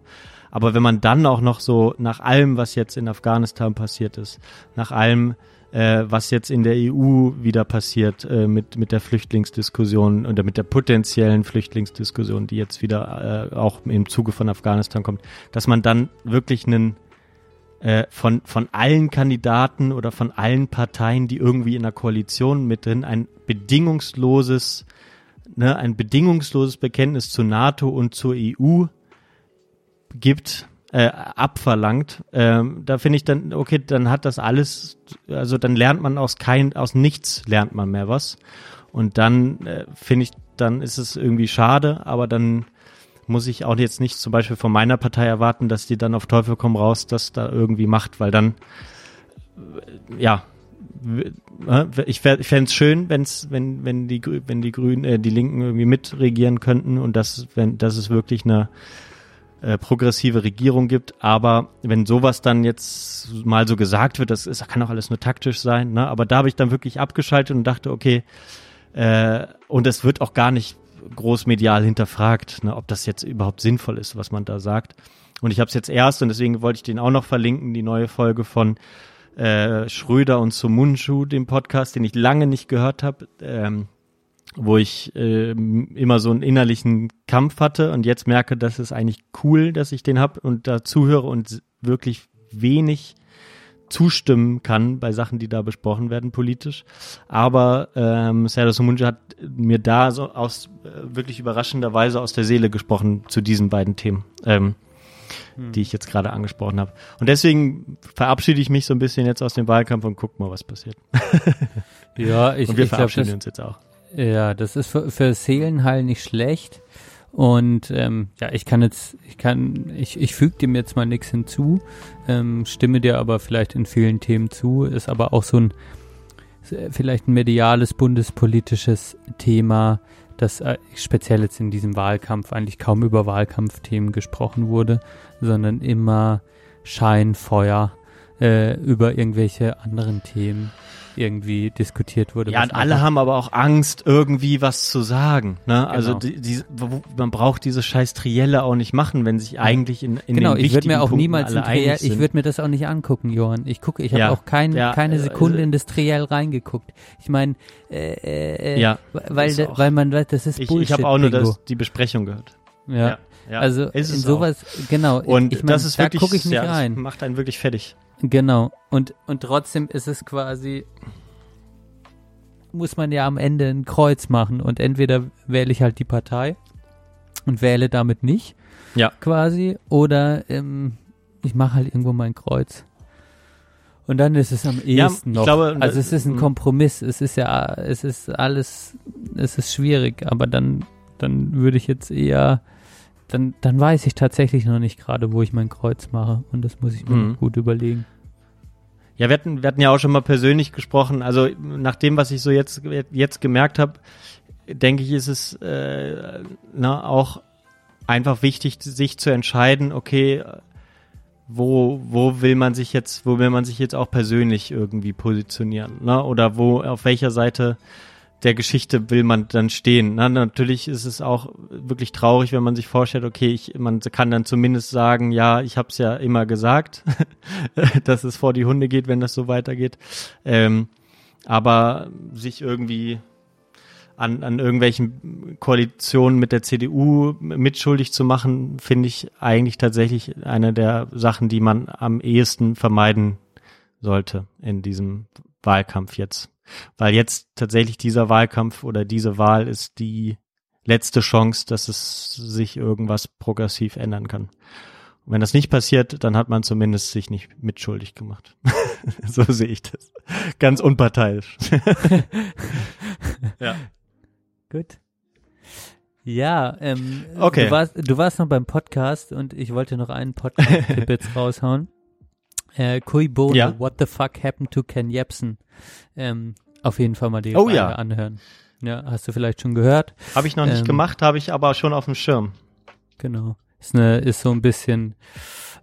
Aber wenn man dann auch noch so nach allem, was jetzt in Afghanistan passiert ist, nach allem, äh, was jetzt in der EU wieder passiert äh, mit, mit der Flüchtlingsdiskussion oder mit der potenziellen Flüchtlingsdiskussion, die jetzt wieder äh, auch im Zuge von Afghanistan kommt, dass man dann wirklich einen äh, von, von allen Kandidaten oder von allen Parteien, die irgendwie in der Koalition mit drin, ein bedingungsloses, ne, ein bedingungsloses Bekenntnis zur NATO und zur EU gibt, äh, abverlangt, ähm, da finde ich dann, okay, dann hat das alles, also dann lernt man aus kein, aus nichts lernt man mehr was. Und dann äh, finde ich, dann ist es irgendwie schade, aber dann muss ich auch jetzt nicht zum Beispiel von meiner Partei erwarten, dass die dann auf Teufel komm raus das da irgendwie macht, weil dann, äh, ja, äh, ich fände es schön, wenn's, wenn, wenn die, wenn die Grünen, äh, die Linken irgendwie mitregieren könnten und das, wenn, das ist wirklich eine, äh, progressive Regierung gibt. Aber wenn sowas dann jetzt mal so gesagt wird, das, ist, kann auch alles nur taktisch sein, ne? aber da habe ich dann wirklich abgeschaltet und dachte, okay, äh, und es wird auch gar nicht groß medial hinterfragt, ne, ob das jetzt überhaupt sinnvoll ist, was man da sagt. Und ich habe es jetzt erst, und deswegen wollte ich den auch noch verlinken, die neue Folge von äh, Schröder und Sumunju, dem Podcast, den ich lange nicht gehört habe. Ähm, wo ich äh, immer so einen innerlichen Kampf hatte und jetzt merke, dass es eigentlich cool, dass ich den hab und da zuhöre und wirklich wenig zustimmen kann bei Sachen, die da besprochen werden politisch. Aber ähm, Serdar Sumunja hat mir da so aus äh, wirklich überraschender Weise aus der Seele gesprochen zu diesen beiden Themen, ähm, hm. die ich jetzt gerade angesprochen habe. Und deswegen verabschiede ich mich so ein bisschen jetzt aus dem Wahlkampf und guck mal, was passiert. ja, ich, und wir ich verabschieden glaub, uns jetzt auch. Ja, das ist für, für Seelenheil nicht schlecht. Und ähm, ja, ich kann jetzt, ich kann, ich, ich füge dem jetzt mal nichts hinzu, ähm, stimme dir aber vielleicht in vielen Themen zu, ist aber auch so ein vielleicht ein mediales bundespolitisches Thema, das äh, speziell jetzt in diesem Wahlkampf eigentlich kaum über Wahlkampfthemen gesprochen wurde, sondern immer Scheinfeuer äh, über irgendwelche anderen Themen irgendwie diskutiert wurde. Ja, und alle haben aber auch Angst, irgendwie was zu sagen. Ne? Also genau. die, die, man braucht diese scheiß Trielle auch nicht machen, wenn sich eigentlich in, in genau, den ich würde mir auch Punkten niemals ein Triell, ich würde mir das auch nicht angucken, Johann. Ich gucke, ich habe Ja. auch kein, Ja, keine äh, Sekunde also- in das Triell reingeguckt. Ich meine, äh, äh, äh, Ja, weil, da- auch- weil man weiß, das ist Ich, Bullshit. ich habe auch nur das, die Besprechung gehört. Ja. Ja. Also Ist sowas, genau. Und ich mein, das ist da wirklich, gucke ich nicht ja, das rein. macht einen wirklich fertig. Genau. Und, und trotzdem ist es quasi, muss man ja am Ende ein Kreuz machen und entweder wähle ich halt die Partei und wähle damit nicht, Ja. quasi, oder ähm, ich mache halt irgendwo mein Kreuz. Und dann ist es am Ja, ehesten ich noch. glaube, also es ist ein mm. Kompromiss. Es ist ja, es ist alles, es ist schwierig, aber dann, dann würde ich jetzt eher, dann, dann weiß ich tatsächlich noch nicht gerade, wo ich mein Kreuz mache. Und das muss ich mir Mhm. gut überlegen. Ja, wir hatten, wir hatten ja auch schon mal persönlich gesprochen. Also nach dem, was ich so jetzt, jetzt gemerkt habe, denke ich, ist es äh, na, auch einfach wichtig, sich zu entscheiden, okay, wo, wo will man sich jetzt, wo will man sich jetzt auch persönlich irgendwie positionieren, ne? Oder wo, auf welcher Seite der Geschichte will man dann stehen. Na, natürlich ist es auch wirklich traurig, wenn man sich vorstellt, okay, ich, man kann dann zumindest sagen, ja, ich habe es ja immer gesagt, dass es vor die Hunde geht, wenn das so weitergeht. Ähm, aber sich irgendwie an, an irgendwelchen Koalitionen mit der CDU mitschuldig zu machen, finde ich eigentlich tatsächlich eine der Sachen, die man am ehesten vermeiden sollte in diesem Wahlkampf jetzt. Weil jetzt tatsächlich dieser Wahlkampf oder diese Wahl ist die letzte Chance, dass es sich irgendwas progressiv ändern kann. Und wenn das nicht passiert, dann hat man zumindest sich nicht mitschuldig gemacht. so sehe ich das. Ganz unparteiisch. ja. Gut. Ja, ähm, Okay. du, warst, du warst noch beim Podcast und ich wollte noch einen Podcast-Tipp jetzt raushauen. Äh, Kui Bono, Ja. What the Fuck Happened to Ken Jebsen? Ähm, auf jeden Fall mal die Oh ja. anhören. Ja, hast du vielleicht schon gehört? Habe ich noch nicht Ähm, gemacht, habe ich aber schon auf dem Schirm. Genau. Ist ne, ist so ein bisschen,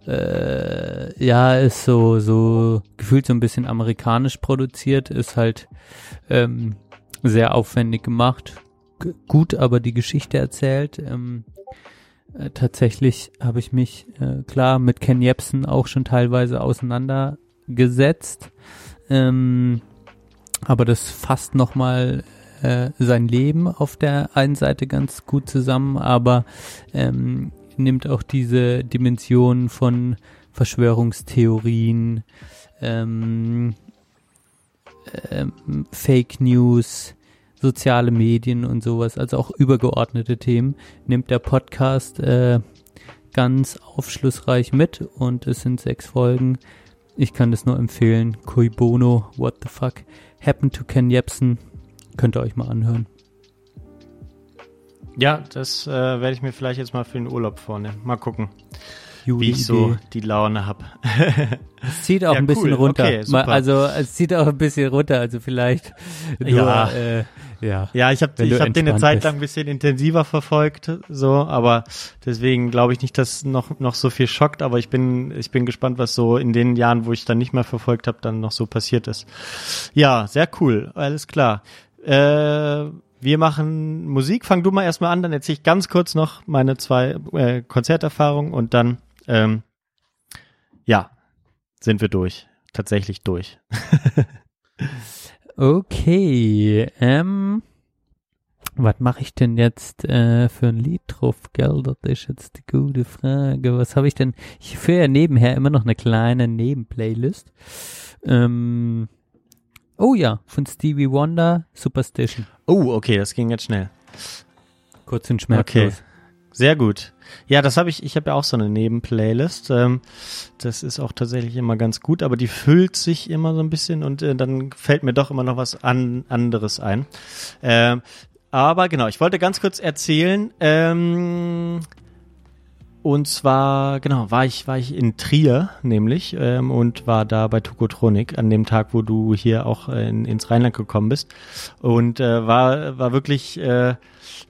äh, ja, ist so, so gefühlt so ein bisschen amerikanisch produziert, ist halt ähm, sehr aufwendig gemacht, G gut aber die Geschichte erzählt. Ähm, Äh, tatsächlich habe ich mich äh, klar mit Ken Jebsen auch schon teilweise auseinandergesetzt. Ähm, aber das fasst nochmal äh, sein Leben auf der einen Seite ganz gut zusammen, aber ähm, nimmt auch diese Dimension von Verschwörungstheorien, ähm, ähm, Fake News, soziale Medien und sowas, also auch übergeordnete Themen, nimmt der Podcast äh, ganz aufschlussreich mit und es sind sechs Folgen. Ich kann das nur empfehlen. Cui Bono, What the Fuck, Happened to Ken Jebsen, könnt ihr euch mal anhören. Ja, das äh, werde ich mir vielleicht jetzt mal für den Urlaub vornehmen. Mal gucken, Juli wie ich so die Laune hab. Es zieht auch Ja, ein bisschen cool. runter. Okay, also es zieht auch ein bisschen runter, also vielleicht nur, Ja. äh, ja. Ja, ich habe ich hab den eine Zeit lang ein bisschen intensiver verfolgt, so, aber deswegen glaube ich nicht, dass noch noch so viel schockt, aber ich bin ich bin gespannt, was so in den Jahren, wo ich dann nicht mehr verfolgt habe, dann noch so passiert ist. Ja, sehr cool, alles klar. Äh, wir machen Musik. Fang du mal erstmal an, dann erzähle ich ganz kurz noch meine zwei äh, Konzerterfahrungen und dann ähm, ja, sind wir durch. Tatsächlich durch. Okay, ähm, was mache ich denn jetzt äh, für ein Lied drauf, gell? Das ist jetzt die gute Frage. Was habe ich denn? Ich führe ja nebenher immer noch eine kleine Nebenplaylist. Ähm, oh ja, von Stevie Wonder, Superstition. Oh, okay, das ging jetzt schnell. Kurz und schmerzlos. Sehr gut. Ja, das habe ich, ich habe ja auch so eine Nebenplaylist. Ähm, das ist auch tatsächlich immer ganz gut, aber die füllt sich immer so ein bisschen und äh, dann fällt mir doch immer noch was an, anderes ein. Ähm, aber genau, ich wollte ganz kurz erzählen, ähm, und zwar, genau, war ich, war ich in Trier nämlich ähm, und war da bei Tokotronik an dem Tag, wo du hier auch äh, in, ins Rheinland gekommen bist. Und äh, war, war wirklich äh,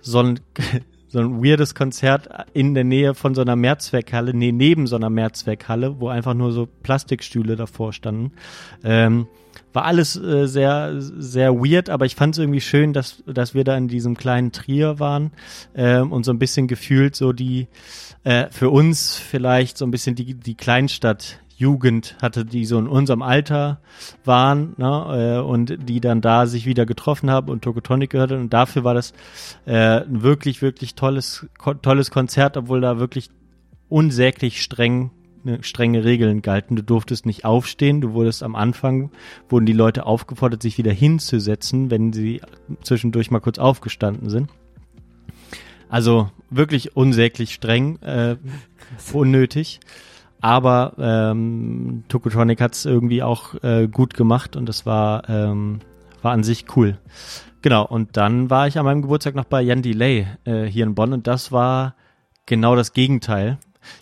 so ein so ein weirdes Konzert in der Nähe von so einer Mehrzweckhalle, nee, neben so einer Mehrzweckhalle, wo einfach nur so Plastikstühle davor standen. Ähm, war alles äh, sehr, sehr weird, aber ich fand es irgendwie schön, dass, dass wir da in diesem kleinen Trier waren ähm, und so ein bisschen gefühlt so die, äh, für uns vielleicht so ein bisschen die, die Kleinstadt Jugend hatte, die so in unserem Alter waren ne, äh, und die dann da sich wieder getroffen haben und Tokotronic gehört haben. Und dafür war das äh, ein wirklich, wirklich tolles, ko tolles Konzert, obwohl da wirklich unsäglich streng ne, strenge Regeln galten. Du durftest nicht aufstehen. Du wurdest am Anfang, wurden die Leute aufgefordert, sich wieder hinzusetzen, wenn sie zwischendurch mal kurz aufgestanden sind. Also wirklich unsäglich streng, äh, unnötig. Aber ähm, Tokotronic hat es irgendwie auch äh, gut gemacht und das war, ähm, war an sich cool. Genau, und dann war ich an meinem Geburtstag noch bei Jan Delay äh, hier in Bonn und das war genau das Gegenteil.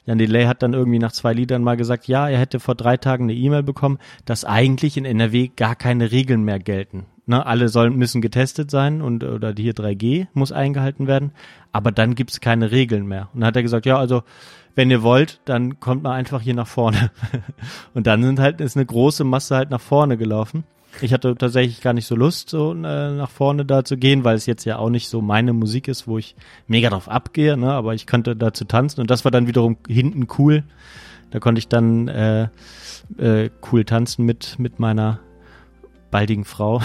Jan Delay hat dann irgendwie nach zwei Liedern mal gesagt, ja, er hätte vor drei Tagen eine E-Mail bekommen, dass eigentlich in NRW gar keine Regeln mehr gelten. Ne, alle sollen, müssen getestet sein und oder hier 3G muss eingehalten werden, aber dann gibt's keine Regeln mehr. Und dann hat er gesagt, ja, also wenn ihr wollt, dann kommt mal einfach hier nach vorne. und dann sind halt, ist eine große Masse halt nach vorne gelaufen. Ich hatte tatsächlich gar nicht so Lust, so äh, nach vorne da zu gehen, weil es jetzt ja auch nicht so meine Musik ist, wo ich mega drauf abgehe, ne? aber ich konnte dazu tanzen und das war dann wiederum hinten cool. Da konnte ich dann äh, äh, cool tanzen mit, mit meiner baldigen Frau.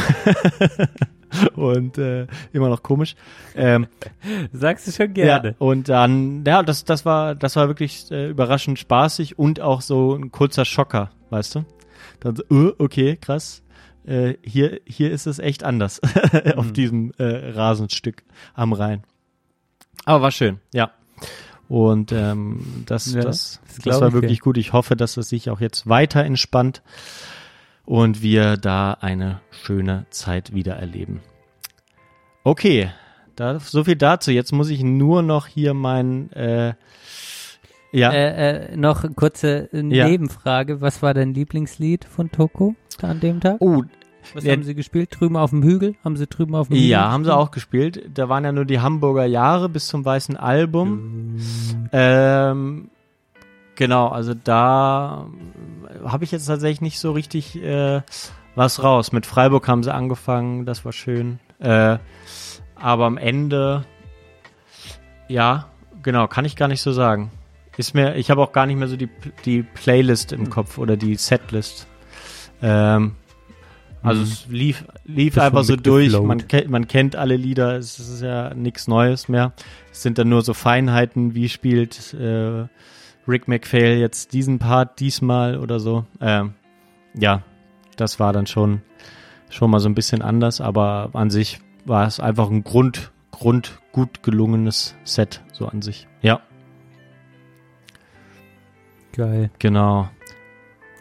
und äh, immer noch komisch. Ähm, Sagst du schon ja, gerne. und dann, ja, das, das war, das war wirklich äh, überraschend spaßig und auch so ein kurzer Schocker, weißt du? Dann so, uh, okay, krass. Äh, hier, hier ist es echt anders auf Mhm. diesem äh, Rasenstück am Rhein. Aber war schön, ja. Und ähm, das, Ja, das, das das, war ich wirklich dir. gut. Ich hoffe, dass es sich auch jetzt weiter entspannt und wir da eine schöne Zeit wieder erleben. Okay, da, so viel dazu. Jetzt muss ich nur noch hier mein, äh, ja, Äh, äh, noch eine kurze äh, Ja. Nebenfrage. Was war dein Lieblingslied von Toko da an dem Tag? oh, Was haben sie gespielt? Drüben auf dem Hügel? Haben sie drüben auf dem Hügel? ja, haben sie auch gespielt. Da waren ja nur die Hamburger Jahre bis zum weißen Album. Ähm, genau, also da habe ich jetzt tatsächlich nicht so richtig äh, was raus. Mit Freiburg haben sie angefangen, das war schön. Äh, aber am Ende, ja, genau, kann ich gar nicht so sagen. Ist mir, ich habe auch gar nicht mehr so die, die Playlist Hm. im Kopf oder die Setlist. Ähm, also Mhm. es lief, lief einfach so durch. Man, kennt- man kennt alle Lieder, es ist ja nichts Neues mehr. Es sind dann nur so Feinheiten, wie spielt äh, Rick McPhail jetzt diesen Part diesmal oder so. Ähm, ja, das war dann schon, schon mal so ein bisschen anders, aber an sich war es einfach ein Grund, Grund gut gelungenes Set, so an sich. Ja, Geil. genau.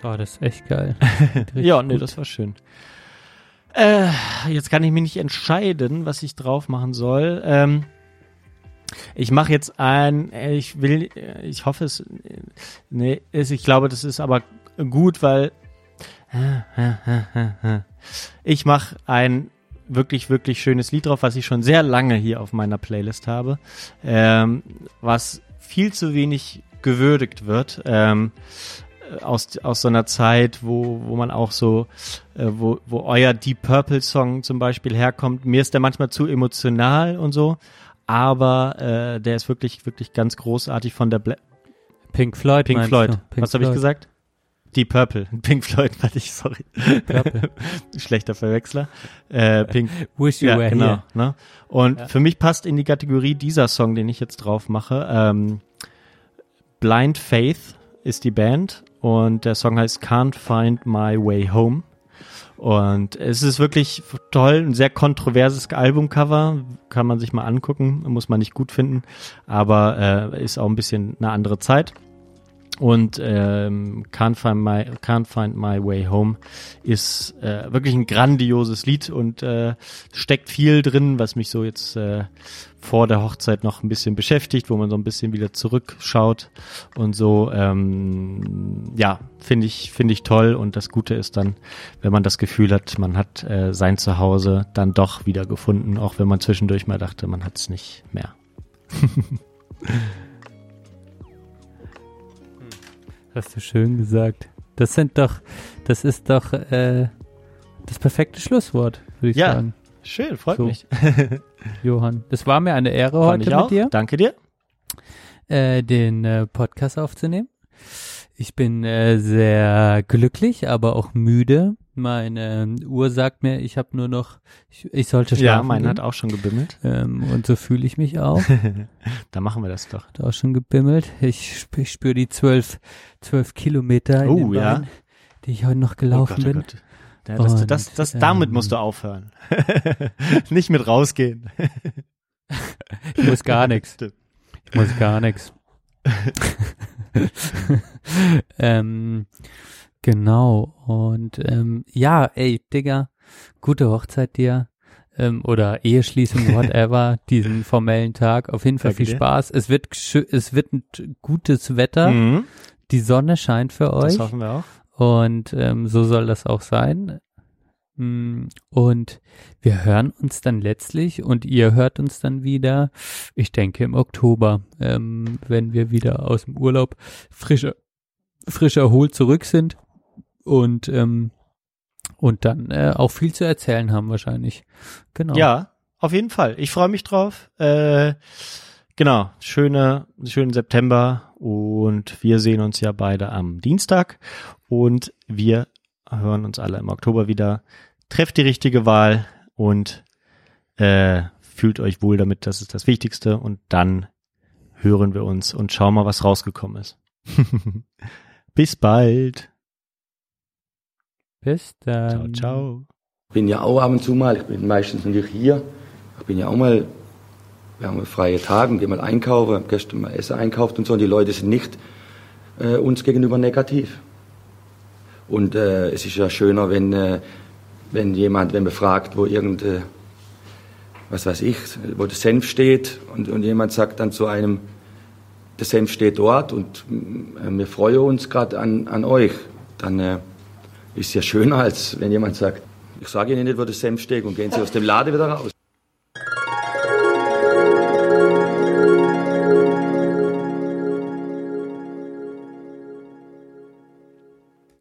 Oh, das ist echt geil. Ja, nee, gut. das war schön. Äh, jetzt kann ich mich nicht entscheiden, was ich drauf machen soll. Ähm, ich mache jetzt ein, ich will, ich hoffe es, nee, ich glaube, das ist aber gut, weil ich mache ein wirklich, wirklich schönes Lied drauf, was ich schon sehr lange hier auf meiner Playlist habe, ähm, was viel zu wenig gewürdigt wird. Ähm, aus, aus so einer Zeit, wo, wo man auch so, äh, wo, wo euer Deep Purple Song zum Beispiel herkommt. Mir ist der manchmal zu emotional und so, aber äh, der ist wirklich, wirklich ganz großartig von der Bla Pink Floyd. Pink Floyd. Pink Was habe ich gesagt? Deep Purple. Pink Floyd hatte ich, sorry. Schlechter Verwechsler. Äh, Pink Wish you ja, were genau. here. Ne? Und Ja. für mich passt in die Kategorie dieser Song, den ich jetzt drauf mache. Ähm, Blind Faith ist die Band und der Song heißt Can't Find My Way Home. Und es ist wirklich toll, ein sehr kontroverses Albumcover, kann man sich mal angucken, muss man nicht gut finden, aber äh, ist auch ein bisschen eine andere Zeit. Und ähm, Can't, Find My, Can't Find My Way Home ist äh, wirklich ein grandioses Lied und äh, steckt viel drin, was mich so jetzt äh, vor der Hochzeit noch ein bisschen beschäftigt, wo man so ein bisschen wieder zurückschaut und so. Ähm, ja, finde ich finde ich toll und das Gute ist dann, wenn man das Gefühl hat, man hat äh, sein Zuhause dann doch wieder gefunden, auch wenn man zwischendurch mal dachte, man hat es nicht mehr. Hast du schön gesagt. Das sind doch, das ist doch äh, das perfekte Schlusswort, würde ich Ja, sagen. Schön, freut So. mich. Johann. Das war mir eine Ehre Fand heute ich auch. mit dir, Danke dir. äh, den äh, Podcast aufzunehmen. Ich bin äh, sehr glücklich, aber auch müde. Meine Uhr sagt mir, ich habe nur noch, ich, ich sollte schlafen. Ja, mein gehen. hat auch schon gebimmelt. Ähm, und so fühle ich mich auch. da machen wir das doch. Hat auch schon gebimmelt. Ich, ich spüre die zwölf, zwölf Kilometer in Oh, den ja. Beinen, die ich heute noch gelaufen oh Gott, bin. Oh Gott. Ja, das, Und, das, das, damit ähm, musst du aufhören. Nicht mit rausgehen. Ich muss gar nichts. Ich muss gar nichts. ähm, genau. Und ähm, ja, ey, Digga, gute Hochzeit dir. Ähm, oder Eheschließung, whatever, diesen formellen Tag. Auf jeden Fall Danke viel dir. Spaß. Es wird, es wird ein gutes Wetter. Mhm. Die Sonne scheint für euch. Das hoffen wir auch. Und ähm, so soll das auch sein. Mm, Und wir hören uns dann letztlich und ihr hört uns dann wieder, ich denke im Oktober, ähm, wenn wir wieder aus dem Urlaub frisch, frisch erholt zurück sind und ähm, und dann äh, auch viel zu erzählen haben wahrscheinlich. Genau. Ja, auf jeden Fall. Ich freue mich drauf. Äh, genau, schöne, schönen September und wir sehen uns ja beide am Dienstag und wir hören uns alle im Oktober wieder. Trefft die richtige Wahl und äh, fühlt euch wohl damit, das ist das Wichtigste und dann hören wir uns und schauen mal, was rausgekommen ist. Bis bald. Bis Ciao, dann. ciao. Ich bin ja auch ab und zu mal, ich bin meistens natürlich hier. Ich bin ja auch mal, wir haben freie Tage und gehen mal einkaufen, gestern mal Essen einkauft und so und die Leute sind nicht äh, uns gegenüber negativ. Und äh, es ist ja schöner, wenn, äh, wenn jemand, wenn man fragt, wo irgend, äh, was weiß ich, wo der Senf steht und, und jemand sagt dann zu einem, der Senf steht dort und äh, wir freuen uns gerade an, an euch, dann äh, ist ja schöner, als wenn jemand sagt, ich sage Ihnen nicht, wo der Senf steht und gehen Sie aus dem Laden wieder raus.